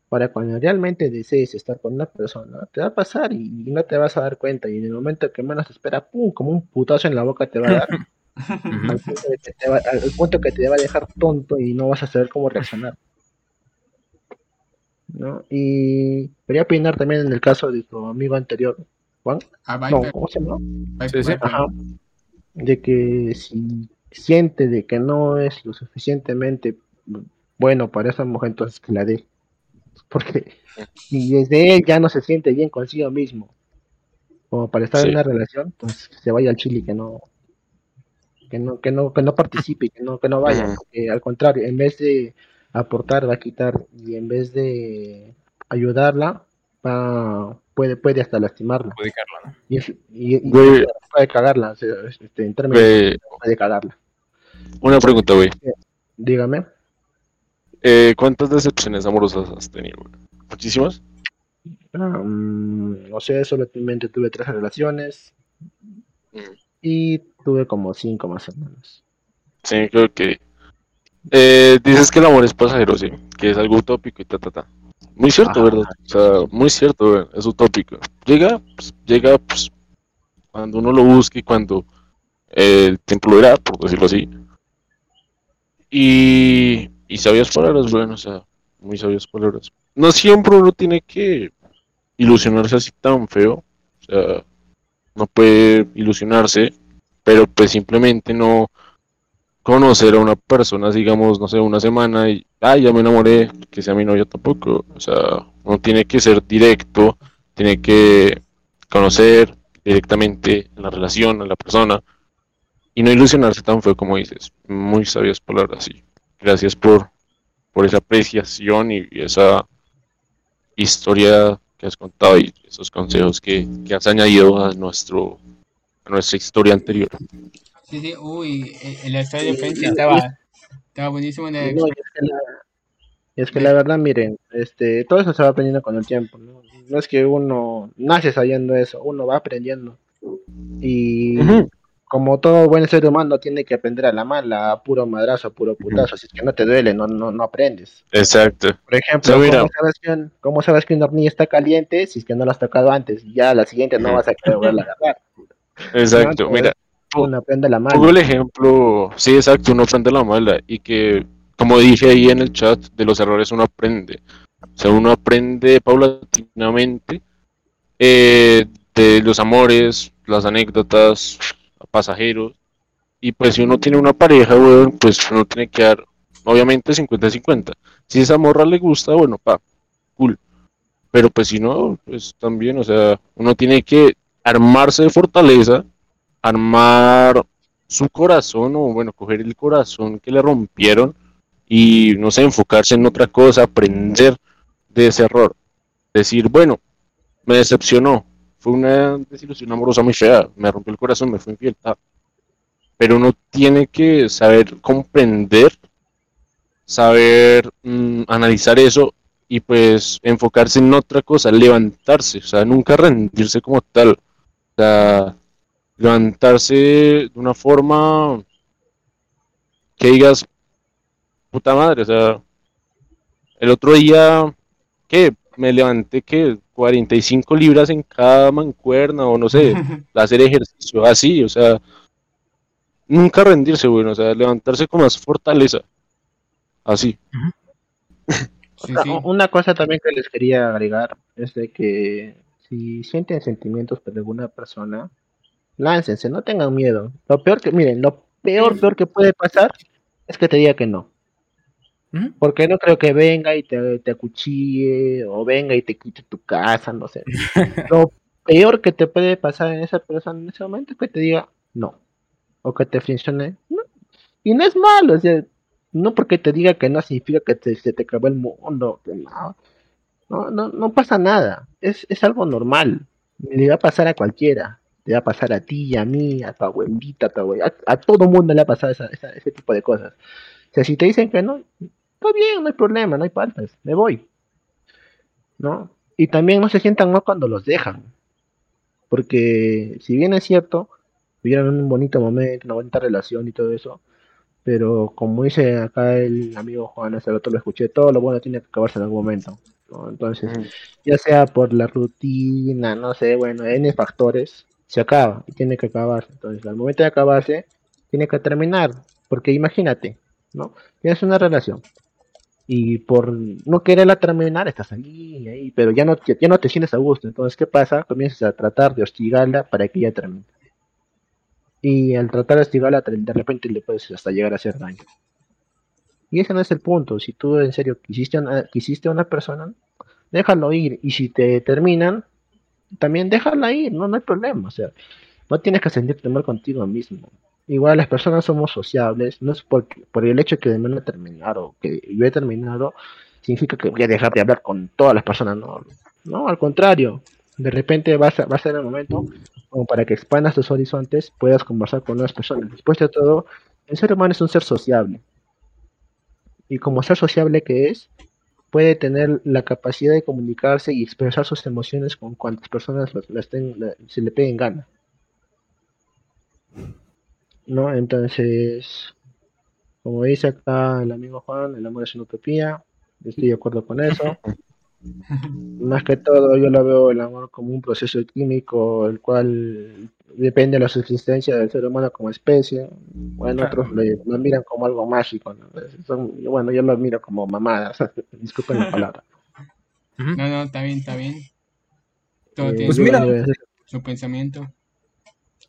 Para cuando realmente desees estar con una persona, te va a pasar y no te vas a dar cuenta. Y en el momento que menos te espera, ¡pum! como un putazo en la boca te va a dar. Al, punto que te va, al punto que te va a dejar tonto y no vas a saber cómo reaccionar. ¿no? Y quería opinar también en el caso de tu amigo anterior, Juan. a No, ¿cómo se llama? Viper, Sí, sí. Viper. Ajá. De que si siente de que no es lo suficientemente bueno para esa mujer, entonces que la dé. Porque si desde él ya no se siente bien consigo mismo, como para estar Sí. en una relación, entonces que se vaya al Chile, que no, que no, que no, que no participe, que no, que no vaya, al contrario, en vez de aportar, va a quitar, y en vez de ayudarla, va, puede, puede hasta lastimarla. Y, es- y- y Güey. puede cagarla, o sea, este, en términos Ve, puede cagarla. una pregunta, güey. Dígame. Eh, ¿Cuántas decepciones amorosas has tenido? ¿Muchísimas? No sé, solamente tuve tres relaciones Mm. y tuve como cinco más o menos. Sí, creo que. Eh, dices que el amor es pasajero, sí, que es algo utópico y ta, ta, ta. Muy cierto, Ajá. ¿verdad? O sea, muy cierto, güey, es utópico. Llega, pues, llega, pues, cuando uno lo busque y cuando eh, el tiempo lo dirá, por decirlo así. Y, y sabias palabras, bueno, o sea, muy sabias palabras. No siempre uno tiene que ilusionarse así tan feo, o sea, no puede ilusionarse, pero pues simplemente no conocer a una persona, digamos, no sé, una semana y, ay, ya me enamoré, que sea mi novia tampoco. O sea, uno tiene que ser directo, tiene que conocer directamente en la relación a la persona y no ilusionarse tan feo como dices. Muy sabias palabras y gracias por, por esa apreciación y, y esa historia que has contado y esos consejos que, que has añadido a nuestro a nuestra historia anterior. Sí, sí, uy, el- el estadio de Prensa estaba, estaba buenísimo. de- No, y es que la, es que la verdad, miren, este, todo eso se va aprendiendo con el tiempo, ¿no? No es que uno nace sabiendo eso, uno va aprendiendo. Y Ujú. Como todo buen ser humano tiene que aprender a la mala, a puro madrazo, a puro putazo. Si es que no te duele, no, no, no aprendes. Exacto. Por ejemplo, O sea, mira. ¿cómo, sabes que, un- cómo sabes que una hornilla está caliente si es que no la has tocado antes? Ya la siguiente no vas a querer volverla a agarrar. Exacto. No, Mira, Uno aprende la pongo mala. el ejemplo, sí, exacto, uno aprende la mala y que, como dije ahí en el chat, de los errores uno aprende. O sea, uno aprende paulatinamente eh, de los amores, las anécdotas, pasajeros. Y pues si uno tiene una pareja, weón, pues uno tiene que dar, obviamente, 50-50. Si esa morra le gusta, bueno, pa, cool. Pero pues si no, pues también, o sea, uno tiene que armarse de fortaleza, armar su corazón, o bueno, coger el corazón que le rompieron y, no sé, enfocarse en otra cosa, aprender de ese error. Decir, bueno, me decepcionó, fue una desilusión amorosa muy fea, me rompió el corazón, me fue infiel, ta. pero uno tiene que saber comprender, saber mm, analizar eso y pues enfocarse en otra cosa, levantarse, o sea, nunca rendirse como tal, o sea, levantarse de una forma que digas, puta madre, o sea, el otro día, ¿qué? Me levanté, ¿qué? 45 libras en cada mancuerna o no sé, hacer ejercicio así, o sea, nunca rendirse, bueno, o sea, levantarse con más fortaleza. Así. Sí, Otra- sí. Una cosa también que les quería agregar es de que si sienten sentimientos por alguna persona, láncense, no tengan miedo. Lo peor que, miren, lo peor, peor que puede pasar es que te diga que no. Porque no creo que venga y te, te acuchille o venga y te quite tu casa, no sé. Lo peor que te puede pasar en esa persona en ese momento es que te diga no. O que te funcione. No. Y no es malo, o sea, no porque te diga que no significa que te- se te acabó el mundo. que no. No, no, no pasa nada. Es, es algo normal. Le va a pasar a cualquiera. Le va a pasar a ti, a mí, a tu abuelita, a tu abuela. A, a todo mundo le va a pasar esa- esa- ese tipo de cosas. O sea, si te dicen que no, está bien, no hay problema, no hay faltas, me voy. ¿No? Y también no se sientan mal cuando los dejan. Porque si bien es cierto, vivieron un bonito momento, una bonita relación y todo eso, pero como dice acá el amigo Juan, hace rato lo escuché, todo lo bueno tiene que acabarse en algún momento. ¿no? Entonces, ya sea por la rutina, no sé, bueno, N factores, se acaba y tiene que acabarse. Entonces, al momento de acabarse, tiene que terminar. Porque imagínate, ¿no? Tienes una relación y por no quererla terminar, estás ahí, ahí, pero ya no, ya no te sientes a gusto. Entonces, ¿qué pasa? Comienzas a tratar de hostigarla para que ella termine. Y al tratar de hostigarla, de repente le puedes hasta llegar a hacer daño. Y ese no es el punto. Si tú en serio quisiste quisiste a una persona, déjalo ir. Y si te terminan, también déjala ir, no, no hay problema. O sea, no tienes que sentirte mal contigo mismo. Igual las personas somos sociables, no es porque, por el hecho que de a terminar o que yo he terminado, significa que voy a dejar de hablar con todas las personas, no, no, al contrario, de repente va a va a ser el momento como para que expandas tus horizontes, puedas conversar con nuevas personas. Después de todo, el ser humano es un ser sociable. Y como ser sociable que es, puede tener la capacidad de comunicarse y expresar sus emociones con cuantas personas las, las ten- la- se le peguen gana. ¿No? Entonces, como dice acá el amigo Juan, el amor es una utopía. Estoy de acuerdo con eso. Más que todo, yo lo veo el amor como un proceso químico, el cual depende de la subsistencia del ser humano como especie. Bueno, otros lo, lo miran como algo mágico. ¿no? Son- bueno, yo lo miro como mamadas. Disculpen la palabra. No, no, está bien, está bien. Todo Eh, tiene Pues su, mira. su pensamiento.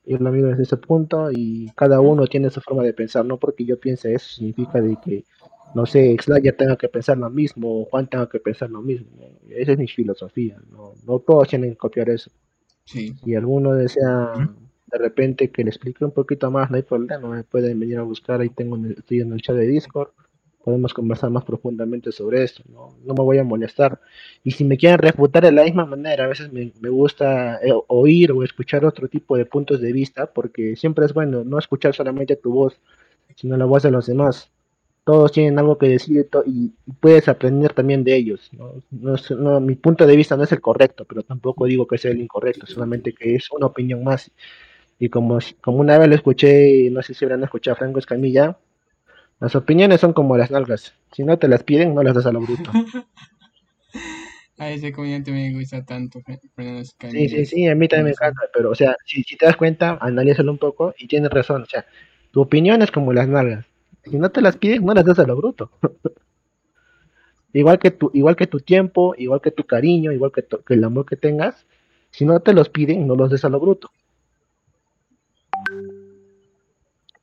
Yo lo miro desde ese punto y cada uno tiene su forma de pensar, no porque yo piense eso significa de que, no sé, Slayer tenga que pensar lo mismo o Juan tenga que pensar lo mismo. Esa es mi filosofía, no, no todos tienen que copiar eso. Sí. Si alguno desea de repente que le explique un poquito más, no hay problema, me pueden venir a buscar, ahí tengo, estoy en el chat de Discord, podemos conversar más profundamente sobre esto, no, no me voy a molestar. Y si me quieren refutar de la misma manera, a veces me, me gusta eh, oír o escuchar otro tipo de puntos de vista, porque siempre es bueno no escuchar solamente tu voz, sino la voz de los demás. Todos tienen algo que decir y puedes aprender también de ellos. ¿no? No, mi punto de vista no es el correcto, pero tampoco digo que sea el incorrecto, solamente que es una opinión más. Y como, como una vez lo escuché, no sé si habrán escuchado a Franco Escamilla, las opiniones son como las nalgas. Si no te las piden, no las das a lo bruto. A ese comediante me gusta tanto, Fernando Sí, sí, sí, a mí también me encanta, pero, o sea, si, si te das cuenta, analízalo un poco y tienes razón, o sea, tu opinión es como las nalgas. Si no te las piden, no las das a lo bruto. igual que tu, igual que tu tiempo, igual que tu cariño, igual que, tu- que el amor que tengas, si no te los piden, no los des a lo bruto.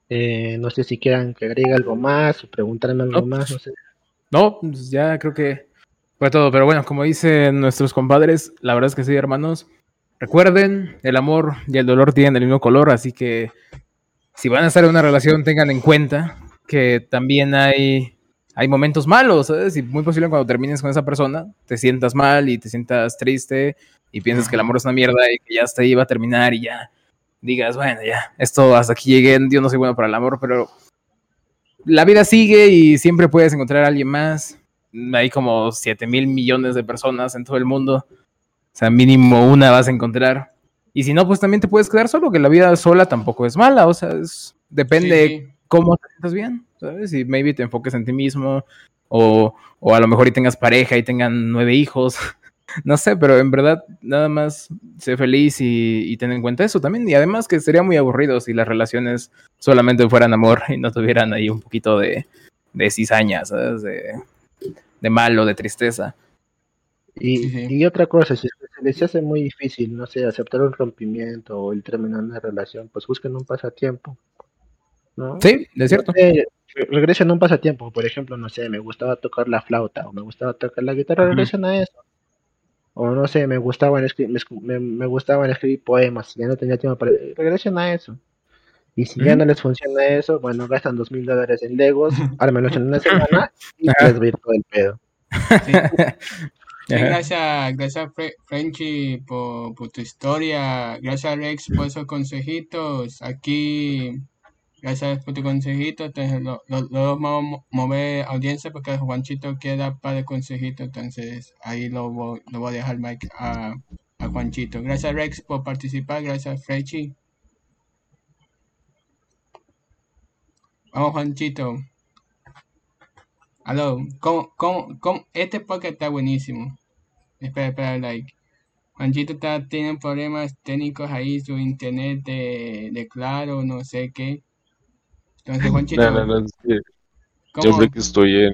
Eh, no sé si quieran que agregue algo más o preguntarme algo No, más, no sé. No, pues ya creo que fue todo. Pero bueno, como dicen nuestros compadres, la verdad es que sí, hermanos. Recuerden, el amor y el dolor tienen el mismo color, así que si van a estar en una relación, tengan en cuenta que también hay, hay momentos malos, ¿sabes? Y muy posible cuando termines con esa persona, te sientas mal y te sientas triste y piensas que el amor es una mierda y que ya hasta ahí va a terminar y ya digas, bueno, ya, esto hasta aquí llegué, yo no soy bueno para el amor, pero la vida sigue y siempre puedes encontrar a alguien más. Hay como 7 mil millones de personas en todo el mundo. O sea, mínimo una vas a encontrar. Y si no, pues también te puedes quedar solo, que la vida sola tampoco es mala. O sea, es- depende Sí, sí. cómo te sientas bien, ¿sabes? Y maybe te enfoques en ti mismo. O, o a lo mejor y tengas pareja y tengan nueve hijos. No sé, pero en verdad, nada más sé feliz y, y ten en cuenta eso también. Y además que sería muy aburrido si las relaciones solamente fueran amor y no tuvieran ahí un poquito de, de cizaña, ¿sabes? De, de malo, de tristeza. Y, Sí, sí. y otra cosa, si es que se les hace muy difícil, no sé, aceptar un rompimiento o el terminar una relación, pues busquen un pasatiempo, ¿no? Sí, es cierto. No sé, re- regresen a un pasatiempo, por ejemplo, no sé, me gustaba tocar la flauta o me gustaba tocar la guitarra, regresen a eso. O no sé, me gustaban escribir, me, me, me gustaban escribir poemas, ya no tenía tiempo para... Regresen a eso. Y si ya no les funciona eso, bueno, gastan dos mil dólares en Legos, ármenlos en una semana y les va todo el pedo. Sí. Sí, Ajá. gracias, gracias Fre- Frenchy por, por tu historia, gracias Rex por esos consejitos, aquí, gracias por tu consejito, entonces lo, lo, vamos a mo- mover audiencia porque Juanchito queda para el consejito, entonces ahí lo, voy- lo voy a dejar mic a, a Juanchito. Gracias Rex por participar, gracias Frenchy. Vamos Juanchito. Aló, ¿cómo, cómo, cómo? Este podcast está buenísimo. Espera, espera, like. Juanchito está, tiene problemas técnicos ahí, su internet de, de claro, no sé qué. Entonces, Juanchito, No, no, no, es que ¿cómo? siempre que estoy en,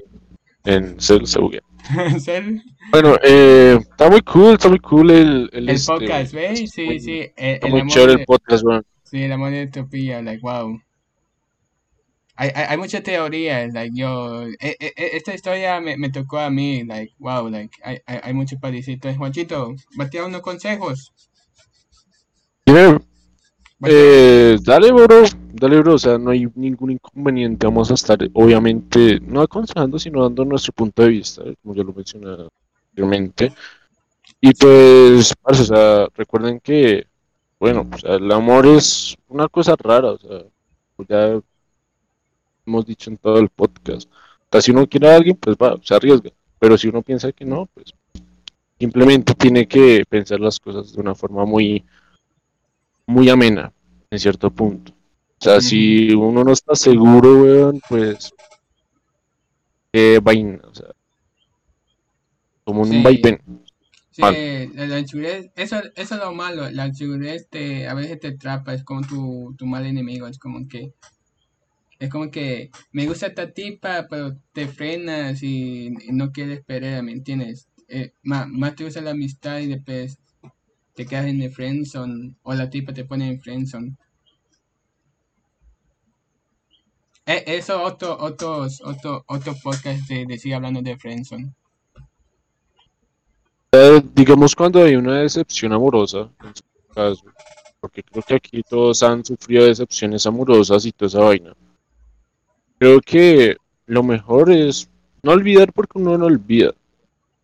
en cel se. Bueno, eh, está muy cool, está muy cool el, el, El este, podcast, ¿ves? Sí, sí. El, Está el muy chévere de, el podcast, weón. sí, de utopía, like, wow. Hay, hay, hay muchas teorías, like, yo, e- e- e- esta historia me, me tocó a mí, like, wow, like, hay, hay, hay mucho parecido. Juanchito, batea unos consejos. Eh, dale, bro, dale, bro, o sea, no hay ningún inconveniente, vamos a estar, obviamente, no aconsejando, sino dando nuestro punto de vista, como ya lo mencioné anteriormente, y pues, o sea, recuerden que, bueno, o sea, el amor es una cosa rara, o sea, pues ya hemos dicho en todo el podcast, o sea, si uno quiere a alguien, pues va, se arriesga, pero si uno piensa que no, pues, simplemente tiene que pensar las cosas de una forma muy, muy amena, en cierto punto. O sea, si uno no está seguro, weón, pues. Qué vaina, o sea. Como Sí. un vaivén. Sí, la, la inseguridad, eso, eso es lo malo, la inseguridad te, a veces te atrapa, es como tu, tu mal enemigo, es como que, es como que me gusta esta tipa, pero te frenas y, y no quieres perder, ¿me entiendes? Eh, más, más te gusta la amistad y después te quedas en el friendzone, o la tipa te pone en friendzone. Eh, eso otro, otros, otro, otro podcast de, sigue hablando de friendzone. Eh, digamos cuando hay una decepción amorosa, en su caso, porque creo que aquí todos han sufrido decepciones amorosas y toda esa vaina. Creo que lo mejor es no olvidar porque uno no olvida,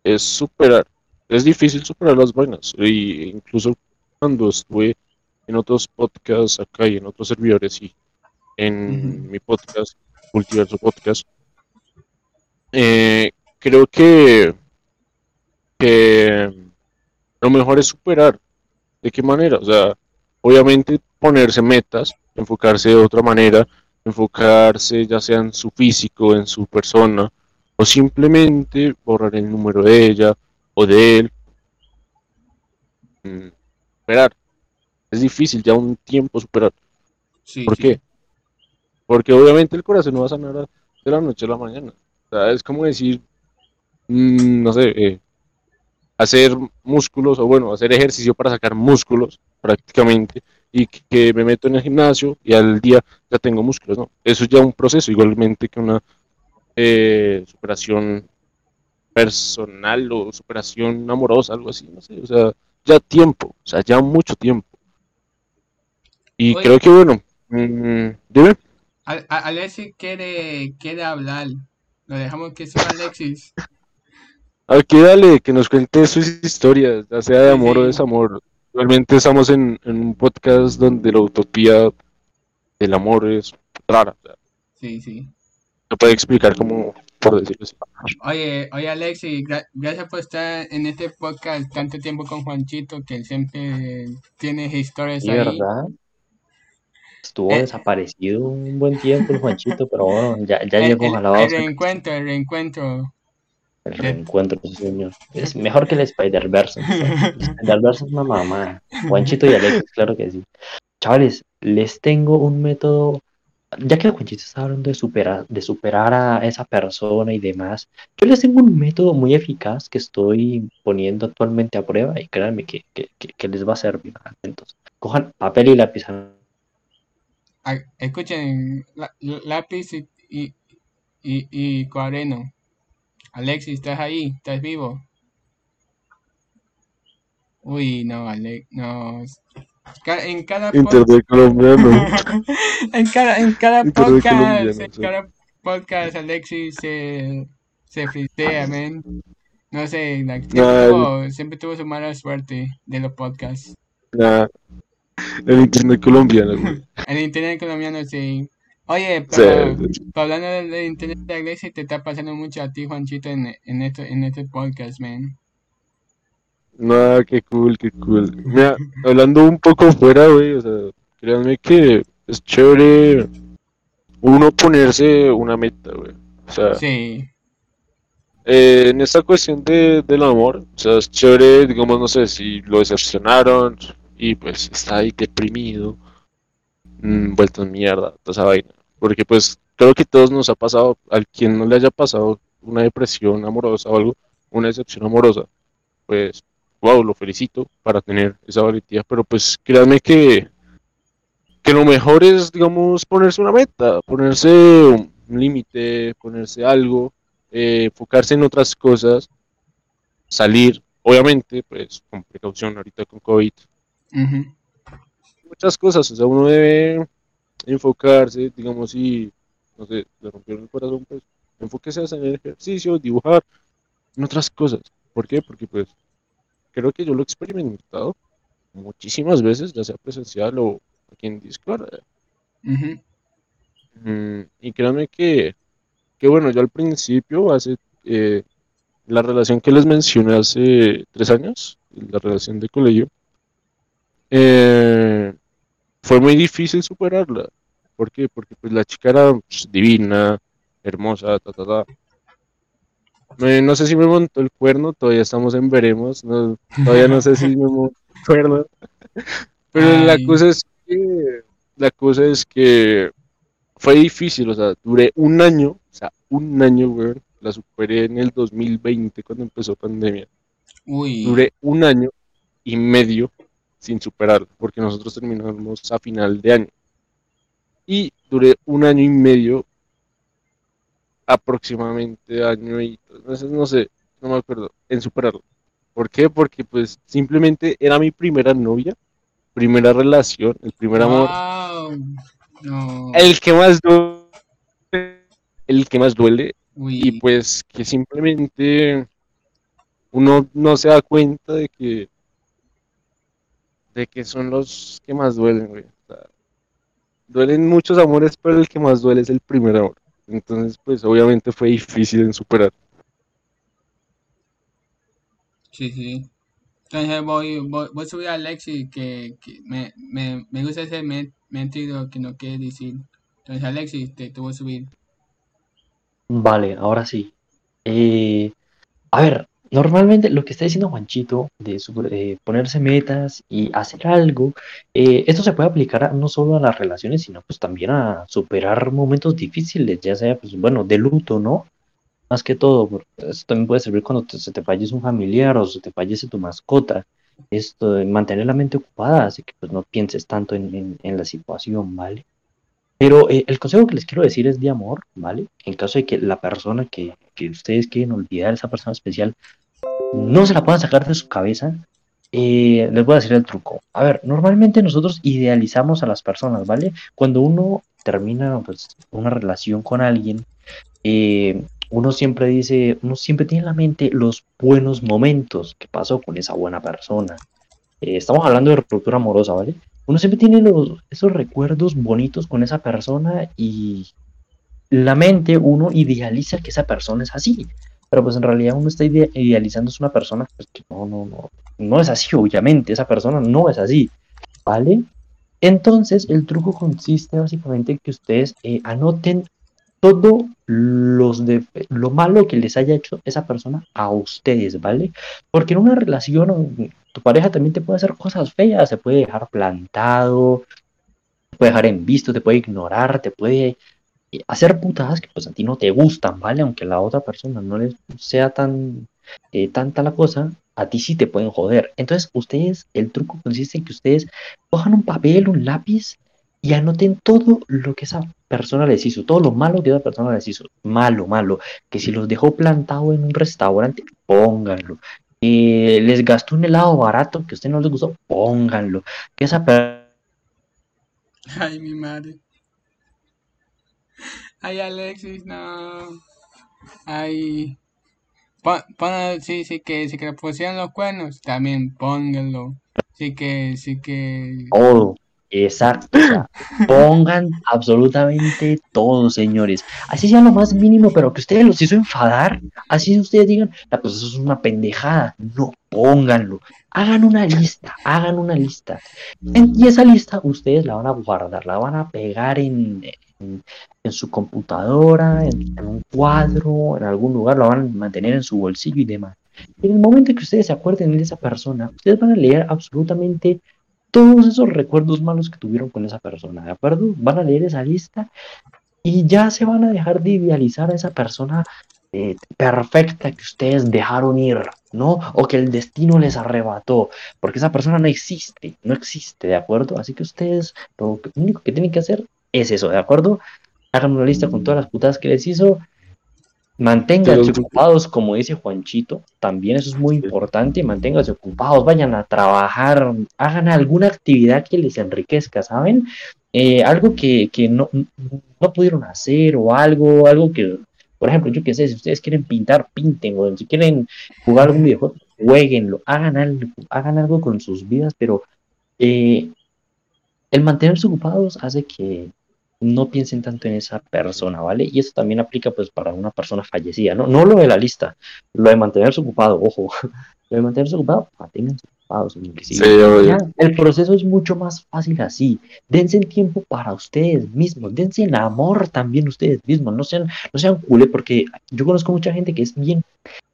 es superar. Es difícil superar las vainas. Y incluso cuando estuve en otros podcasts acá y en otros servidores y en mi podcast, Multiverso Podcast, eh, creo que, que lo mejor es superar. ¿De qué manera? O sea, obviamente ponerse metas, enfocarse de otra manera, enfocarse ya sea en su físico, en su persona, o simplemente borrar el número de ella o de él. Mm, Esperar. Es difícil ya un tiempo superar. Sí, ¿Por sí. qué? Porque obviamente el corazón no va a sanar de la noche a la mañana. O sea, es como decir, mm, no sé, eh, hacer músculos o bueno, hacer ejercicio para sacar músculos prácticamente y que, que me meto en el gimnasio y al día ya tengo músculos, ¿no? Eso es ya un proceso, igualmente que una eh, superación personal o superación amorosa, algo así, no sé, o sea, ya tiempo, o sea, ya mucho tiempo. Y Oye. creo que bueno, mm, dime. Al- Alexis quiere, quiere hablar. Lo dejamos que suba Alexis. Aquí dale, que nos cuente sus historias, ya sea de Sí, amor o sí. desamor. Realmente estamos en, en un podcast donde la utopía del amor es rara. o sea, Sí, sí. se puede explicar como, por decirlo así. Oye, oye Alexis, gra- gracias por estar en este podcast tanto tiempo con Juanchito, que él siempre tiene historias ahí. ¿verdad? Estuvo Eh. desaparecido un buen tiempo el Juanchito, pero bueno, ya, ya El, llegó, el- ojalá el se- reencuentro, el reencuentro. El reencuentro, sí, señor. Es mejor que el Spider-Verse. El Spider-Verse es una mamá. Juanchito y Alexis, claro que sí. Chavales, les tengo un método. Ya que Juanchito está hablando de superar, de superar a esa persona y demás, yo les tengo un método muy eficaz que estoy poniendo actualmente a prueba y créanme que, que, que- que les va a servir. Atentos. Cojan papel y lápiz. Escuchen, la- lápiz y, y, y, y cuaderno. Alexis, ¿estás ahí? ¿Estás vivo? Uy, no, Alex, no. En cada podcast, colombiano. en cada, en cada podcast, colombiano, en sí. cada podcast, Alexis se, se fristea, man. No sé, siempre, tuvo, siempre tuvo su mala suerte de los podcasts. Nah, el internet colombiano, güey. El internet colombiano, sí. Oye, pero, sí. hablando del, del internet de la iglesia, te está pasando mucho a ti, Juanchito, en, en, esto, en este podcast, man. Nah, qué cool, qué cool. Mira, hablando un poco fuera, güey, o sea, créanme que es chévere uno ponerse una meta, güey. O sea, Sí, eh, en esta cuestión de, del amor, o sea, es chévere, digamos, no sé, si lo decepcionaron y pues está ahí deprimido, mm, vuelto en mierda, toda esa vaina. Porque pues creo que todos nos ha pasado, al quien no le haya pasado una depresión amorosa o algo, una decepción amorosa, pues, wow, lo felicito para tener esa valentía, pero pues créanme que, que lo mejor es, digamos, ponerse una meta, ponerse un límite, ponerse algo eh, enfocarse en otras cosas, salir, obviamente, pues con precaución ahorita con COVID, muchas cosas, o sea, uno debe enfocarse, digamos, si, no sé, le rompieron el corazón, pues enfóquese a hacer ejercicio, dibujar, en otras cosas. ¿Por qué? Porque pues creo que yo lo he experimentado muchísimas veces, ya sea presencial o aquí en Discord. Mm, y créanme que, que bueno, yo al principio, hace eh, la relación que les mencioné hace tres años, la relación de colegio, eh, fue muy difícil superarla. ¿Por qué? Porque pues la chica era pues, divina, hermosa, ta, ta, ta. Me- no sé si me montó el cuerno, todavía estamos en veremos, no- todavía no sé si me montó el cuerno. Pero la cosa es que, la cosa es que fue difícil, o sea, duré un año, o sea, un año, weón, la superé en el 2020 cuando empezó pandemia. Uy, Duré un año y medio sin superarla, porque nosotros terminamos a final de año. Y duré un año y medio, aproximadamente año y, no sé, no sé, no me acuerdo, en superarlo. ¿Por qué? Porque pues simplemente era mi primera novia, primera relación, el primer amor. wow. No, el que más duele, el que más duele, y pues que simplemente uno no se da cuenta de que de que son los que más duelen, güey. O sea, duelen muchos amores, pero el que más duele es el primer amor. Entonces, pues obviamente fue difícil en superar. sí, sí. Entonces voy, voy, voy a subir a Alexis que, que me, me, me gusta ese me- mentido que no quiere decir. Entonces Alexis, te, te voy a subir. Vale, ahora sí. Eh, a ver, normalmente lo que está diciendo Juanchito de eh, ponerse metas y hacer algo, eh, esto se puede aplicar no solo a las relaciones, sino pues también a superar momentos difíciles, ya sea, pues bueno, de luto, ¿no? Más que todo, esto también puede servir cuando se te fallece un familiar o se te fallece tu mascota. Esto, mantener la mente ocupada, así que pues no pienses tanto en, en- en la situación, ¿vale? Pero eh, el consejo que les quiero decir es de amor, ¿vale? En caso de que la persona que, que ustedes quieren olvidar, esa persona especial, no se la puedan sacar de su cabeza, eh, les voy a decir el truco. A ver, normalmente nosotros idealizamos a las personas, ¿vale? Cuando uno termina pues, una relación con alguien, eh, uno siempre dice, uno siempre tiene en la mente los buenos momentos que pasó con esa buena persona. Eh, estamos hablando de ruptura amorosa, ¿vale? Uno siempre tiene los, esos recuerdos bonitos con esa persona y la mente uno idealiza que esa persona es así, pero pues en realidad uno está ide- idealizando es una persona pues, que no, no, no, no es así, obviamente, esa persona no es así, ¿vale? Entonces el truco consiste básicamente en que ustedes eh, anoten todo los de, lo malo que les haya hecho esa persona a ustedes, ¿vale? Porque en una relación tu pareja también te puede hacer cosas feas, se puede dejar plantado, te puede dejar en visto, te puede ignorar, te puede hacer putadas que pues a ti no te gustan, ¿vale? Aunque la otra persona no les sea tan eh, tanta la cosa, a ti sí te pueden joder. Entonces, ustedes, el truco consiste en que ustedes cojan un papel, un lápiz y anoten todo lo que esa persona les hizo, todo lo malo que esa persona les hizo, malo, malo, que si los dejó plantado en un restaurante, pónganlo. Que les gastó un helado barato que a usted no les gustó, pónganlo. Que esa persona Ay, mi madre. Ay, Alexis, no. Ay. Pon, pon- sí, sí que, sí que le pusieron los cuernos, también pónganlo. Sí que, sí que. todo. Exacto. pongan absolutamente todo, señores. Así sea lo más mínimo, pero que ustedes los hizo enfadar. Así ustedes digan, "Ah, pues eso es una pendejada. No, pónganlo. Hagan una lista, hagan una lista. Y esa lista ustedes la van a guardar, la van a pegar en, en, su computadora, en, en un cuadro, en algún lugar, la van a mantener en su bolsillo y demás. En el momento que ustedes se acuerden de esa persona, ustedes van a leer absolutamente todos esos recuerdos malos que tuvieron con esa persona, ¿de acuerdo? Van a leer esa lista y ya se van a dejar de idealizar a esa persona eh, perfecta que ustedes dejaron ir, ¿no? O que el destino les arrebató, porque esa persona no existe, no existe, ¿de acuerdo? Así que ustedes lo único que tienen que hacer es eso, ¿de acuerdo? Hagan una lista con todas las putadas que les hizo, Manténganse Pero- ocupados, como dice Juanchito, también eso es muy importante, manténganse ocupados, vayan a trabajar, hagan alguna actividad que les enriquezca, ¿saben? Eh, algo que, que no, no pudieron hacer o algo, algo que, por ejemplo, yo qué sé, si ustedes quieren pintar, pinten, o si quieren jugar algún videojuego, jueguenlo, hagan algo, hagan algo con sus vidas, pero eh, el mantenerse ocupados hace que no piensen tanto en esa persona, ¿vale? Y eso también aplica pues para una persona fallecida, ¿no? No lo de la lista, lo de mantenerse ocupado, ojo, lo de mantenerse ocupado, manténganse sí. Ya, el proceso es mucho más fácil así. Dense tiempo para ustedes mismos, dense en amor también ustedes mismos, no sean, no sean culé, porque yo conozco mucha gente que es bien,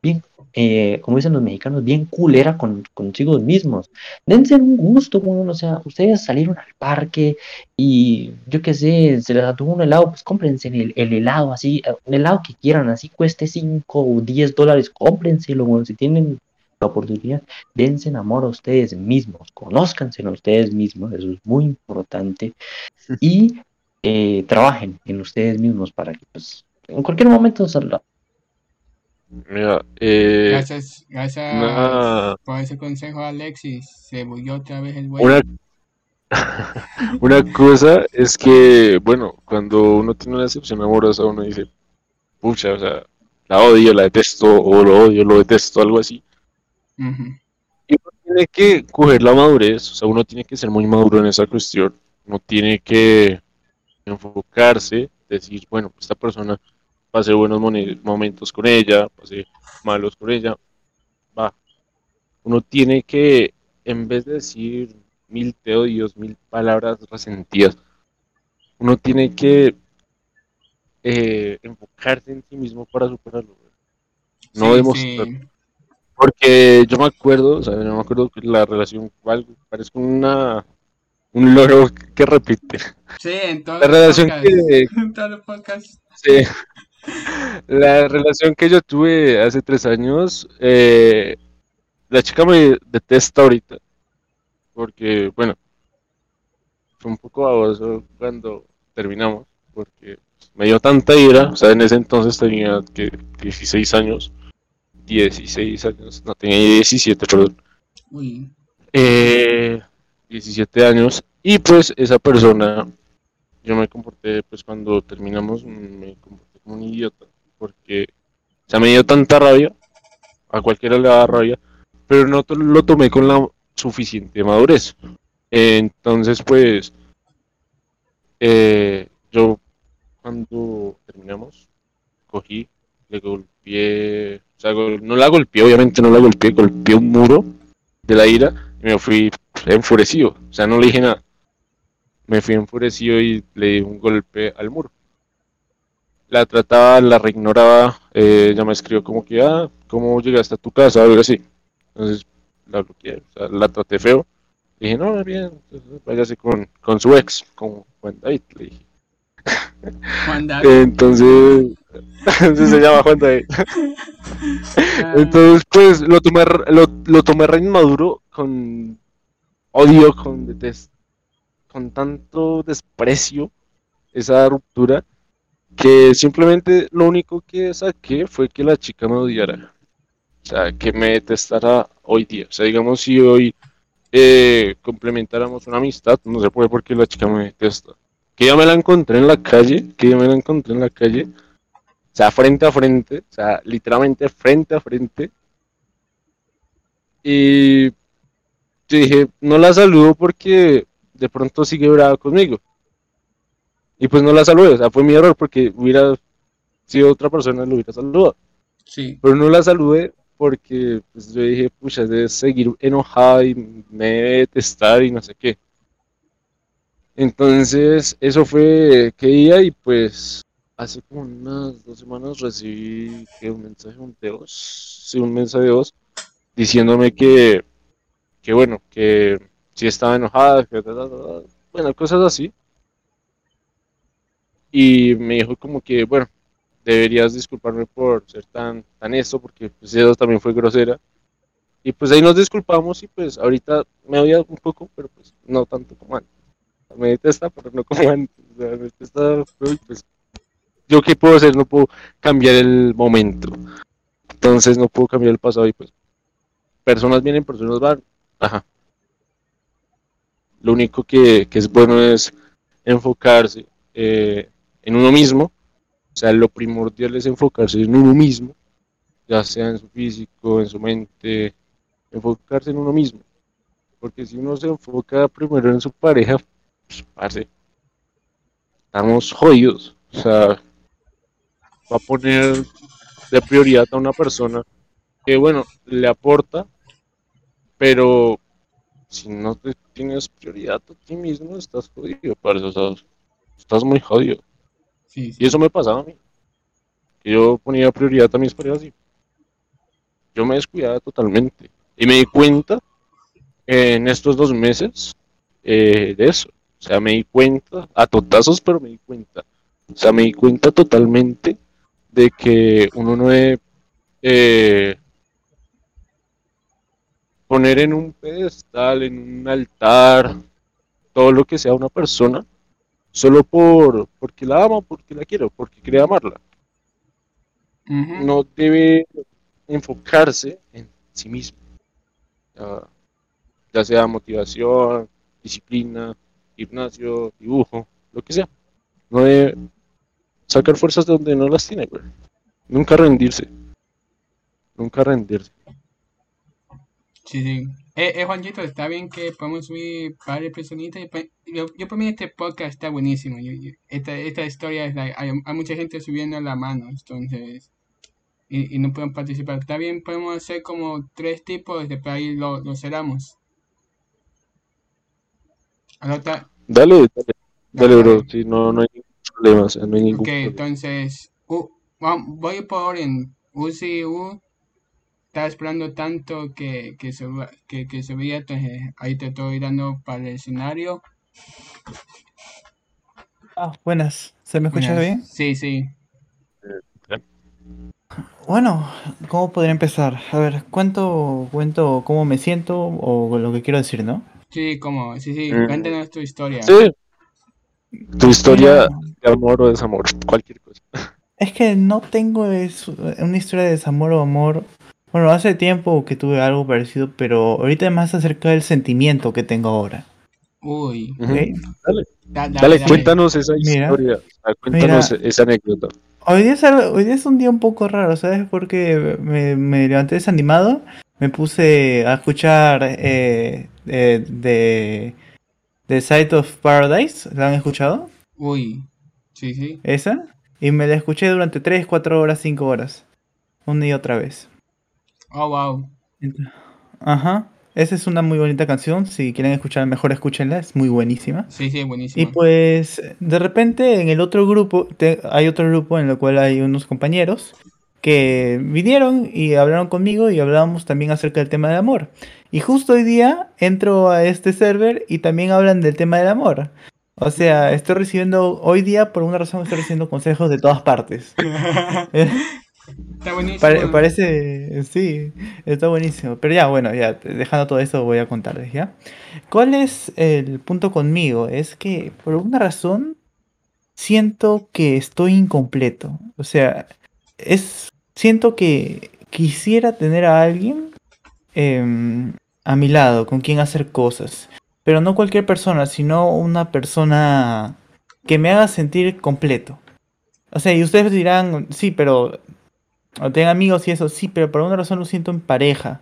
bien, eh, como dicen los mexicanos, bien culera con consigo mismos. Dense un gusto, weón, o sea, ustedes salieron al parque y yo qué sé, se les antojó un helado, pues cómprense el, el helado así, eh, un helado que quieran, así cueste 5 o 10 dólares, cómprenselo, weón, si tienen la oportunidad, dense en amor a ustedes mismos, conózcanse a ustedes mismos, eso es muy importante, y eh, trabajen en ustedes mismos para que pues en cualquier momento salga. Mira, eh, Gracias, gracias una- por ese consejo, Alexis. Se otra vez el güey. una, una cosa es que, bueno, cuando uno tiene una decepción amorosa, uno dice, pucha, o sea, la odio, la detesto, o lo odio, lo detesto, algo así. Y uno tiene que coger la madurez, o sea, uno tiene que ser muy maduro en esa cuestión. Uno tiene que enfocarse, decir, bueno, esta persona pasé buenos momentos con ella, pasé malos con ella. Va. Uno tiene que, en vez de decir mil te odios, mil palabras resentidas, uno tiene que eh, enfocarse en sí mismo para superarlo. No Sí, demostrar. sí. Porque yo me acuerdo, o sea, yo me acuerdo que la relación parece una un loro que repite. Sí, en todos La los relación podcasts. que En todos los podcasts. sí, la relación que yo tuve hace tres años, eh, la chica me detesta ahorita. Porque, bueno, fue un poco baboso cuando terminamos, porque me dio tanta ira, o sea, en ese entonces tenía que 16 años, 16 años, no tenía 17, perdón. Uy. eh, 17 años y pues esa persona yo me comporté pues cuando terminamos me comporté como un idiota porque o sea me dio tanta rabia a cualquiera le daba rabia pero no lo tomé con la suficiente madurez entonces pues eh, yo cuando terminamos cogí le golpeé o sea no la golpeé obviamente no la golpeé golpeé un muro de la ira y me fui enfurecido. O sea, no le dije nada. Me fui enfurecido y le di un golpe al muro. la trataba, la reignoraba, eh, ella me escribió como que, ah, ¿cómo llegaste a tu casa? Algo así. Entonces la bloqueé, o sea, la traté feo. Dije, no, bien, váyase con, con su ex, con Juan David, le dije. Juan David. Entonces, entonces se llama Juan David. Entonces, pues lo tomé, lo, lo tomé re inmaduro, con odio, con detest, con tanto desprecio, esa ruptura, que simplemente lo único que saqué fue que la chica me odiara. O sea, que me detestara hoy día. O sea, digamos, si hoy eh, complementáramos una amistad, no se puede porque la chica me detesta. Que ya me la encontré en la calle, que ya me la encontré en la calle, o sea, frente a frente, o sea, literalmente frente a frente. Y yo dije, no la saludo porque de pronto sigue brava conmigo. Y pues no la saludé, o sea, fue mi error porque hubiera sido otra persona, lo hubiera saludado. sí. Pero no la saludé porque pues, yo dije, pucha, debe seguir enojada y me debe detestar y no sé qué. Entonces, eso fue que día y pues hace como unas dos semanas recibí un mensaje, de voz, sí, un mensaje de voz, diciéndome que, que bueno, que si estaba enojada, que bueno, cosas así. Y me dijo como que, bueno, deberías disculparme por ser tan, tan esto, porque pues eso también fue grosera. Y pues ahí nos disculpamos y pues ahorita me odia un poco, pero pues no tanto como antes. Me detesta, pero no como antes. O me detesta, pues yo qué puedo hacer, no puedo cambiar el momento. Entonces no puedo cambiar el pasado y pues personas vienen, personas van. Ajá. Lo único que, que es bueno es enfocarse eh, en uno mismo. O sea, lo primordial es enfocarse en uno mismo, ya sea en su físico, en su mente, enfocarse en uno mismo. Porque si uno se enfoca primero en su pareja, pues, parce, estamos jodidos. O sea, va a poner de prioridad a una persona que, bueno, le aporta, pero si no te tienes prioridad a ti mismo, estás jodido, parce, o sea, estás muy jodido. Sí, sí. Y eso me pasaba a mí. Que yo ponía prioridad a mis parejas y yo me descuidaba totalmente. Y me di cuenta eh, en estos dos meses eh, de eso. O sea, me di cuenta, a totazos, pero me di cuenta. O sea, me di cuenta totalmente de que uno no debe eh, poner en un pedestal, en un altar, todo lo que sea una persona, solo por porque la ama, porque la quiere, o porque quiere amarla. No debe enfocarse en sí mismo. Ya sea motivación, disciplina, gimnasio, dibujo, lo que sea. No debe sacar fuerzas de donde no las tiene, güey. Nunca rendirse. Nunca rendirse. Sí, sí. Eh, eh, Juanchito, está bien que podemos subir varias personitas. y pa- Yo, yo para mí este podcast está buenísimo. Esta, esta historia es like, hay, hay mucha gente subiendo la mano, entonces, y, y no pueden participar. Está bien, podemos hacer como tres tipos, después ahí lo, lo cerramos. Dale, dale, dale, bro. Si no, no hay ningún problema, o sea, no hay ningún Ok, problema. entonces, voy por orden. Uzi U está esperando tanto que, que, se, va- que, que se vea, entonces ahí te estoy dando para el escenario. Ah, buenas. ¿Se me escucha Buenas. bien? Sí, sí. Bueno, ¿cómo podría empezar? A ver, cuento, cuento cómo me siento o lo que quiero decir, ¿no? Sí, como, sí, sí, Mm. cuéntanos tu historia. Sí. Tu historia Mira, de amor o desamor, cualquier cosa. es que no tengo es- una historia de desamor o amor. Bueno, hace tiempo que tuve algo parecido, pero ahorita es más acerca del sentimiento que tengo ahora. Uy, Ujú. ¿ok? Dale, da- dale, dale, dale. cuéntanos esa historia. sea, cuéntanos Mira. esa anécdota. Hoy día, es algo- hoy día es un día un poco raro, ¿sabes? Porque me, me levanté desanimado, me puse a escuchar eh, eh, de The Sight of Paradise, ¿la han escuchado? Uy, sí, sí. ¿Esa? Y me la escuché durante 3, 4 horas, 5 horas. Una y otra vez. Oh, wow. Ajá. Esa es una muy bonita canción. Si quieren escucharla mejor, escúchenla. Es muy buenísima. Sí, sí, buenísimo. Y pues, de repente, en el otro grupo, te- hay otro grupo en el cual hay unos compañeros que vinieron y hablaron conmigo y hablábamos también acerca del tema del amor. Y justo hoy día entro a este server y también hablan del tema del amor. O sea, estoy recibiendo, hoy día, por una razón, estoy recibiendo consejos de todas partes. Está buenísimo. Pare- parece, sí, está buenísimo. Pero ya, bueno, ya, dejando todo eso, voy a contarles, ¿ya? ¿Cuál es el punto conmigo? Es que por alguna razón siento que estoy incompleto. O sea, es, siento que quisiera tener a alguien em, a mi lado, con quien hacer cosas. Pero no cualquier persona, sino una persona que me haga sentir completo. O sea, y ustedes dirán, sí, pero o tengan amigos y eso, sí, pero por alguna razón lo siento en pareja.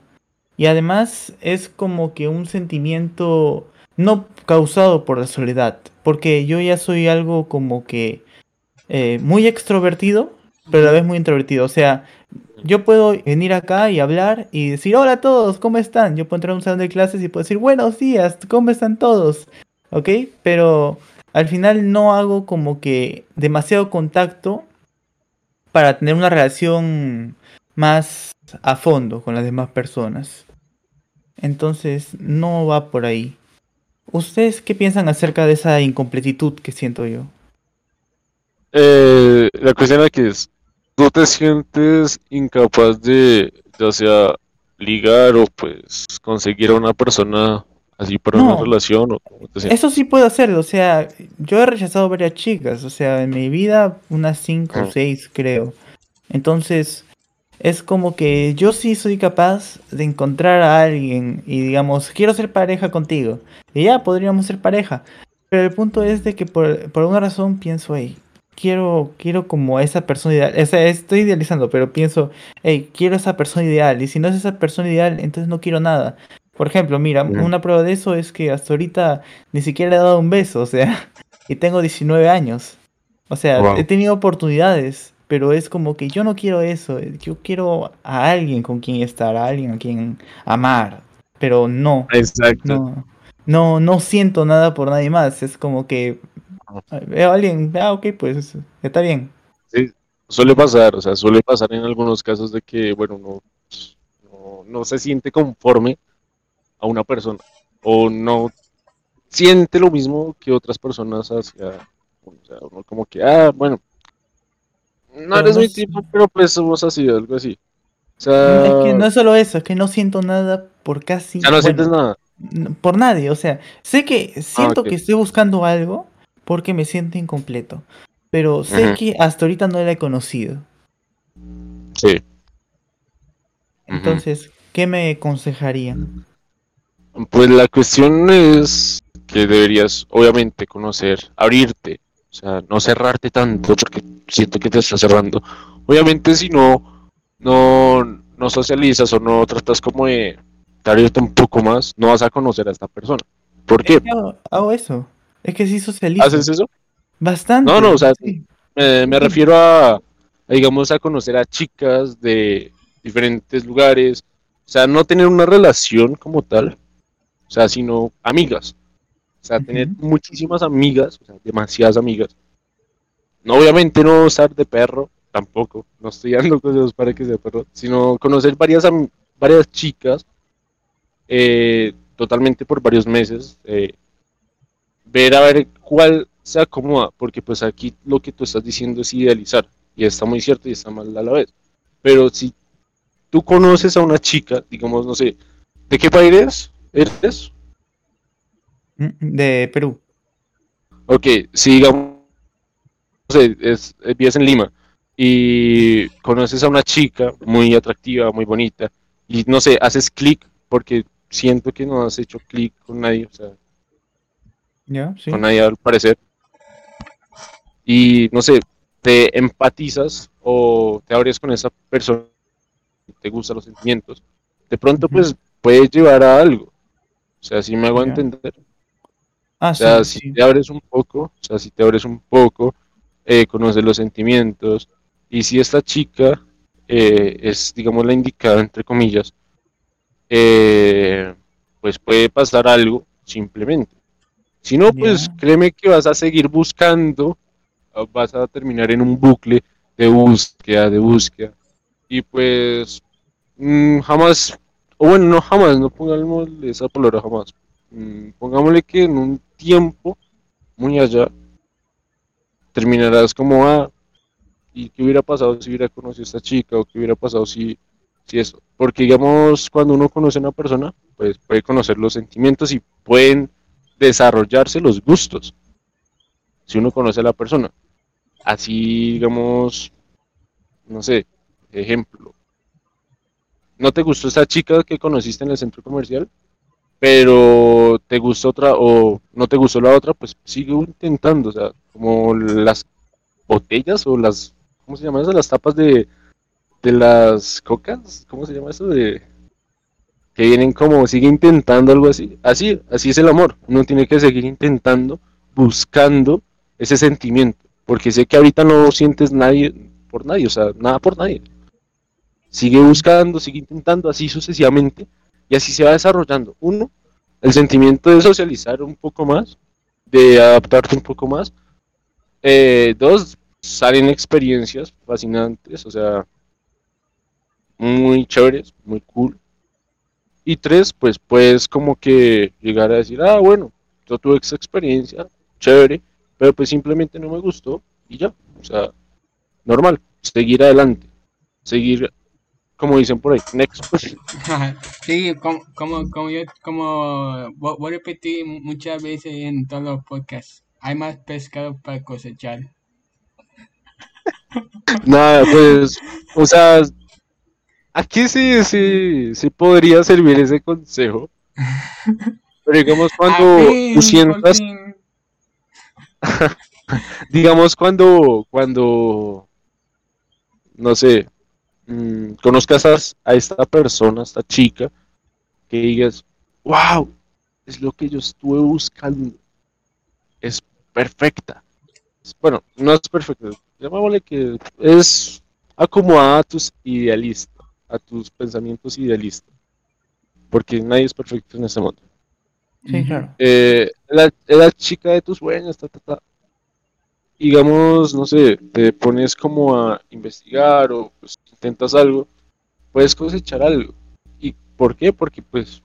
Y además es como que un sentimiento no causado por la soledad, porque yo ya soy algo como que eh, muy extrovertido, pero a la vez muy introvertido. O sea, yo puedo venir acá y hablar y decir, hola a todos, ¿cómo están? Yo puedo entrar a un salón de clases y puedo decir, buenos días, ¿cómo están todos? ¿Ok? Pero al final no hago como que demasiado contacto para tener una relación más a fondo con las demás personas. Entonces, no va por ahí. ¿Ustedes qué piensan acerca de esa incompletitud que siento yo? Eh, la cuestión aquí es, ¿tú te sientes incapaz de, ya sea, ligar o pues conseguir a una persona así para una No. relación o? Eso sí puedo hacerlo, o sea, yo he rechazado varias chicas, o sea, en mi vida unas cinco o Mm. seis creo. Entonces, es como que yo sí soy capaz de encontrar a alguien y digamos, quiero ser pareja contigo. Y ya podríamos ser pareja. Pero el punto es de que por, por alguna razón pienso, hey, quiero, quiero como esa persona ideal. O sea, estoy idealizando, pero pienso, hey, quiero esa persona ideal. Y si no es esa persona ideal, entonces no quiero nada. Por ejemplo, mira, una prueba de eso es que hasta ahorita ni siquiera le he dado un beso, o sea, y tengo 19 años. O sea, Wow. he tenido oportunidades, pero es como que yo no quiero eso, eh, yo quiero a alguien con quien estar, a alguien a quien amar, pero no, Exacto. no, no, no siento nada por nadie más, es como que ah, veo a alguien, ah, ok, pues está bien. Sí, suele pasar, o sea, suele pasar en algunos casos de que, bueno, no, no, no se siente conforme a una persona o no siente lo mismo que otras personas hacia, o sea, uno como que, ah, bueno, no eres no mi es- tipo, pero pues somos así, algo así. O Es sea, que no es solo eso, es que no siento nada por casi, ya no bueno, sientes nada. por nadie, o sea, sé que siento ok. que estoy buscando algo porque me siento incompleto, pero sé que hasta ahorita no la he conocido. Sí. Entonces, ¿qué me aconsejarían? Pues la cuestión es que deberías, obviamente, conocer, abrirte, o sea, no cerrarte tanto porque siento que te estás cerrando. Obviamente, si no, no, no socializas o no tratas como de abrirte un poco más, no vas a conocer a esta persona. ¿Por qué? hago, hago eso, es que sí socializo, ¿Haces eso? bastante. No, no, o sea, sí. Eh, me refiero a, a, digamos, a conocer a chicas de diferentes lugares, o sea, no tener una relación como tal, sea, sino amigas, o sea, tener muchísimas amigas, o sea, demasiadas amigas. No, obviamente no usar de perro, tampoco, no estoy dando consejos para que sea perro, sino conocer varias, varias chicas, eh, totalmente por varios meses, eh, ver a ver cuál se acomoda, porque pues aquí lo que tú estás diciendo es idealizar, y está muy cierto y está mal a la vez. Pero si tú conoces a una chica, digamos, no sé, ¿de qué país eres? Mm, De Perú. Ok, si digamos, no sé, es, eh, vives en Lima y conoces a una chica muy atractiva, muy bonita, y no sé, haces clic porque siento que no has hecho clic con nadie, o sea, con nadie al parecer. Y no sé, te empatizas o te abres con esa persona, te gustan los sentimientos. De pronto, pues puede llevar a algo. O sea, si me hago entender. Ah, O sea, sí, si sí. te abres un poco, o sea, si te abres un poco, eh, conoces los sentimientos. Y si esta chica eh, es, digamos, la indicada, entre comillas, eh, pues puede pasar algo simplemente. Si no, pues créeme que vas a seguir buscando, vas a terminar en un bucle de búsqueda, de búsqueda. Y pues mm, jamás, o bueno, no jamás, no pongámosle esa palabra jamás. Mm, pongámosle que en un tiempo muy allá terminarás como, ah, ¿y qué hubiera pasado si hubiera conocido a esta chica? ¿O qué hubiera pasado si, si eso? Porque digamos, cuando uno conoce a una persona, pues puede conocer los sentimientos y pueden desarrollarse los gustos. Si uno conoce a la persona. Así, digamos, no sé, ejemplo. No te gustó esa chica que conociste en el centro comercial, pero te gustó otra o no te gustó la otra, pues sigue intentando, o sea, como las botellas o las, ¿cómo se llama eso? Las tapas de, de las cocas, ¿cómo se llama eso? De que vienen como, sigue intentando algo así. Así, así es el amor. Uno tiene que seguir intentando, buscando ese sentimiento, porque sé que ahorita no sientes nadie por nadie, o sea, nada por nadie. Sigue buscando, sigue intentando, así sucesivamente, y así se va desarrollando. Uno, el sentimiento de socializar un poco más, de adaptarte un poco más. Eh, dos, salen experiencias fascinantes, o sea, muy chéveres, muy cool. Y tres, pues puedes como que llegar a decir, ah, bueno, yo tuve esa experiencia, chévere, pero pues simplemente no me gustó y ya, o sea, normal, seguir adelante, seguir, como dicen por ahí, next. Sí, como, como, como yo, como vo- voy a repetir muchas veces en todos los podcasts, hay más pescado para cosechar. Nada, pues, o sea, aquí sí, sí, sí podría servir ese consejo. Pero digamos cuando fin, tú sientas, digamos cuando, cuando, no sé, mm, conozcas a, a esta persona, a esta chica, que digas, wow, es lo que yo estuve buscando, es perfecta. Bueno, no es perfecta, llamémosle que es acomodada a tus idealistas, a tus pensamientos idealistas, porque nadie es perfecto en este mundo. Sí, claro. Eh, la, la chica de tus sueños, ta, ta, ta. digamos, no sé, te pones como a investigar o pues, intentas algo, puedes cosechar algo. ¿Y por qué? Porque pues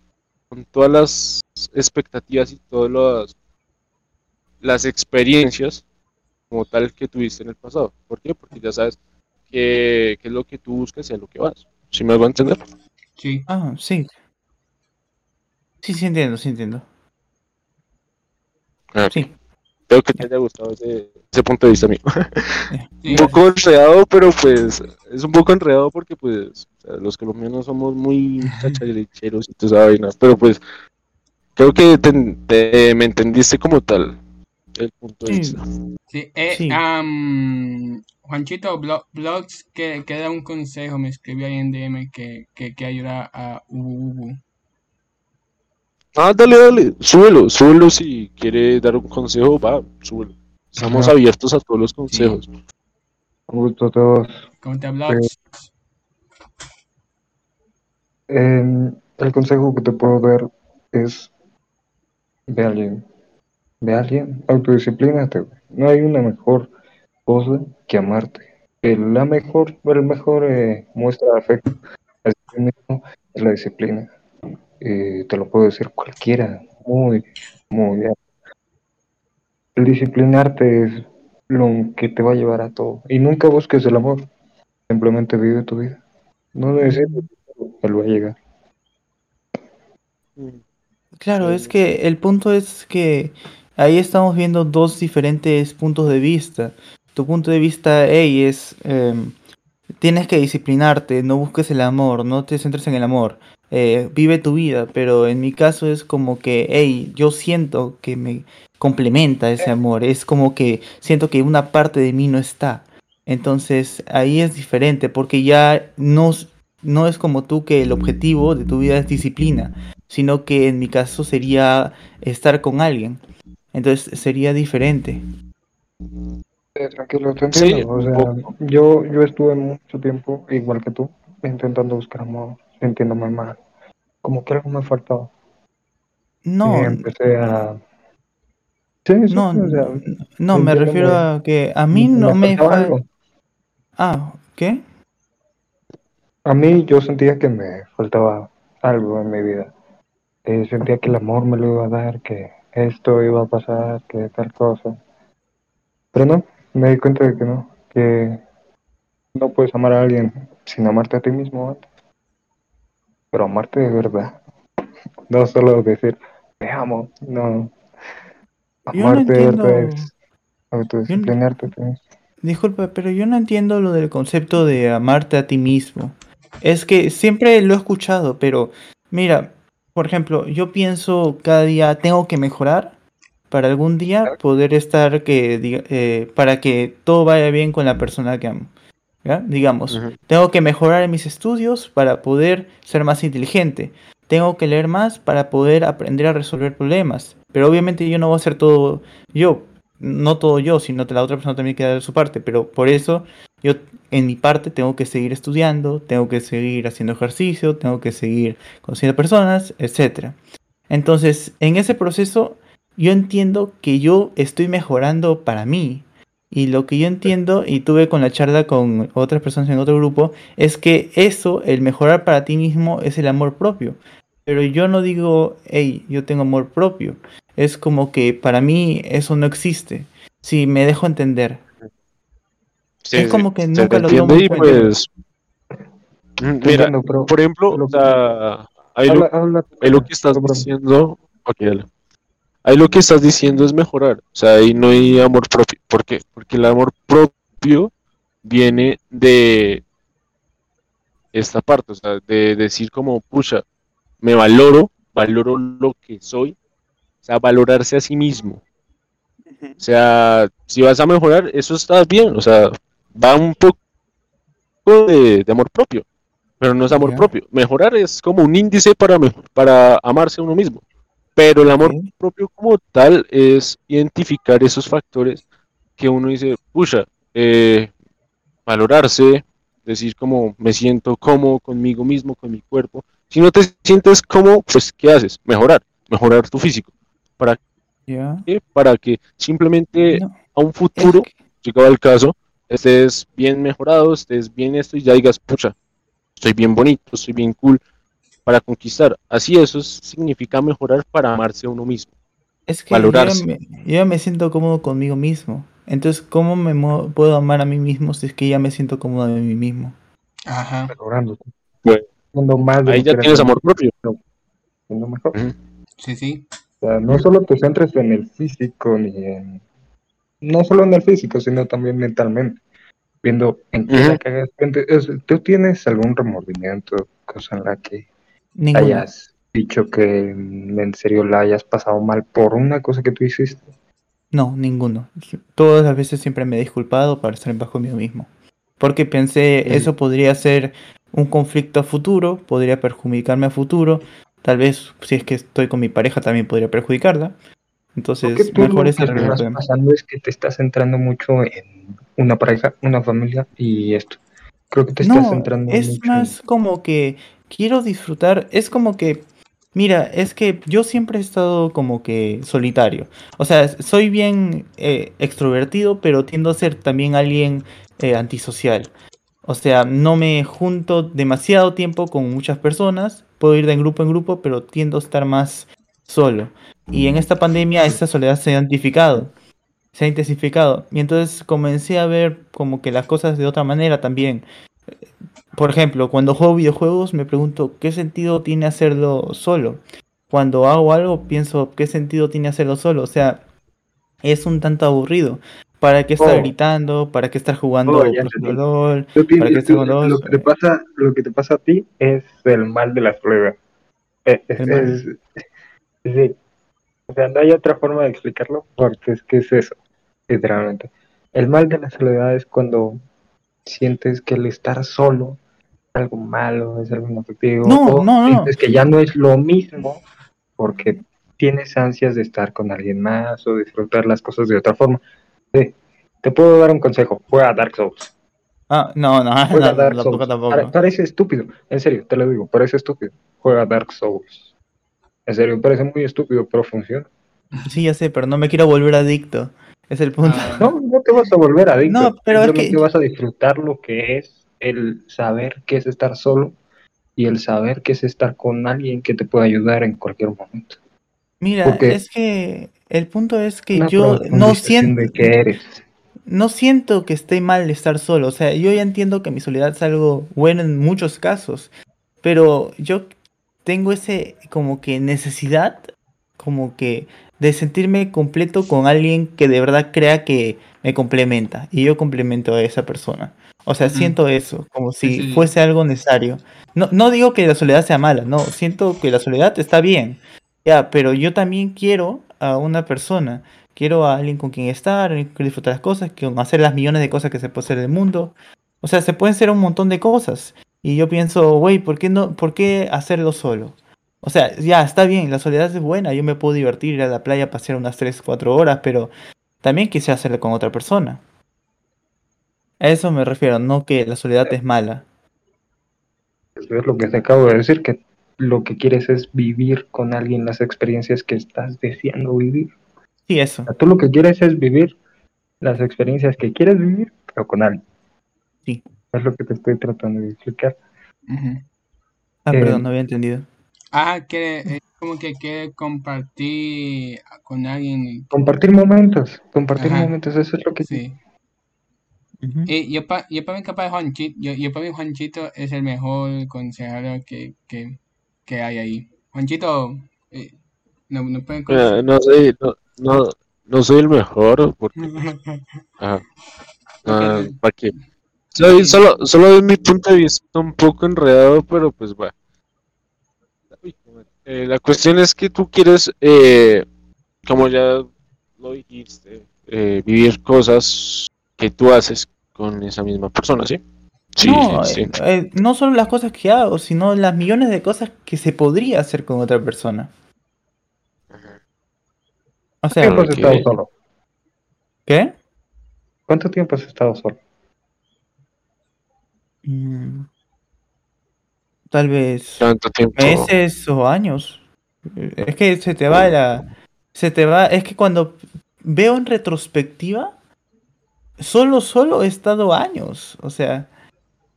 con todas las expectativas y todas las, las experiencias como tal que tuviste en el pasado. ¿Por qué? Porque ya sabes qué, qué es lo que tú buscas y a lo que vas. ¿Sí me hago entender? Sí. Ah, sí. Sí, sí entiendo, sí entiendo. Ah, Sí. Espero que te haya gustado ese, ese punto de vista mío. Sí. un poco enredado, pero pues es un poco enredado porque pues o sea, los colombianos somos muy chachalecheros y toda esa vaina, pero pues creo que te- te- me entendiste como tal el punto de vista. Sí, eh, Sí. am, Juanchito Blo- Blogs que, que da un consejo, me escribió ahí en DM que, que, que ayuda a Ubu Ubu. Ah, dale, dale, súbelo, súbelo si quiere dar un consejo, va, súbelo. Estamos Ajá. abiertos a todos los consejos. Un gusto a todos. ¿Cómo te Blogs? Em, el consejo que te puedo dar es ve a alguien, ve a alguien, autodisciplínate. güey. No hay una mejor cosa que amarte. El- la mejor, el mejor eh, muestra de afecto es la disciplina. Eh, te lo puedo decir cualquiera, muy, muy bien. El disciplinarte es lo que te va a llevar a todo. Y nunca busques el amor, simplemente vive tu vida. No necesitas, él va a llegar. Claro, es que el punto es que ahí estamos viendo dos diferentes puntos de vista. Tu punto de vista, hey, es em, tienes que disciplinarte, no busques el amor, no te centres en el amor, eh, vive tu vida, pero en mi caso es como que, hey, yo siento que me complementa ese amor, es como que siento que una parte de mí no está. Entonces ahí es diferente, porque ya no, no es como tú que el objetivo de tu vida es disciplina, sino que en mi caso sería estar con alguien. Entonces sería diferente. Eh, tranquilo, te Sí, entiendo. o sea, yo, yo estuve mucho tiempo, igual que tú, intentando buscar amor, sintiéndome mal. Como que algo me faltaba. No, Y empecé a... Sí, sí, no, o sea, no, me refiero a que a mí no me fa- algo. Ah, ¿qué? A mí yo sentía que me faltaba algo en mi vida. Eh, sentía que el amor me lo iba a dar, que esto iba a pasar, que tal cosa. Pero no, me di cuenta de que no, que no puedes amar a alguien sin amarte a ti mismo antes. Pero amarte de verdad. No solo decir, te amo, no. No Amarte de verdad es autodisciplinarte. ti mismo. Disculpa, pero yo no entiendo lo del concepto de amarte a ti mismo. Es que siempre lo he escuchado, pero mira, por ejemplo, yo pienso cada día tengo que mejorar para algún día poder estar que diga- eh, para que todo vaya bien con la persona que amo. ¿Ya? Digamos, tengo que mejorar en mis estudios para poder ser más inteligente. Tengo que leer más para poder aprender a resolver problemas. Pero obviamente yo no voy a hacer todo yo. No todo yo, sino que la otra persona también queda de su parte. Pero por eso yo en mi parte tengo que seguir estudiando, tengo que seguir haciendo ejercicio, tengo que seguir conociendo personas, etcétera. Entonces, en ese proceso, yo entiendo que yo estoy mejorando para mí. Y lo que yo entiendo, y tuve con la charla con otras personas en otro grupo, es que eso, el mejorar para ti mismo, es el amor propio. Pero yo no digo, hey, yo tengo amor propio. Es como que para mí eso no existe. Si me dejo entender. Sí, Es como que nunca lo tomo y pues mm, mira, Entiendo, por ejemplo, lo o que- sea, ahí lo, habla, habla- ahí lo que estás diciendo, ok, dale. Ahí lo que estás diciendo es mejorar, o sea, ahí no hay amor propio. ¿Por qué? Porque el amor propio viene de esta parte, o sea, de decir como, pucha, me valoro, valoro lo que soy, o sea, valorarse a sí mismo. O sea, si vas a mejorar, eso está bien, o sea, va un poco de, de amor propio, pero no es amor propio. Mejorar es como un índice para, para amarse a uno mismo, pero el amor propio como tal es identificar esos factores que uno dice, pucha, eh, valorarse, decir como me siento cómodo conmigo mismo, con mi cuerpo. Si no te sientes cómodo, pues ¿qué haces? Mejorar, mejorar tu físico. ¿Para qué? Para que simplemente No, a un es futuro, que- llegado el caso, estés bien mejorado, estés bien esto y ya digas, pucha, estoy bien bonito, estoy bien cool para conquistar. Así eso es- significa mejorar para amarse a uno mismo. Es que yo ya valorarse. me, yo ya me siento cómodo conmigo mismo. Entonces, ¿cómo me puedo amar a mí mismo si es que ya me siento cómodo de mí mismo? Ajá. Bueno. Siendo más de Ahí ya tienes amor propio. siendo mejor. Sí, sí. O sea, no solo te centres en el físico ni en... No solo en el físico, sino también mentalmente. Viendo en qué Ujú. la cagaste. Es- ¿Tú tienes algún remordimiento, cosa en la que Hayas dicho que mm, en serio la hayas pasado mal por una cosa que tú hiciste? No, ninguno. Todas las veces siempre me he disculpado para estar en paz conmigo mismo. Porque pensé, eso podría ser un conflicto a futuro, podría perjudicarme a futuro. Tal vez si es que estoy con mi pareja también podría perjudicarla. Entonces, tú mejor lo que estás pasando es que te estás centrando mucho en una pareja, una familia y esto. Creo que te estás No, centrando es mucho más como que quiero disfrutar, es como que, mira, es que yo siempre he estado como que solitario. O sea, soy bien eh, extrovertido, pero tiendo a ser también alguien eh, antisocial. O sea, no me junto demasiado tiempo con muchas personas, puedo ir de grupo en grupo, pero tiendo a estar más solo. Y en esta pandemia esta soledad se ha identificado, se ha intensificado. Y entonces comencé a ver como que las cosas de otra manera también. Por ejemplo, cuando juego videojuegos me pregunto qué sentido tiene hacerlo solo. Cuando hago algo pienso qué sentido tiene hacerlo solo. O sea, es un tanto aburrido. ¿Para qué estar Oh. gritando? ¿Para qué estar jugando Oh. LOL? ¿Para qué estar jugando lo, que te pasa, lo que te pasa a ti es el mal de la soledad. Eh, Es, El mal. es- sí. O sea, no hay otra forma de explicarlo porque es que es eso, literalmente. El mal de la soledad es cuando sientes que el estar solo algo malo, es algo inefectivo, No, o no, no. sientes que ya no es lo mismo porque tienes ansias de estar con alguien más o disfrutar las cosas de otra forma. Sí. Te puedo dar un consejo, juega a Dark Souls. Ah, no, no, Juega no, Dark Souls. tampoco. Pare- parece estúpido, en serio, te lo digo, parece estúpido. Juega Dark Souls. En serio, parece muy estúpido, pero funciona. Sí, ya sé, pero no me quiero volver adicto. Es el punto. Ah, No, no te vas a volver adicto. No, pero es Simplemente que- vas a disfrutar lo que es el saber qué es estar solo y el saber qué es estar con alguien que te puede ayudar en cualquier momento. Mira, porque- es que el punto es que yo no siento, de qué eres. no siento que esté mal estar solo. O sea, yo ya entiendo que mi soledad es algo bueno en muchos casos, pero yo tengo ese como que necesidad, como que de sentirme completo con alguien que de verdad crea que me complementa y yo complemento a esa persona. O sea, siento eso, como si Sí, fuese algo necesario. No, no digo que la soledad sea mala, no, siento que la soledad está bien. Ya, pero yo también quiero a una persona, quiero a alguien con quien estar, alguien que disfrutar las cosas, con hacer las millones de cosas que se puede hacer en el mundo. O sea, se pueden hacer un montón de cosas. Y yo pienso, güey, ¿por qué no, por qué hacerlo solo? O sea, ya, está bien, la soledad es buena, yo me puedo divertir, ir a la playa, pasear unas 3, 4 horas, pero también quise hacerlo con otra persona. A eso me refiero, no que la soledad es mala. Eso es lo que te acabo de decir, que lo que quieres es vivir con alguien las experiencias que estás deseando vivir. Sí, eso. O sea, tú lo que quieres es vivir las experiencias que quieres vivir, pero con alguien. Sí. Es lo que te estoy tratando de explicar. ujú. Ah, Eh, perdón, no había entendido. Ah, quiere, es como que quiere compartir con alguien. Compartir momentos, compartir Ajá. momentos, eso es lo que Sí. Ujú. Y yo, pa, yo para mí capaz Juanchito, yo, yo para mí Juanchito es el mejor consejero que, que, que hay ahí. Juanchito, eh, no, no pueden Mira, no sé, no, no, no soy el mejor, porque, ajá, ah. ¿para qué? Soy, solo, solo desde mi punto de vista un poco enredado, pero pues bueno. Uy, eh, la cuestión es que tú quieres, eh, como ya lo dijiste, eh, vivir cosas que tú haces con esa misma persona, ¿sí? Sí, no, sí, eh, eh, no solo las cosas que hago, sino las millones de cosas que se podría hacer con otra persona. O ¿Cuánto sea, tiempo has estado solo? ¿qué? ¿Cuánto tiempo has estado solo? Mm, Tal vez Tanto tiempo. meses o años. Es que se te va la... Se te va... Es que cuando veo en retrospectiva, solo, solo he estado años. O sea,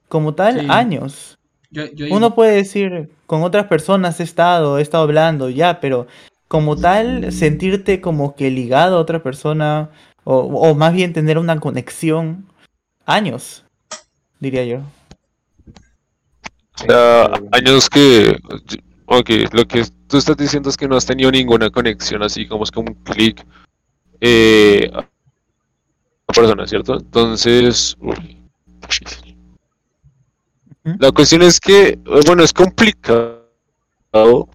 como tal, Sí. años. Yo, yo Uno puede decir, con otras personas he estado, he estado hablando, ya, pero como tal, sentirte como que ligado a otra persona, o, o más bien tener una conexión, años, diría yo. O sea, años que, ok, lo que tú estás diciendo es que no has tenido ninguna conexión así como es como un clic eh, persona, ¿cierto? Entonces, uy, la cuestión es que, eh, bueno, es complicado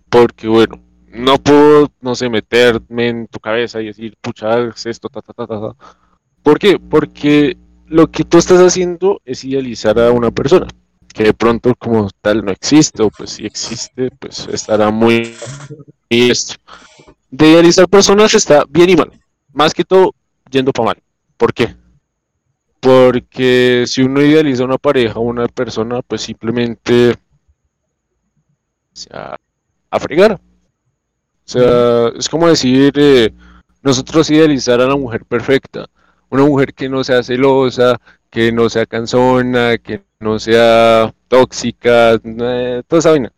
porque, bueno, no puedo, no sé, meterme en tu cabeza y decir, pucha, haz esto, ta, ta, ta, ta, ta. ¿Por qué? Porque lo que tú estás haciendo es idealizar a una persona que de pronto como tal no existe, o pues si existe, pues estará muy y esto. De idealizar personas está bien y mal. Más que todo, yendo para mal. ¿Por qué? Porque si uno idealiza una pareja o una persona, pues simplemente o sea, a fregar. O sea, es como decir, eh, nosotros idealizar a la mujer perfecta, una mujer que no sea celosa, que no sea cansona, que no sea tóxica, eh, toda esa vaina.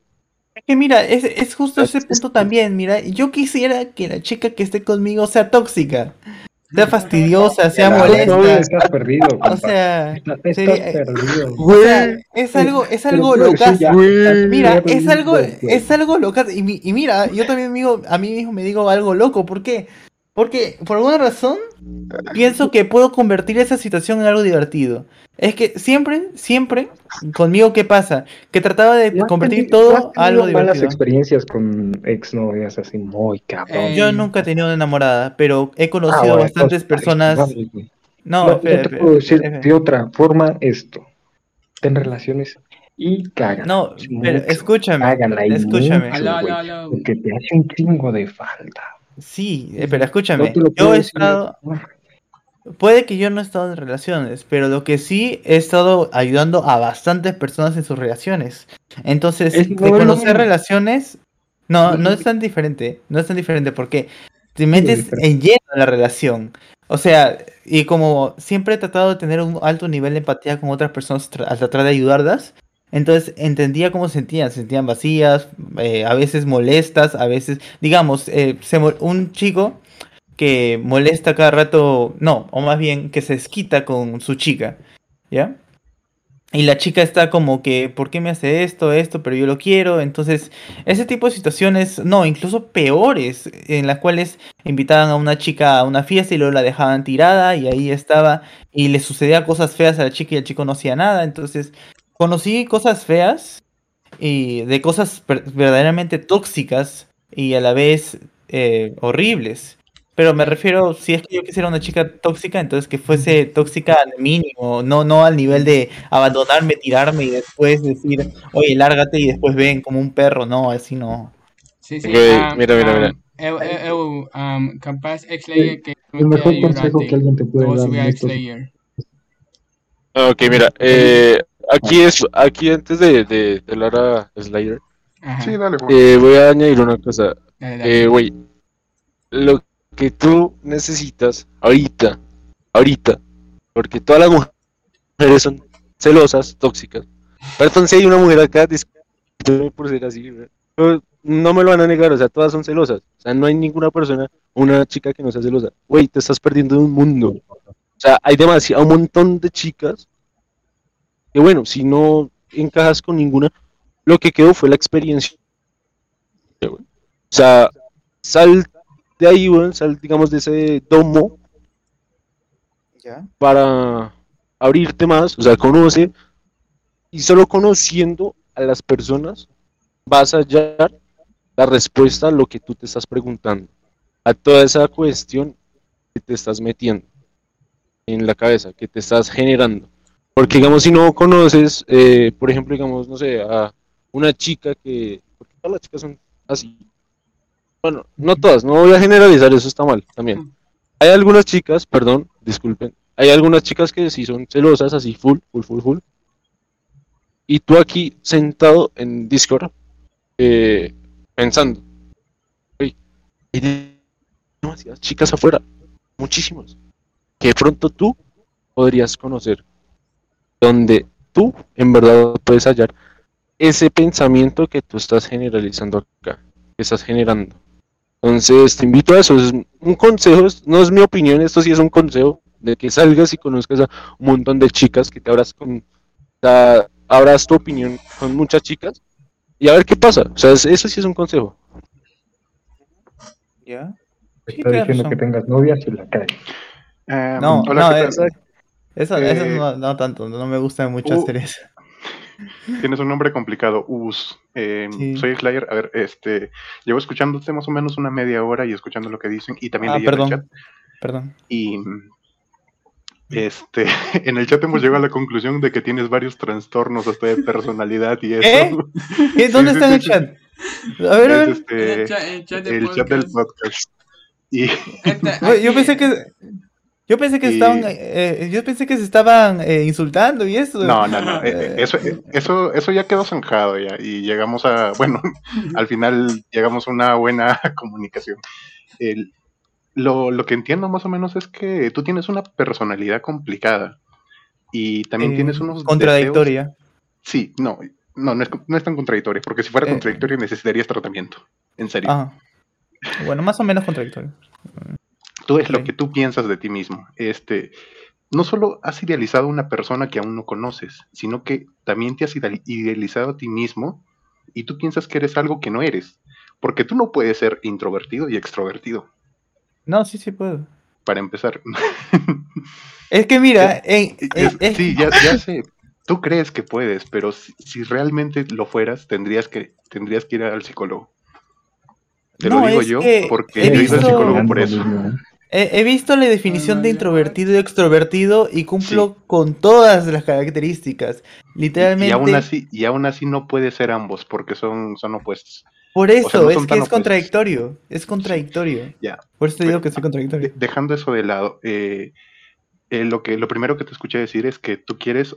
Es que mira, es, es justo ese punto también, mira, yo quisiera que la chica que esté conmigo sea tóxica, sea fastidiosa, sea No, molesta, estás perdido. o sea, Estás, perdido. o sea, es algo, es algo estás Mira, es algo, es algo loco. Y, y mira, yo también digo, a mí mismo me digo algo loco. ¿Por qué? Porque por alguna razón pienso que puedo convertir esa situación en algo divertido. Es que siempre, siempre, conmigo, ¿qué pasa? Que trataba de ¿No has convertir tenido- no todo a algo malas divertido. experiencias con exnovias así muy cabrón. Eh, Yo nunca he tenido una enamorada, pero he Ah, conocido bueno, bastantes entonces, personas. No, No, espera, yo te puedo decir espera. de otra forma esto. Ten relaciones y cagan. No, pero mucho. escúchame, Cáganla y escúchame. mucho, Aló, aló, güey, aló. Porque te hace un chingo de falta. Sí, eh, pero escúchame. No Yo he estado, Puede que yo no he estado en relaciones, pero lo que sí he estado ayudando a bastantes personas en sus relaciones. Entonces, Es- de conocer relaciones, No, no es tan diferente. No es tan diferente porque te metes en lleno en la relación. O sea, y como siempre he tratado de tener un alto nivel de empatía con otras personas al tratar de ayudarlas, entonces entendía cómo se sentían. Se sentían vacías, eh, a veces molestas, a veces, digamos, eh, se un chico que molesta cada rato, no, o más bien que se desquita con su chica, ¿ya? Y la chica está como que, ¿por qué me hace esto, esto? Pero yo lo quiero. Entonces, ese tipo de situaciones, no, incluso peores, en las cuales invitaban a una chica a una fiesta y luego la dejaban tirada y ahí estaba y le sucedía cosas feas a la chica y el chico no hacía nada. Entonces, conocí cosas feas y de cosas verdaderamente tóxicas y a la vez eh, horribles. Pero me refiero, si es que yo quisiera una chica tóxica, entonces que fuese tóxica al mínimo, no, no al nivel de abandonarme, tirarme y después decir, oye, lárgate y después ven como un perro, no, así no. Sí, sí. Ok, ah, mira, mira, ah, mira. Eu, eu, eu, um, capaz X-Layer que El mejor consejo que alguien te puede dar. Ok, mira, eh, aquí es, aquí antes de, de, de hablar a Slayer, Ajá. Sí, dale, eh, voy a añadir una cosa. Dale, dale. Eh, güey, lo que tú necesitas ahorita, ahorita, porque todas las mujeres son celosas, tóxicas. Perdón si hay una mujer acá, por ser así. Pero no me lo van a negar, o sea, todas son celosas. O sea, no hay ninguna persona, una chica que no sea celosa. Güey, te estás perdiendo de un mundo. O sea, hay demasiado, un montón de chicas que bueno, si no encajas con ninguna, lo que quedó fue la experiencia. O sea, sal de ahí, güey, sal, digamos, de ese domo ¿Ya? para abrirte más, o sea, conoce, y solo conociendo a las personas vas a hallar la respuesta a lo que tú te estás preguntando, a toda esa cuestión que te estás metiendo en la cabeza, que te estás generando. Porque, digamos, si no conoces, eh, por ejemplo, digamos, no sé, a una chica que, porque todas las chicas son así. Bueno, no todas, no voy a generalizar, eso está mal también. Hay algunas chicas, perdón, disculpen, hay algunas chicas que sí son celosas, así full, full, full, full. Y tú aquí sentado en Discord, eh, pensando, "Oye, hay demasiadas chicas afuera, muchísimas, que pronto tú podrías conocer, donde tú en verdad puedes hallar ese pensamiento que tú estás generalizando acá, que estás generando. Entonces te invito a eso, es un consejo, no es mi opinión, esto sí es un consejo de que salgas y conozcas a un montón de chicas, que te abras con, sea, abras tu opinión con muchas chicas y a ver qué pasa. O sea, es- eso sí es un consejo. ¿Ya? Está diciendo que tengas novia si la cae. Eh, No, hola, no, ¿qué es- tal? Eso, eso Eh, no, no tanto, no me gusta mucho uh, hacer eso. Tienes un nombre complicado, Us. Eh, Sí. Soy Slayer. A ver, este, llevo escuchándote más o menos una media hora y escuchando lo que dicen y también Ah, leyendo el perdón, chat. perdón. Y este, en el chat hemos llegado a la conclusión de que tienes varios trastornos hasta de personalidad y eso. ¿Eh? ¿Dónde está sí, el chat? A ver, a ver. este, El chat- el chat del el chat del podcast. Y Esta- Yo pensé que yo pensé que Y- estaban eh, yo pensé que se estaban eh, insultando y eso. No, no, no. eh, Eh, Eso, eh, eso, eso ya quedó zanjado ya. Y llegamos a, bueno, al final llegamos a una buena comunicación. El- lo, lo que entiendo más o menos es que tú tienes una personalidad complicada. Y también eh, tienes unos deseos. contradictoria. Sí, no, no, no es, no es tan contradictoria, porque si fuera Eh. contradictoria necesitarías tratamiento. En serio. Bueno, más o menos contradictorio. Tú es lo que tú piensas de ti mismo. Este, no solo has idealizado a una persona que aún no conoces, sino que también te has ideal- idealizado a ti mismo y tú piensas que eres algo que no eres. Porque tú no puedes ser introvertido y extrovertido, No, sí, sí puedo. para empezar. Es que mira, Es- sí, ya, ya sé. Tú crees que puedes, pero si, si realmente lo fueras, tendrías que, tendrías que ir al psicólogo. Te No, lo digo yo que porque he yo he ido al psicólogo por eso. He, he visto la definición de introvertido y extrovertido y cumplo Sí. con todas las características. Y Literalmente. aún así, y aún así no puede ser ambos, porque son, son opuestos. Por eso, O sea, no es que es opuestos. contradictorio. Es contradictorio. Ya. Por eso te digo que soy contradictorio. Dejando eso de lado, eh, eh, lo, que, lo primero que te escuché decir es que tú quieres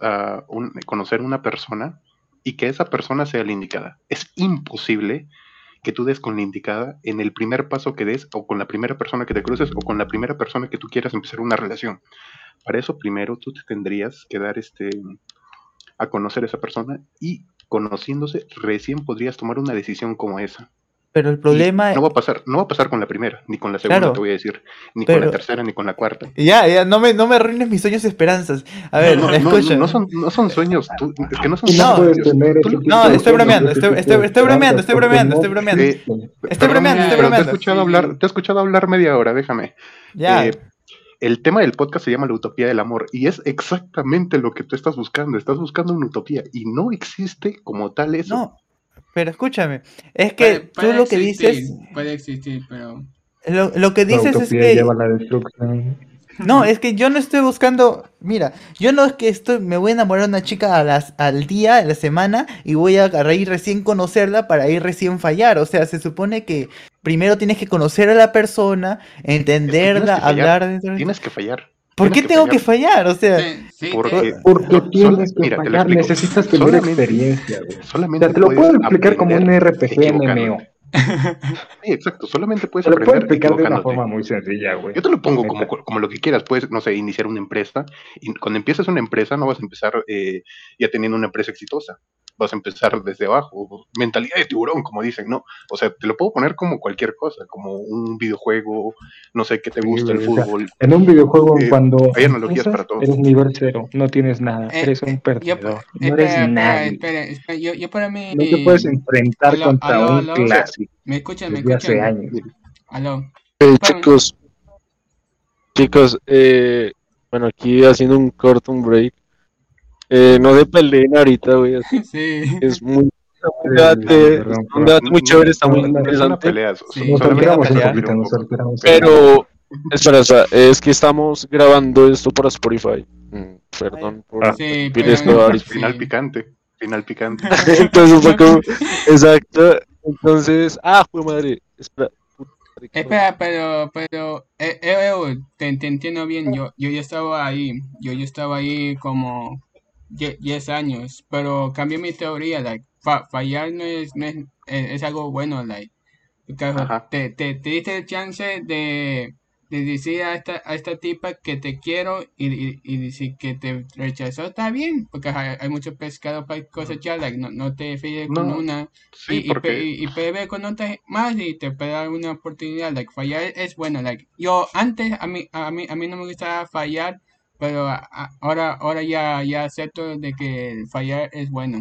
un- conocer una persona y que esa persona sea la indicada. Es imposible que tú des con la indicada en el primer paso que des o con la primera persona que te cruces o con la primera persona que tú quieras empezar una relación. Para eso primero tú te tendrías que dar este a conocer a esa persona y conociéndose recién podrías tomar una decisión como esa. Pero el Y problema. no va a pasar, no va a pasar con la primera, ni con la segunda Claro. te voy a decir, ni con la tercera, ni con la cuarta. Ya, ya, no me, no me arruines mis sueños y esperanzas. A ver, No, no, escucha. no son, no son sueños, tú- es que no son Y no sueños. No, estoy bromeando, ese estoy, bromeando, estoy bromeando, no estoy bromeando. Eh, Estoy bromeando, estoy pero te he bromeando. escuchado hablar, te he escuchado hablar media hora, déjame. Ya. Eh, el tema del podcast se llama la utopía del amor y es exactamente lo que tú estás buscando. Estás buscando una utopía y no existe como tal eso. No, pero escúchame. Es que Puede, tú lo que existir, dices. puede existir, pero Lo, lo que La dices es que. lleva la destrucción. No, es que yo no estoy buscando. Mira, yo no es que estoy, me voy a enamorar de una chica a las, al día, a la semana, y voy a agarrar y recién conocerla para ir recién fallar. O sea, se supone que primero tienes que conocer a la persona, entenderla, que fallar, hablar dentro de- Tienes que fallar. ¿Por qué que tengo que fallar. O sea, sí, sí, Porque, tienes que mira, fallar, necesitas tener Solamente- experiencia, güey. O Solamente sea, te lo puedo explicar como un RPG MMO. Sí, exacto. Solamente puedes Te lo puedo aprender explicar de una forma muy sencilla, güey. Yo te lo pongo como, como lo que quieras. Puedes, no sé, iniciar una empresa. Y cuando empiezas una empresa, no vas a empezar eh, ya teniendo una empresa exitosa. Vas a empezar desde abajo. Mentalidad de tiburón, como dicen, ¿no? O sea, te lo puedo poner como cualquier cosa, como un videojuego, no sé, qué te Sí, gusta el güey, o sea, fútbol. En un videojuego, Eh, cuando hay analogías empiezas, para todo. eres nivel cero, no tienes nada, Eh, eres un yo, perdedor, no espera, eres espera, nadie. espera, espera, yo, yo para mí, No te puedes enfrentar aló, contra aló, un aló. clásico me escuchan, me desde hace escuchan, años. aló, Eh, chicos, chicos, eh, bueno, aquí haciendo un corto, un break. Eh, no se peleen ahorita, güey. sí, Es muy. Un debate, debate muy chévere, está muy interesante. Pero, espera, espera, es que estamos grabando esto para Spotify. Mm, Perdón por Ah. sí, pero- esto. Final picante. Final picante. Entonces un poco. Exacto. Entonces. Ah, fue madre. Espera. Espera, pero, pero, eh, eh, eh, te, te entiendo bien, yo, yo ya estaba ahí, yo ya estaba ahí como 10 años, pero cambié mi teoría, like, fa- fallar no es, no es, es, es algo bueno, like, te, te, te diste el chance de, de decir a esta, a esta tipa que te quiero y, y, y decir que te rechazó, está bien, porque hay, hay mucho pescado para cosechar, like, no, no te fíes con No, una Sí, y, porque. y, y puede ver con otras más y te puede dar una oportunidad like fallar es bueno like yo antes a mí a mí a mí no me gustaba fallar pero a- a- ahora ahora ya ya acepto de que fallar es bueno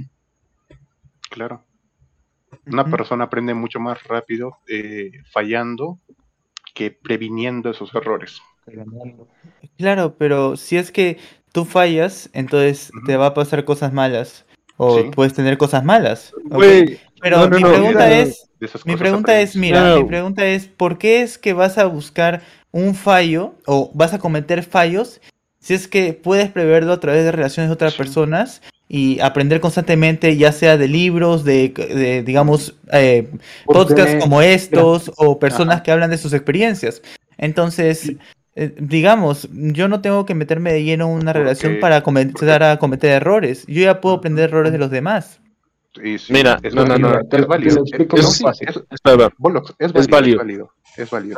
Claro. Una persona aprende mucho más rápido eh, fallando que previniendo esos errores. Claro, pero si es que tú fallas, entonces te va a pasar cosas malas. O Sí. puedes tener cosas malas. Pero no, no, mi pregunta es, mi pregunta es, mira, No. mi pregunta es, ¿por qué es que vas a buscar un fallo o vas a cometer fallos si es que puedes preverlo a través de relaciones de otras Sí. personas y aprender constantemente, ya sea de libros, de, de, digamos, eh, podcasts como estos o personas Ajá. que hablan de sus experiencias? Entonces, eh, digamos, yo no tengo que meterme de lleno en una relación para comenzar a cometer errores. Yo ya puedo aprender errores de los demás. Sí, Mira, es no, no, válido, no, es válido. Es- válido, es válido.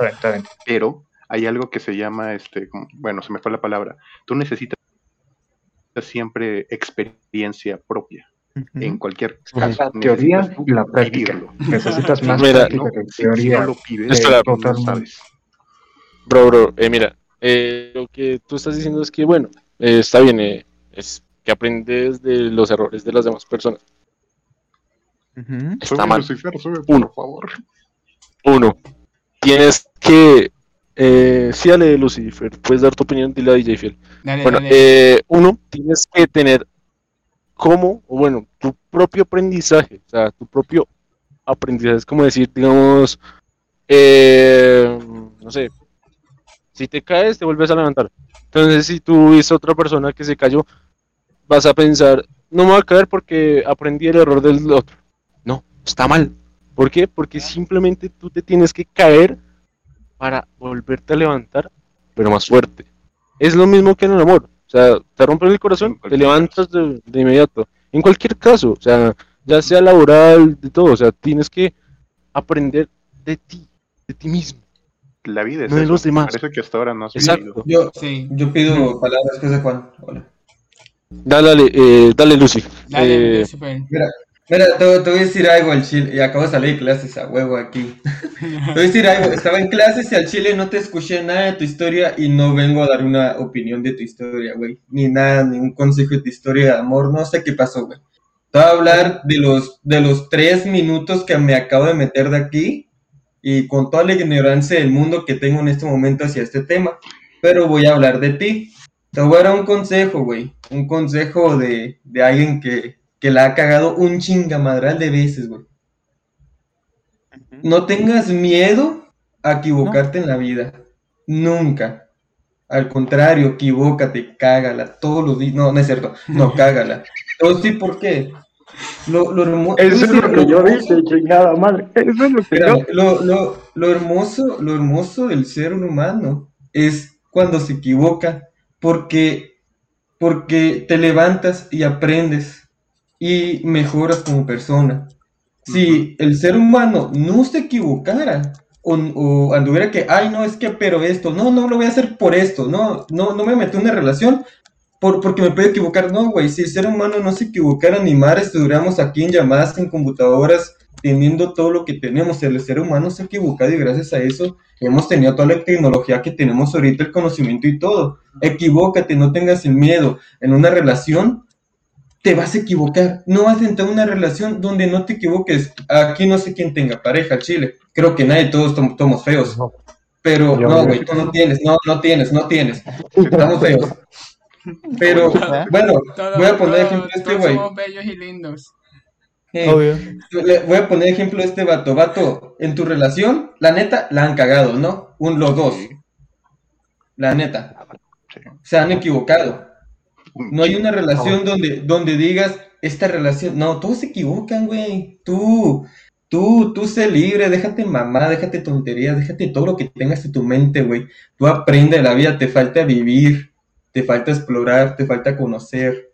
Pero hay algo que se llama, este, bueno, se me fue la palabra. Tú necesitas siempre experiencia propia en cualquier caso. La teoría necesitas y la práctica. vivirlo. Necesitas más Mira, práctica No, que si, si no teoría. lo vives, Espera. no Totalmente. sabes. Bro, bro, eh, mira, eh, lo que tú estás diciendo es que, bueno, eh, está bien, eh, es que aprendes de los errores de las demás personas. Ujú. Está Sube, mal. Lucifer, sube, Uno. por favor. Uno, tienes que... Eh, sí, Ale, Lucifer, puedes dar tu opinión, dile a DJ Fiel. dale Bueno, dale eh, uno, tienes que tener como, o bueno, tu propio aprendizaje, o sea, tu propio aprendizaje, es como decir, digamos, eh, no sé, si te caes, te vuelves a levantar. Entonces, si tú ves a otra persona que se cayó, vas a pensar, no me voy a caer porque aprendí el error del otro. No, está mal. ¿Por qué? Porque simplemente tú te tienes que caer para volverte a levantar, pero más fuerte. Es lo mismo que en el amor. O sea, te rompen el corazón, te levantas de, de inmediato. En cualquier caso, o sea, ya sea laboral, de todo. O sea, tienes que aprender de ti, de ti mismo. La vida es No de los demás. Parece que hasta ahora no has Exacto. Yo, Sí. yo pido palabras, José Juan. Hola. Dale, dale, eh, dale Lucy. Dale, Eh, Lucifer. Mira, mira, te, te voy a decir algo al chile. Y acabo de salir de clases a huevo aquí. Te voy a decir algo. Estaba en clases y al chile no te escuché nada de tu historia y no vengo a dar una opinión de tu historia, güey. Ni nada, ni un consejo de tu historia de amor. No sé qué pasó, güey. Te voy a hablar de los, de los tres minutos que me acabo de meter de aquí y con toda la ignorancia del mundo que tengo en este momento hacia este tema. Pero voy a hablar de ti. Te voy a dar un consejo, güey. Un consejo de, de alguien que, que la ha cagado un chingamadral de veces, güey. No tengas miedo a equivocarte en la vida. Nunca. Al contrario, equivócate, cágala todos los días. No, no es cierto. No, cágala. Todo sí, ¿por qué? Lo, lo hermo- Eso es lo- que yo dije, chingada madre. Eso es lo que yo. Lo, lo, lo hermoso, lo hermoso del ser humano es cuando se equivoca, porque, porque te levantas y aprendes y mejoras como persona. Si el ser humano no se equivocara o, o anduviera que, ay, no, es que, pero esto, no, no lo voy a hacer por esto, no, no, no me metí en una relación por, porque me puedo equivocar, no, güey, si el ser humano no se equivocara, ni madres estuviéramos aquí en llamadas, en computadoras, teniendo todo lo que tenemos, el ser humano se ha equivocado y gracias a eso hemos tenido toda la tecnología que tenemos ahorita, el conocimiento y todo. Equivócate, no tengas el miedo. En una relación te vas a equivocar. No vas a entrar en una relación donde no te equivoques. Aquí no sé quién tenga pareja, Chile. Creo que nadie, todos somos feos. Pero Yo- no, güey, tú no tienes, no, no tienes, no tienes. Estamos feos. Pero bueno, Todos- voy a poner ejemplo este todos güey. somos bellos y lindos. Eh, Obvio. le voy a poner ejemplo a este vato. Vato, en tu relación, la neta, la han cagado, ¿no? Un, los dos. La neta. Sí. Se han equivocado. No hay una relación donde, donde digas, esta relación. No, todos se equivocan, güey. Tú, tú, tú sé libre, déjate mamá, déjate tonterías, déjate todo lo que tengas en tu mente, güey. Tú aprende de la vida, te falta vivir, te falta explorar, te falta conocer.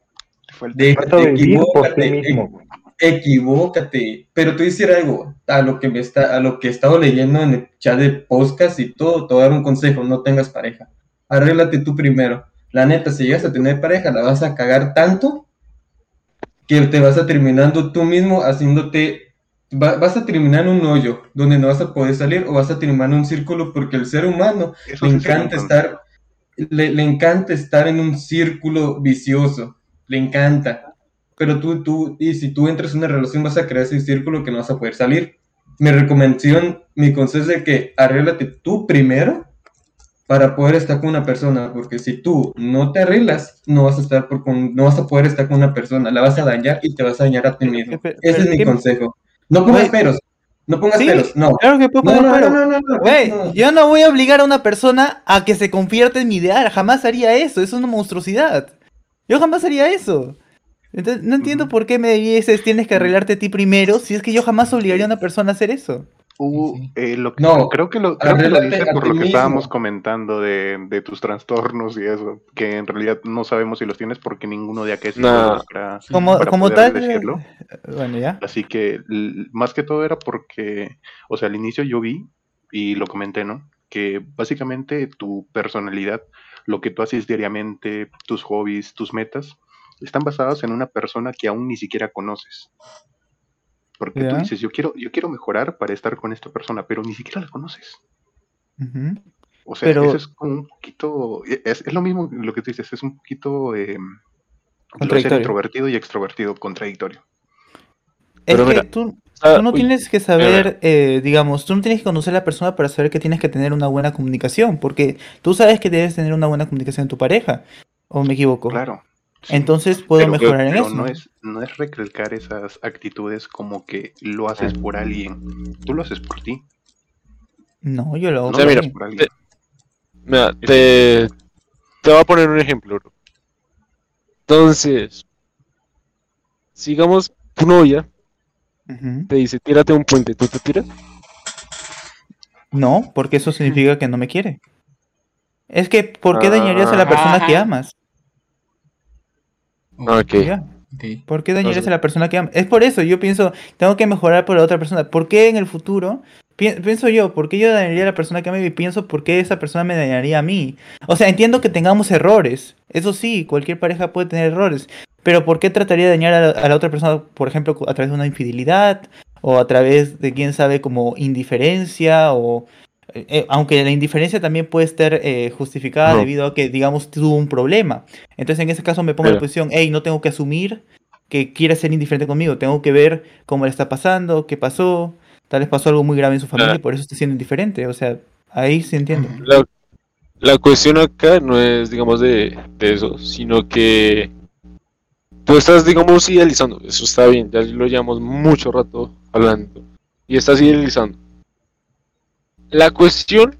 Te falta- vivir por ti equivócate, mismo. equivócate. Pero tú decir algo, a lo que me está, a lo que he estado leyendo en el chat de podcast y todo, te voy a dar un consejo, no tengas pareja. Arréglate tú primero. La neta, si llegas a tener pareja, la vas a cagar tanto que te vas a terminando tú mismo haciéndote, va- vas a terminar en un hoyo donde no vas a poder salir o vas a terminar en un círculo porque el ser humano Eso le encanta estar, le, le encanta estar en un círculo vicioso, le encanta. Pero tú, tú, y si tú entras en una relación vas a crear ese círculo que no vas a poder salir. Mi recomendación, mi consejo es de que arréglate tú primero para poder estar con una persona, porque si tú no te arreglas, no vas a estar por con, no vas a poder estar con una persona, la vas a dañar y te vas a dañar a ti mismo. Pero- Ese es mi ¿qué- consejo. No pongas peros, no pongas Sí, peros, no. Claro que puedo No, poner no, no, no, no. yo no voy a obligar a una persona a que se convierta en mi ideal. Jamás haría eso. Es una monstruosidad. Yo jamás haría eso. Entonces, no entiendo por qué me dices tienes que arreglarte a ti primero si es que yo jamás obligaría a una persona a hacer eso. Uh, Sí, sí. eh, lo que- No, creo que lo, creo que lo dice por lo que estábamos comentando de, de tus trastornos y eso, que en realidad no sabemos si los tienes porque ninguno de aquellos No. para, Como, para como poder tal. decirlo. Bueno, ya. Así que más que todo era porque, o sea, al inicio yo vi y lo comenté, ¿no? Que básicamente tu personalidad, lo que tú haces diariamente, tus hobbies, tus metas, están basadas en una persona que aún ni siquiera conoces. Porque tú dices, yo quiero, yo quiero mejorar para estar con esta persona, pero ni siquiera la conoces. O sea, Pero- eso es como un poquito, e, es, es lo mismo lo que tú dices, es un poquito eh, Contradictorio. introvertido y extrovertido, contradictorio. Es Pero que mira, tú, Ah, tú no uy, tienes que saber, eh, digamos, tú no tienes que conocer a la persona para saber que tienes que tener una buena comunicación, porque tú sabes que debes tener una buena comunicación en tu pareja, ¿o me equivoco? Claro. Sí. Entonces puedo Pero- mejorar en pero eso. No es, no es recalcar esas actitudes como que lo haces por alguien. Tú lo haces por ti. No, yo lo hago No lo mira, por alguien. Mira, te, te voy a poner un ejemplo, bro. Entonces, sigamos, tu novia te dice, tírate a un puente, ¿tú te tiras? No, porque eso significa que no me quiere. Es que, ¿por qué dañarías a la Ah. persona que amas? Ok. Ya. ok. ¿Por qué dañarías Entonces- a la persona que amas? Es por eso, yo pienso, tengo que mejorar por la otra persona. ¿Por qué en el futuro? Pi- Pienso yo, ¿por qué yo dañaría a la persona que amo y pienso por qué esa persona me dañaría a mí? O sea, entiendo que tengamos errores. Eso sí, cualquier pareja puede tener errores. Pero ¿por qué trataría de dañar a la, a la otra persona, por ejemplo, a través de una infidelidad? O a través de, quién sabe, como indiferencia o... eh, eh, aunque la indiferencia también puede estar eh, justificada No. debido a que, digamos, tuvo un problema. Entonces, en ese caso me pongo en la posición, hey, no tengo que asumir que quiere ser indiferente conmigo, tengo que ver cómo le está pasando, qué pasó, tal vez pasó algo muy grave en su familia y por eso está siendo indiferente. O sea, ahí sí entiendo. La, la cuestión acá no es, digamos, de, de eso, sino que tú estás, digamos, idealizando. Eso está bien, ya lo llevamos mucho rato hablando. Y estás idealizando. La cuestión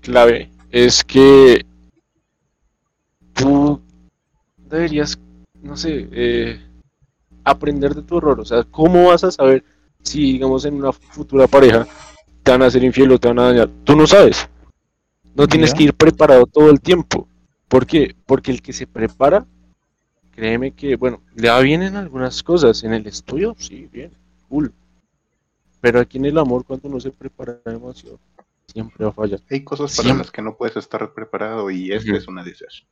clave es que tú deberías, no sé, eh, aprender de tu error. O sea, ¿cómo vas a saber si, digamos, en una futura pareja te van a hacer infiel o te van a dañar? Tú no sabes. No tienes que ir preparado todo el tiempo. ¿Por qué? Porque el que se prepara, créeme que, bueno, le va bien en algunas cosas. En el estudio, sí, bien, cool. Pero aquí en el amor, cuando uno se prepara demasiado, siempre va a fallar. Hay cosas para Siempre. las que no puedes estar preparado y esta es una de esas.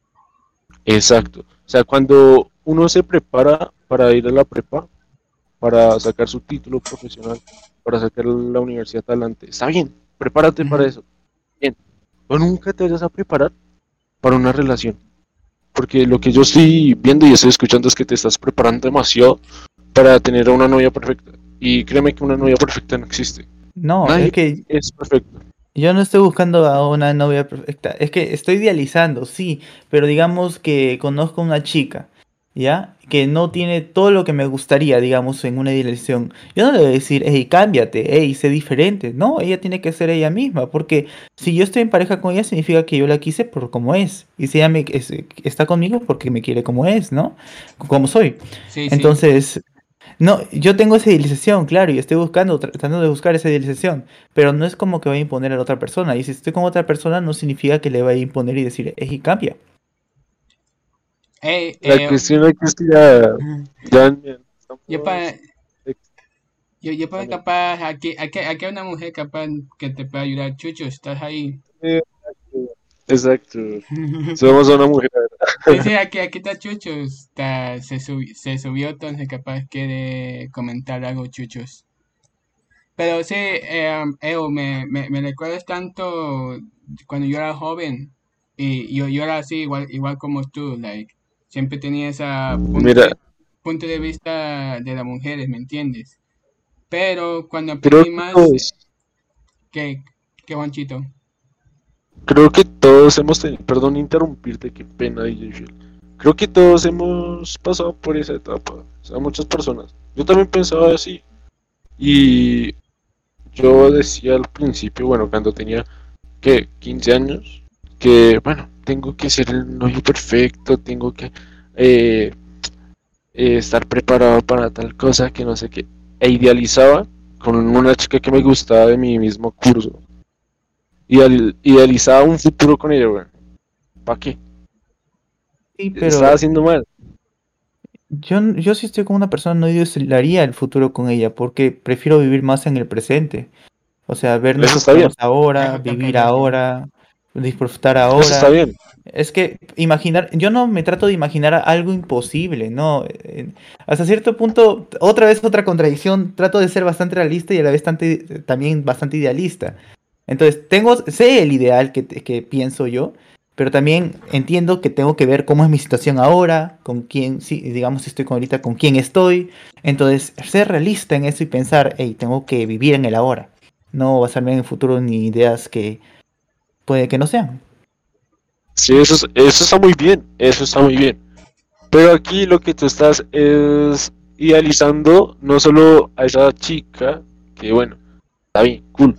Exacto. O sea, cuando uno se prepara para ir a la prepa, para sacar su título profesional, para sacar la universidad adelante, está bien, prepárate para eso. Bien. Pero nunca te vayas a preparar para una relación. Porque lo que yo estoy viendo y estoy escuchando es que te estás preparando demasiado para tener a una novia perfecta. Y créeme que una novia perfecta no existe. No, Nadie es que es perfecto. Yo no estoy buscando a una novia perfecta. Es que estoy idealizando, sí, pero digamos que conozco una chica, ¿ya? Que no tiene todo lo que me gustaría, digamos, en una idealización. Yo no le voy a decir, hey, cámbiate, hey, sé diferente. No, ella tiene que ser ella misma, porque si yo estoy en pareja con ella, significa que yo la quise por como es. Y si ella me, es- está conmigo porque me quiere como es, ¿no? Como soy. Sí, sí. No, yo tengo esa idealización, claro, y estoy buscando, tratando de buscar esa idealización, pero no es como que va a imponer a la otra persona. Y si estoy con otra persona, no significa que le va a imponer y decir, "Ey, cambia. Ey, La eh, cuestión aquí es que ya, ya, ya yo para yo, yo para capaz aquí, aquí aquí hay una mujer capaz que te puede ayudar Chucho estás ahí Exacto. Somos una mujer. sí, sí, aquí aquí está Chucho está, se, subi- se subió entonces capaz quiere comentar algo Chuchos pero sí eh, Eo, me, me, me recuerdas tanto cuando yo era joven y yo, yo era así igual igual como tú like siempre tenía esa punto, Mira. de, punto de vista de las mujeres ¿me entiendes? pero cuando aprendí que más todos, que que Juanchito creo que todos hemos tenido, perdón interrumpirte, qué pena, DJ. Creo que todos hemos pasado por esa etapa, o sea, muchas personas. Yo también pensaba así. Y yo decía al principio, bueno, cuando tenía, que 15 años, que, bueno, tengo que ser el novio perfecto, tengo que eh, eh, estar preparado para tal cosa, que no sé qué. E idealizaba con una chica que me gustaba de mi mismo curso. Ideal- idealizaba un futuro con ella, weón. ¿Para qué? Sí, pero Estaba haciendo mal. yo, yo si estoy con una persona no idealizaría el futuro con ella, porque prefiero vivir más en el presente. O sea, vernos Eso está bien. ahora, vivir ahora, disfrutar Eso ahora. está bien. Es que imaginar, yo no me trato de imaginar algo imposible, ¿no? Hasta cierto punto, otra vez otra contradicción, trato de ser bastante realista y a la vez tante- también bastante idealista. Entonces, tengo, sé el ideal que, que pienso yo, pero también entiendo que tengo que ver cómo es mi situación ahora, con quién, sí, digamos, estoy con ahorita, con quién estoy. Entonces, ser realista en eso y pensar, hey, tengo que vivir en el ahora, no basarme en el futuro ni ideas que puede que no sean. Sí, eso, es- eso está muy bien. Eso está muy bien. Pero aquí lo que tú estás es idealizando no solo a esa chica, que bueno, está bien, cool.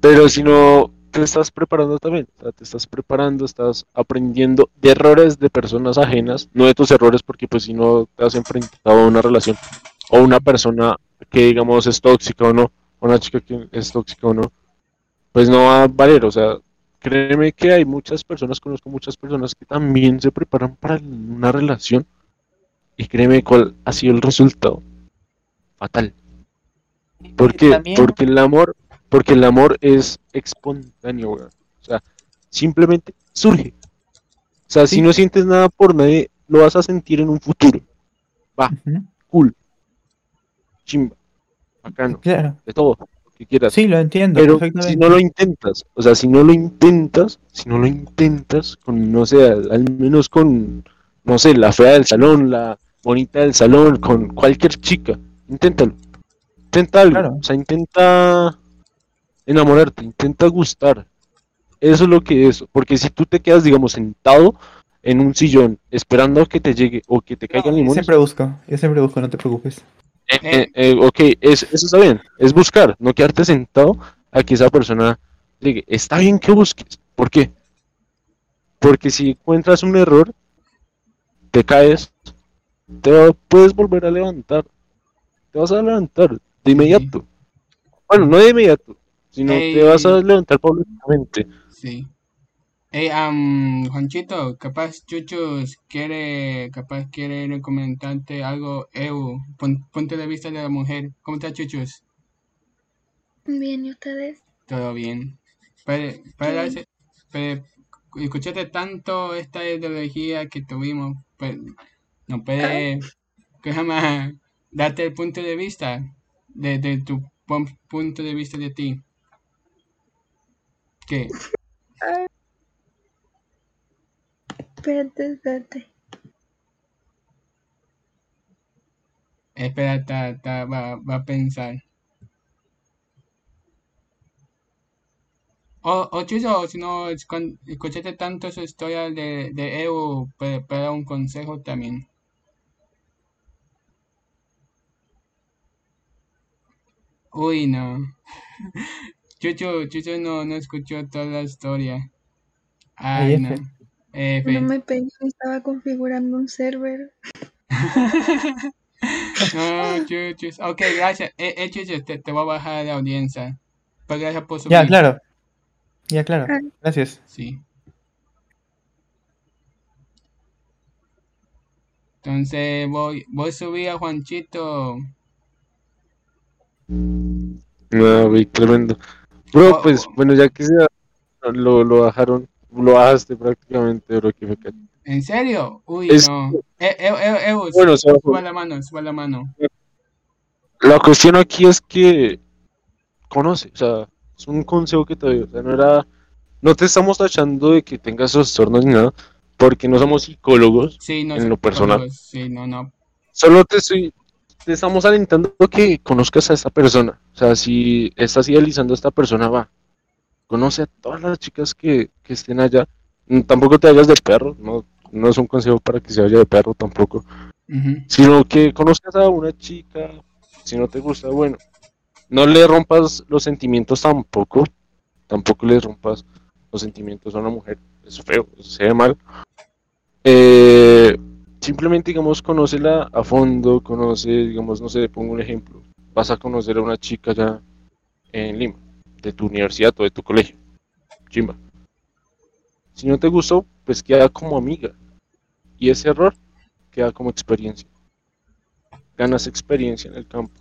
Pero sino te estás preparando también. O sea, te estás preparando, estás aprendiendo de errores de personas ajenas, no de tus errores, porque pues si no te has enfrentado a una relación o una persona que digamos es tóxica o no, o una chica que es tóxica o no, pues no va a valer. O sea, créeme que hay muchas personas, conozco muchas personas que también se preparan para una relación Y créeme cuál ha sido el resultado. Fatal. ¿Por qué? También- Porque el amor, porque el amor es espontáneo, weón. O sea, simplemente surge. O sea, si no sientes nada por nadie, lo vas a sentir en un futuro. Va, cool. Chimba. Bacano. Claro. De todo. Lo que quieras. Sí, lo entiendo Pero si no lo intentas, o sea, si no lo intentas, si no lo intentas con, no sé, al, al menos con, no sé, la fea del salón, la bonita del salón, con cualquier chica, inténtalo. Intenta algo, Claro. o sea, intenta enamorarte, intenta gustar. Eso es lo que es, porque si tú te quedas, digamos, sentado en un sillón esperando a que te llegue o que te caigan Yo limones, siempre busco, yo siempre busco, no te preocupes. eh, eh, eh, ok, es- eso está bien, es buscar, no quedarte sentado a que esa persona llegue. Está bien que busques, ¿por qué? Porque si encuentras un error, te caes, te puedes volver a levantar, te vas a levantar de inmediato. Bueno, no de inmediato, sino te vas a Ey. levantar paulatinamente. Sí. Hey, am, Juanchito, capaz Chuchus quiere, capaz quiere comentarte algo, EU, pun- punto de vista de la mujer. ¿Cómo está Chuchus? Bien, ¿y ustedes? Todo bien. Puede, puede darse- puede- escuchaste tanto esta ideología que tuvimos, pues, no puede, ¿qué se llama? Darte el punto de vista, de, de tu pun- punto de vista de ti. ¿Qué? Ay. Espérate, espérate. Espera, ta, ta, va, va a pensar. O, o Chucho, si no escuchaste tanto su historia de, de EU, puede, puede dar un consejo también. Uy, no. Chucho, Chucho no, no escuchó toda la historia. Ay, Ay, no. F. F. No me pegué, estaba configurando un server. No, Chuchus. Ok, gracias. Eh, eh, Chuchus, te, te voy a bajar de audiencia. Pues gracias por subir. Ya, claro. Ya, claro. Ah. Gracias. Sí. Entonces voy, voy a subir a Juanchito. No, güey, tremendo. Bro, Oh, pues, bueno, ya que sea, lo, lo bajaron, lo bajaste prácticamente, bro, que ¿En serio? Uy, Es- no. Eh, eh, eh, Bueno, suba la mano, suba la mano. La cuestión aquí es que conoce, o sea, es un consejo que te doy, o sea, no era, no te estamos tachando de que tengas trastornos ni nada, porque no somos psicólogos Sí, no en lo personal. Sí, no, no. Solo te estoy, estamos alentando que conozcas a esta persona, o sea, si estás idealizando a esta persona, va, conoce a todas las chicas que, que estén allá, Mm, tampoco te vayas de perro, no, no es un consejo para que se vaya de perro tampoco, sino que conozcas a una chica, si no te gusta, bueno, no le rompas los sentimientos tampoco, tampoco le rompas los sentimientos a una mujer, es feo, se ve mal. Eh, simplemente, digamos, conócela a fondo, conoce, digamos, no sé, pongo un ejemplo, vas a conocer a una chica ya en Lima, de tu universidad o de tu colegio, chimba. Si no te gustó, pues queda como amiga, y ese error queda como experiencia. Ganas experiencia en el campo.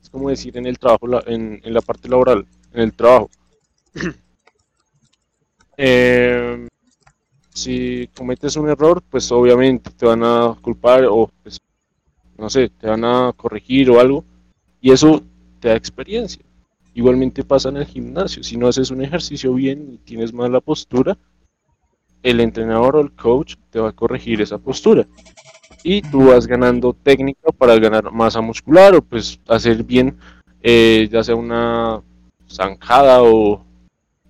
Es como decir en el trabajo, en, en la parte laboral, en el trabajo. Eh, si cometes un error, pues obviamente te van a culpar o, pues, no sé, te van a corregir o algo. Y eso te da experiencia. Igualmente pasa en el gimnasio. Si no haces un ejercicio bien y tienes mala postura, el entrenador o el coach te va a corregir esa postura. Y tú vas ganando técnica para ganar masa muscular o pues hacer bien, eh, ya sea una zanjada o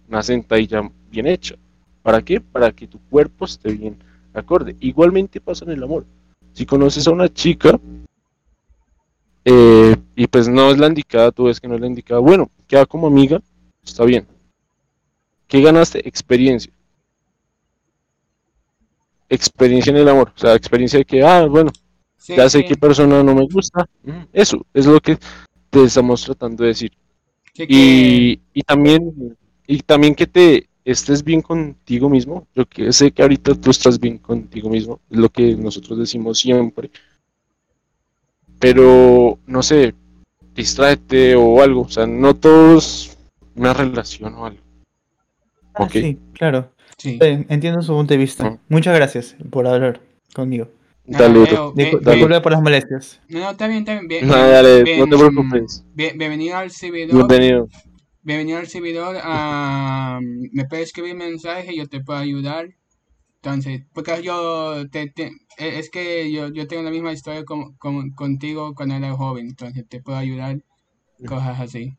una sentadilla bien hecha. ¿Para qué? Para que tu cuerpo esté bien acorde. Igualmente pasa en el amor. Si conoces a una chica eh, y pues no es la indicada, tú ves que no es la indicada, bueno, queda como amiga, está bien. ¿Qué ganaste? Experiencia. Experiencia en el amor, o sea, experiencia de que, ah, bueno, Sí, ya sé sí. qué persona no me gusta. Eso es lo que te estamos tratando de decir. Sí que- Y, y también y también que te estés bien contigo mismo. Yo que sé que ahorita tú estás bien contigo mismo, es lo que nosotros decimos siempre. Pero, no sé, distráete o algo. O sea, no todo es una relación o algo. Ah, Ok. sí, claro. Sí. Eh, Entiendo su punto de vista. Muchas gracias por hablar conmigo. Dale, Ah, bien- Disculpe por las molestias. No, no, está bien, está bien. bien- No, dale, bien- no te preocupes. bien- bienvenido al servidor. Bienvenido. Bienvenido al servidor. ah, me puedes escribir mensaje, yo te puedo ayudar. Entonces, porque yo te, te- e- es que yo, yo tengo la misma historia como, como- contigo cuando era joven, entonces te puedo ayudar. Cosas así.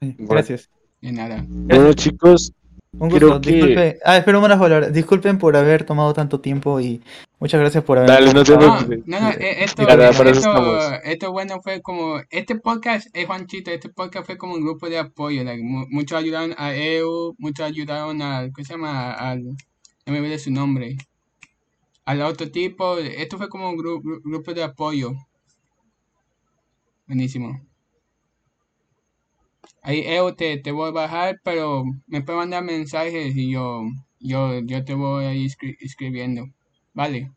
Sí. Gracias. De nada. Bueno, chicos, Un gusto. que- Disculpe. Ah, espera unas palabras. Disculpen por haber tomado tanto tiempo y muchas gracias por haber. Dale, no te No, preocupes. no, no, e- esto, bueno fue como, este podcast es Juanchito, este podcast fue como un grupo de apoyo, like, muchos ayudaron a EU, muchos ayudaron al, ¿qué se llama? Al, no me olvidé su nombre, al otro tipo, esto fue como un gru- gru- grupo de apoyo. Buenísimo. Ahí EU te, te voy a bajar, pero me puedes mandar mensajes y yo, yo, yo te voy ahí escri- escribiendo. Vale.